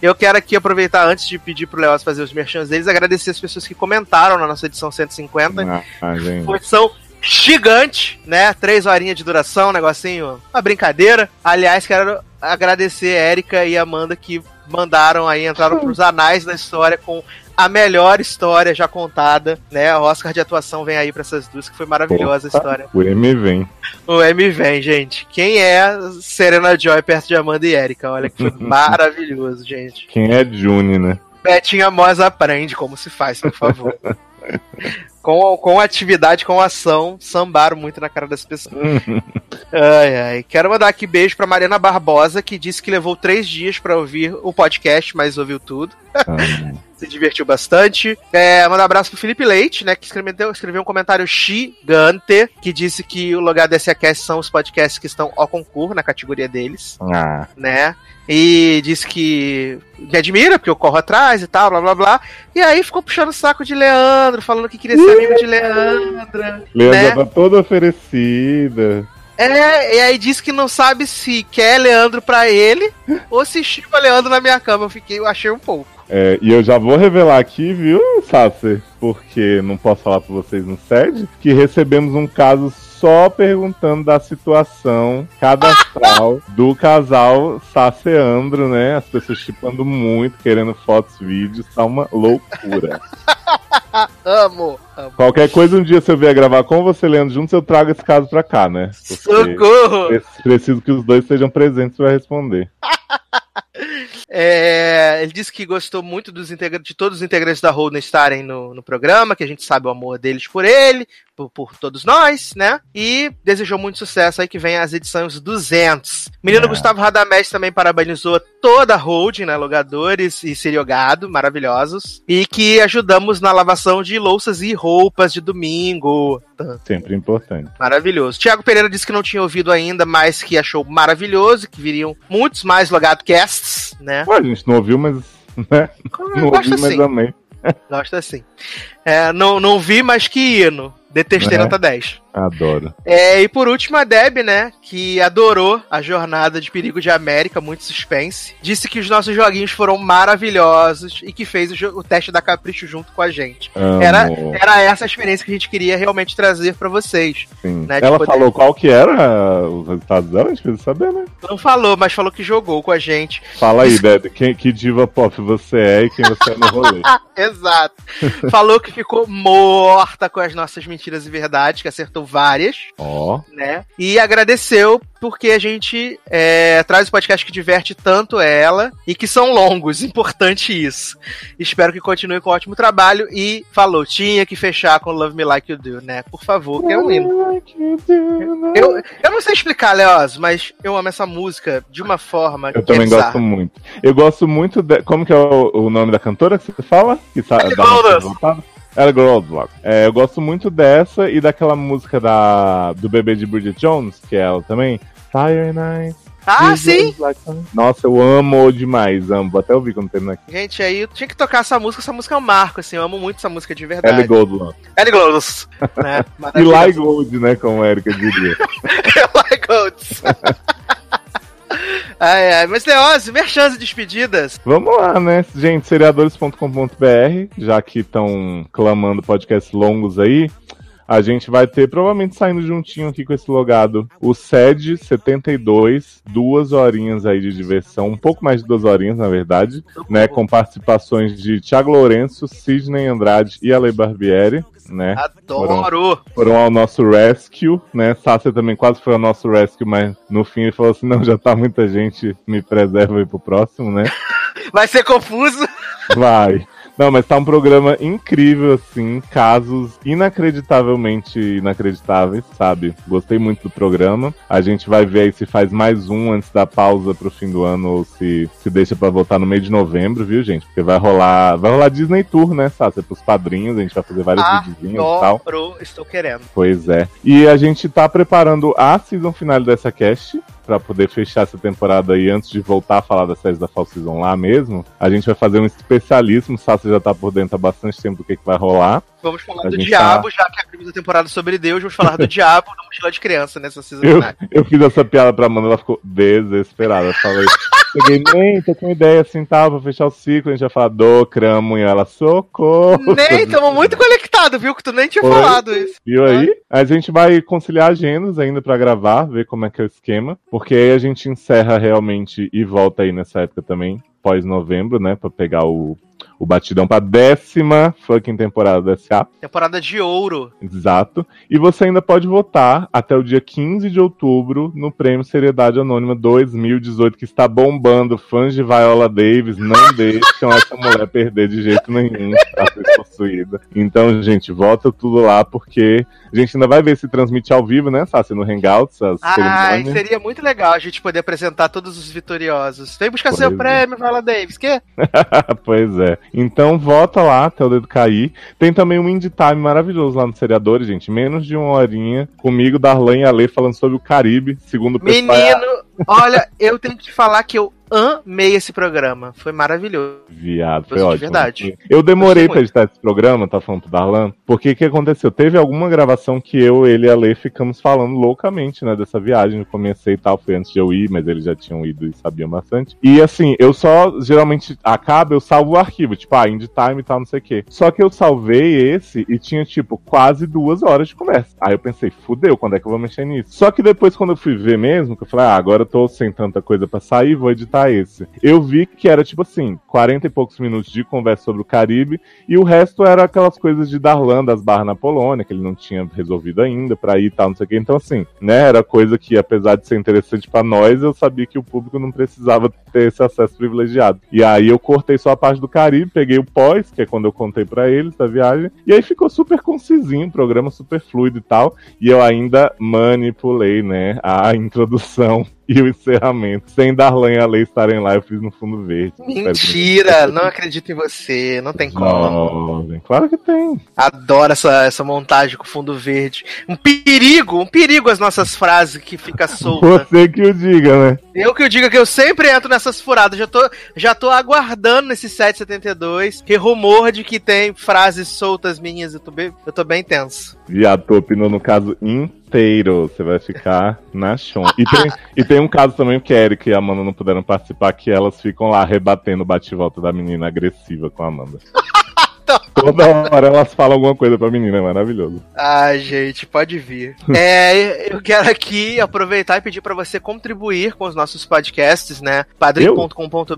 Eu quero aqui aproveitar, antes de pedir pro Leoz fazer os merchans deles, agradecer as pessoas que comentaram na nossa edição 150. Ah, ah, gente. Porção gigante, né? Três horinhas de duração, um negocinho, uma brincadeira. Aliás, quero agradecer a Erika e a Amanda que mandaram aí, entraram pros anais da história com a melhor história já contada, né? O Oscar de atuação vem aí pra essas duas, que foi maravilhosa a história. O M vem. O M vem, gente. Quem é Serena Joy perto de Amanda e Erika? Olha que foi maravilhoso, gente. Quem é June, né? Betinha Moz aprende como se faz, por favor. com, com atividade, com ação, sambaram muito na cara das pessoas. ai, ai. Quero mandar aqui beijo pra Mariana Barbosa, que disse que levou três dias pra ouvir o podcast, mas ouviu tudo. Ah, Se divertiu bastante. É, mandar um abraço pro Felipe Leite, né? Que escreveu, escreveu um comentário gigante que disse que o lugar desse Cast são os podcasts que estão ao concurso na categoria deles, ah, né? E disse que me admira, porque eu corro atrás e tal, blá blá blá. E aí ficou puxando o saco de Leandro, falando que queria ser amigo de Leandra. Leandra né? tá toda oferecida. É, e aí disse que não sabe se quer Leandro pra ele ou se chipa Leandro na minha cama. Eu fiquei, eu achei um pouco. É, e eu já vou revelar aqui, viu, Sasser? Porque não posso falar pra vocês no SED, que recebemos um caso só perguntando da situação cadastral do casal Sasseandro, né? As pessoas chipando muito, querendo fotos, vídeos, tá uma loucura. Amo, amo. Qualquer coisa um dia se eu vier gravar com você, Leandro, juntos, eu trago esse caso pra cá, né? Porque Socorro! pre- preciso que os dois estejam presentes pra responder. É, ele disse que gostou muito dos de todos os integrantes da Holden estarem no, no programa, que a gente sabe o amor deles por ele, por, por todos nós, né? E desejou muito sucesso aí que vem as edições 200. Menino É. Gustavo Radamés também parabenizou toda a Holding, né? Logadores e seriogado, maravilhosos. E que ajudamos na lavação de louças e roupas de domingo. Sempre importante. Maravilhoso. Tiago Pereira disse que não tinha ouvido ainda, mas que achou maravilhoso, que viriam muitos mais Logado Casts, né? Ué, a gente não ouviu, mas. Né? Não ouvi, mas assim. amei. Gosto assim. É, não, não vi, mas que hino. Detestei É. nota 10. Adoro. É, e por último, a Deb, né? Que adorou a jornada de Perigo de América, muito suspense. Disse que os nossos joguinhos foram maravilhosos e que fez o, o teste da Capricho junto com a gente. Era, era essa a experiência que a gente queria realmente trazer pra vocês. Né, Ela poder- falou qual que era os resultados dela, a gente precisa saber, né? Não falou, mas falou que jogou com a gente. Fala aí, Deb, quem, que diva pop você é e quem você é no rolê. Exato. Falou que ficou morta com as nossas mentiras e verdades, que acertou várias. Ó, né? E agradeceu porque a gente é, traz o podcast que diverte tanto ela e que são longos, importante isso. Espero que continue com um ótimo trabalho e falou, tinha que fechar com Love Me Like You Do, né? Por favor, que é um hino. Eu, eu não sei explicar, Leoz, mas eu amo essa música de uma forma eu que é também bizarra. gosto muito. Eu gosto muito de. Como que é o, o nome da cantora que você fala? Que. Ellie Ellie Goulders. É, eu gosto muito dessa e daquela música da, do bebê de Bridget Jones, que é ela também. Fire Night. Ah, sim! Nossa, eu amo demais, amo. Vou até ouvir quando terminar aqui. Gente, aí eu tinha que tocar essa música, essa música é um marco, assim, eu amo muito essa música de verdade. Ellie Goulders. Ellie Goulders, né? E. Lai Gold, né? Como a Erika diria. Eli Golds. ai, ai. Mas, Leoz, merchan e despedidas. Vamos lá, né? Gente, seriadores.com.br, já que estão clamando podcasts longos aí, a gente vai ter, provavelmente saindo juntinho aqui com esse logado, o SED 72, duas horinhas aí de diversão, um pouco mais de duas horinhas, na verdade, né? Com participações de Thiago Lourenço, Sidney Andrade e Ale Barbieri, né? Adoro. Foram ao nosso rescue, né? Sácia também quase foi ao nosso rescue, mas no fim ele falou assim: não, já tá muita gente, me preserva aí pro próximo, né? Vai ser confuso. Vai. Não, mas tá um programa incrível, assim, casos inacreditavelmente inacreditáveis, sabe? Gostei muito do programa. A gente vai ver aí se faz mais um antes da pausa pro fim do ano ou se se deixa pra voltar no meio de novembro, viu, gente? Porque vai rolar, vai rolar Disney Tour, né, Sácia? Pros padrinhos, a gente vai fazer vários videozinhos e tal. Estou querendo. Pois é. E a gente tá preparando a season final dessa cast. Pra poder fechar essa temporada aí antes de voltar a falar das séries da Fall Season lá mesmo. A gente vai fazer um especialíssimo. O Sassi já tá por dentro há bastante tempo do que, que vai rolar. Vamos falar A do diabo, já que abrimos a temporada sobre Deus, vamos falar do diabo na mochila de criança nessa season Eu, eu fiz essa piada pra Amanda, ela ficou desesperada. Eu falei, cheguei, nem, tô com ideia assim, tá, pra fechar o ciclo, a gente vai falar do cramo, e ela, socorro. Nem, estamos muito conectados, viu? Que tu nem tinha Oi? falado isso. Viu aí? A gente vai conciliar agendas ainda pra gravar, ver como é que é o esquema. Porque aí a gente encerra realmente e volta aí nessa época também, pós-novembro, né? Pra pegar o, o batidão pra décima fucking temporada do SA. Temporada de ouro. Exato. E você ainda pode votar até o dia 15 de outubro no Prêmio Seriedade Anônima 2018, que está bombando. Fãs de Viola Davis não deixam essa mulher perder de jeito nenhum a ser possuída. Então, gente, vota tudo lá, porque a gente ainda vai ver se transmite ao vivo, né, Sassi, no Hangouts, as cerimônias. seria muito legal a gente poder apresentar todos os vitoriosos. Vem buscar Pois seu é. prêmio, Viola Davis. Que? pois é. Então vota lá até o dedo cair. Tem também um indie time maravilhoso lá no Seriadores, gente. Menos de uma horinha. Comigo, Darlan e Ale falando sobre o Caribe, segundo o pessoal. Menino, olha, eu tenho que falar que eu amei esse programa. Foi maravilhoso. Viado, foi Gostei de ótimo. verdade. Eu demorei pra editar esse programa, tá falando pro Darlan, porque o que aconteceu? Teve alguma gravação que eu, ele e a Lê ficamos falando loucamente, né, dessa viagem. Eu comecei e tal, foi antes de eu ir, mas eles já tinham ido e sabiam bastante. E assim, eu só, geralmente, acaba, eu salvo o arquivo, tipo, ah, Indie Time e tal, não sei o quê. Só que eu salvei esse e tinha, tipo, quase duas horas de conversa. Aí eu pensei, fudeu, quando é que eu vou mexer nisso? Só que depois, quando eu fui ver mesmo, que eu falei, ah, agora eu tô sem tanta coisa pra sair, vou editar esse. Eu vi que era, tipo assim, 40 e poucos minutos de conversa sobre o Caribe, e o resto era aquelas coisas de Darlan, das barras na Polônia, que ele não tinha resolvido ainda pra ir e tal, não sei o quê. Então, assim, né, era coisa que, apesar de ser interessante pra nós, eu sabia que o público não precisava ter esse acesso privilegiado. E aí eu cortei só a parte do Caribe, peguei o pós, que é quando eu contei pra eles da viagem, e aí ficou super concisinho, programa super fluido e tal, e eu ainda manipulei, né, a introdução e o encerramento. Sem Darlan e a Lei estarem lá, eu fiz no fundo verde. Mentira, não acredito em você. Não tem como. Jovem. Claro que tem. Adoro essa, essa montagem com fundo verde. Um perigo, um perigo as nossas frases que fica solta. Você que o diga, né? Eu que eu digo que eu sempre entro nessas furadas. Já tô, já tô aguardando nesse 772. Que rumor de que tem frases soltas minhas. Eu tô bem, eu tô bem tenso. Viado, tu opinou no caso inteiro. Você vai ficar na chão. E tem, e tem um caso também que a Erika e a Amanda não puderam participar, que elas ficam lá rebatendo o bate-volta da menina agressiva com a Amanda. Toda hora elas falam alguma coisa pra menina, é maravilhoso. Ai, gente, pode vir. É, eu quero aqui aproveitar e pedir pra você contribuir com os nossos podcasts, né? padrim.com.br.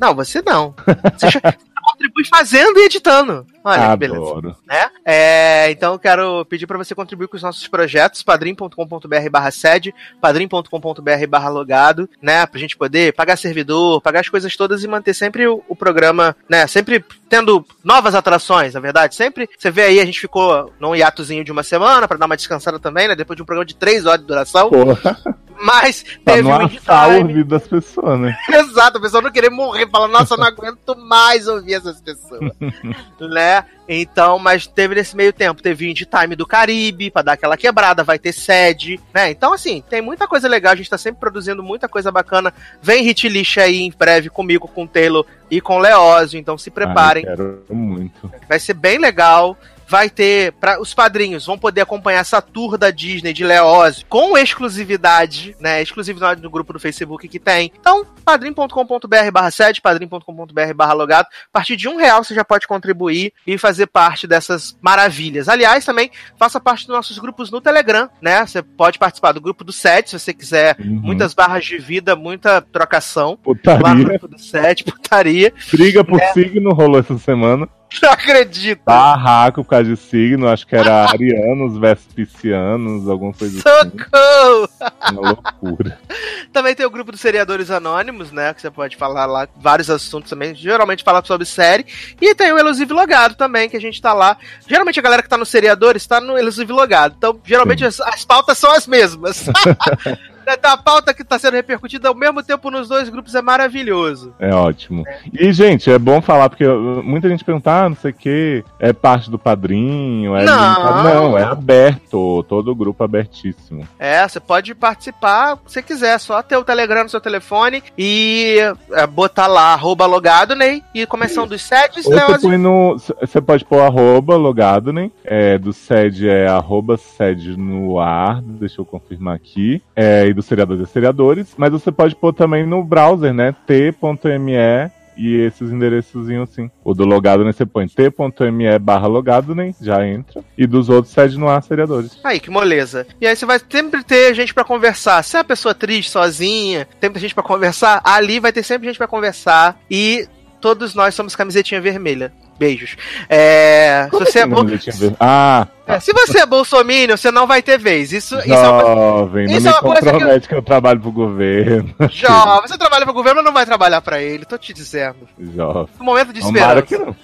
Não, você não. Você já- você contribui fazendo e editando. Olha que beleza. Adoro. né? É, então eu quero pedir para você contribuir com os nossos projetos, padrim.com.br barra sede, padrim.com.br barra logado, né? Pra gente poder pagar servidor, pagar as coisas todas e manter sempre o, o programa, né? Sempre tendo novas atrações, na verdade. Sempre, você vê aí, a gente ficou num hiatozinho de uma semana para dar uma descansada também, né? Depois de um programa de três horas de duração. Porra, Mas pra teve não um ouvido das pessoas, né? Exato, a pessoa não querer morrer, fala, nossa, eu não aguento mais ouvir essas pessoas. né? Então, mas teve nesse meio tempo, teve Indie Time do Caribe, pra dar aquela quebrada, vai ter sede, né? Então, assim, tem muita coisa legal, a gente tá sempre produzindo muita coisa bacana. Vem Hit List aí em breve comigo, com o Taylor e com o Leózio, então se preparem. Ai, quero muito. Vai ser bem legal. Vai ter. Pra, os padrinhos vão poder acompanhar essa tour da Disney de Leózio com exclusividade, né? Exclusividade no grupo do Facebook que tem. Então, padrim.com.br barra 7, padrim.com.br barra logado. A partir de um real você já pode contribuir e fazer parte dessas maravilhas. Aliás, também faça parte dos nossos grupos no Telegram, né? Você pode participar do grupo do 7, se você quiser. Uhum. Muitas barras de vida, muita trocação. Lá no Putaria. grupo do 7, putaria. Briga por É. signo rolou essa semana. Não acredito. Barraco por causa de signo, acho que era arianos versus piscianos, alguma coisa assim. Socorro! Uma loucura. Também tem o grupo dos seriadores anônimos, né? Que você pode falar lá vários assuntos também. Geralmente fala sobre série. E tem o Elusive Logado também, que a gente tá lá. Geralmente a galera que tá no seriadores tá no Elusive Logado. Então, geralmente as, as pautas são as mesmas. Então, a pauta que tá sendo repercutida ao mesmo tempo nos dois grupos é maravilhoso. É ótimo. E, gente, é bom falar, porque muita gente pergunta, ah, não sei o que, é parte do padrinho, é Não. Não, é aberto, todo o grupo abertíssimo. É, você pode participar se quiser, só ter o Telegram no seu telefone e é, botar lá, arroba logado, Ney, e começando dos você põe no. Você pode pôr arroba logado, né? É, do sede é arroba sede no ar, deixa eu confirmar aqui. É, e do seriadores é seriadores. Mas você pode pôr também no browser, né? t.me e esses endereçozinhos assim. O do logado, né? Você põe t.me barra logado, né? Já entra. E dos outros sede no ar seriadores. Aí, que moleza. E aí você vai sempre ter gente pra conversar. Se é uma pessoa triste, sozinha, tem gente pra conversar, ali vai ter sempre gente pra conversar. E todos nós somos camisetinha vermelha. Beijos. É, se, você é Não, bol- eu tinha ver- Ah, é, se você é bolsominion, você não vai ter vez. Isso, isso é uma jovem, não isso me é uma coisa que eu- que eu trabalho pro governo. Jovem, você trabalha pro governo não vai trabalhar pra ele? Tô te dizendo. Jovem. Um momento de esperança. que não.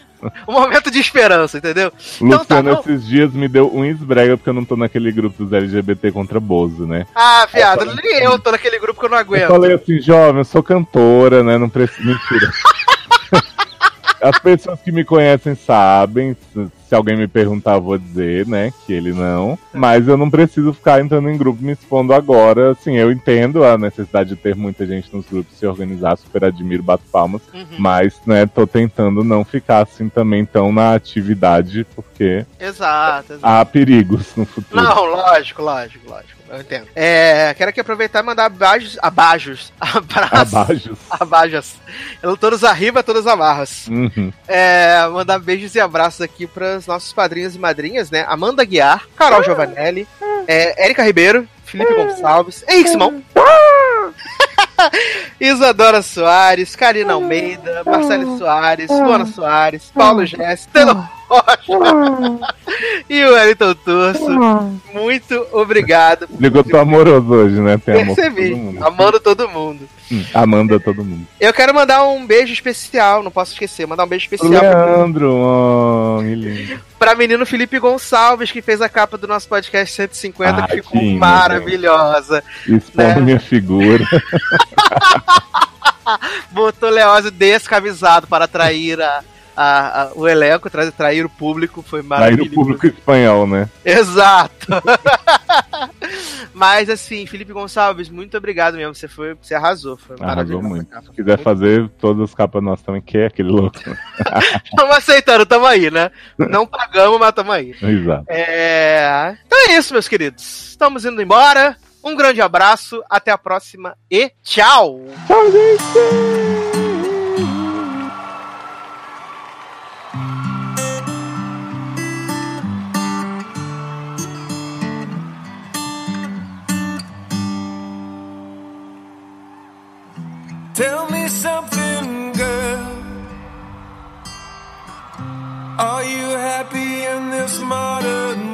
Um momento de esperança, entendeu? Então tá, Luciano, não- esses dias me deu um esbrega porque eu não tô naquele grupo dos LGBT contra Bozo, né? Ah, viado, nem eu tô naquele grupo que eu não Eu aguento. falei assim, jovem, eu sou cantora, né? Não preciso. Mentira. As pessoas que me conhecem sabem. Se, alguém me perguntar, eu vou dizer, né? Que ele não. Mas eu não preciso ficar entrando em grupo me expondo agora. Assim, eu entendo a necessidade de ter muita gente nos grupos se organizar, super admiro, bato palmas. Uhum. Mas, né, tô tentando não ficar assim também tão na atividade, porque Exato, exato. há perigos no futuro. Não, lógico, lógico, lógico. Eu entendo. É, quero aqui aproveitar e mandar abajos, abajos, abraços, Abaixo. abajas. Todos arriba, todos amarras. Uhum. É, mandar beijos e abraços aqui para os nossos padrinhos e madrinhas, né? Amanda Guiar, Carol Giovanelli, é, Érica Ribeiro, Felipe Gonçalves, Henrique Simão, Isadora Soares, Karina Almeida, Marcelo Soares, Luana Soares, Paulo Jess, Taylor Rocha e o Wellington Turso. Muito obrigado. Ligou tô amoroso hoje, né? Tem amor Percebi, todo mundo. amando todo mundo. Hum, Amanda todo mundo. Eu quero mandar um beijo especial, não posso esquecer, mandar um beijo especial pra- Leandro, oh, que lindo. pra menino Felipe Gonçalves, que fez a capa do nosso podcast 150, Ah, que ficou sim, maravilhosa. Expondo Né? minha figura. Botou Leózio descamisado para atrair a, a- a- o elenco, tra- atrair o público, foi maravilhoso. no público espanhol, né? Exato! Mas assim, Felipe Gonçalves, muito obrigado mesmo. Você foi, você arrasou. Foi Arrasou muito. capa. Se quiser fazer todas as capas nossas também, que é aquele louco. Tamo aceitando, tamo aí, né? Não pagamos, mas tamo aí. Exato. É... Então é isso, meus queridos. Estamos indo embora. Um grande abraço, até a próxima e tchau! Tell me something, girl. Are you happy in this modern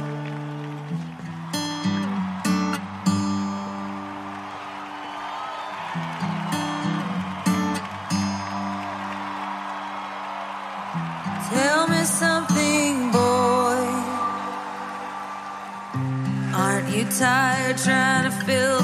Tired trying to fill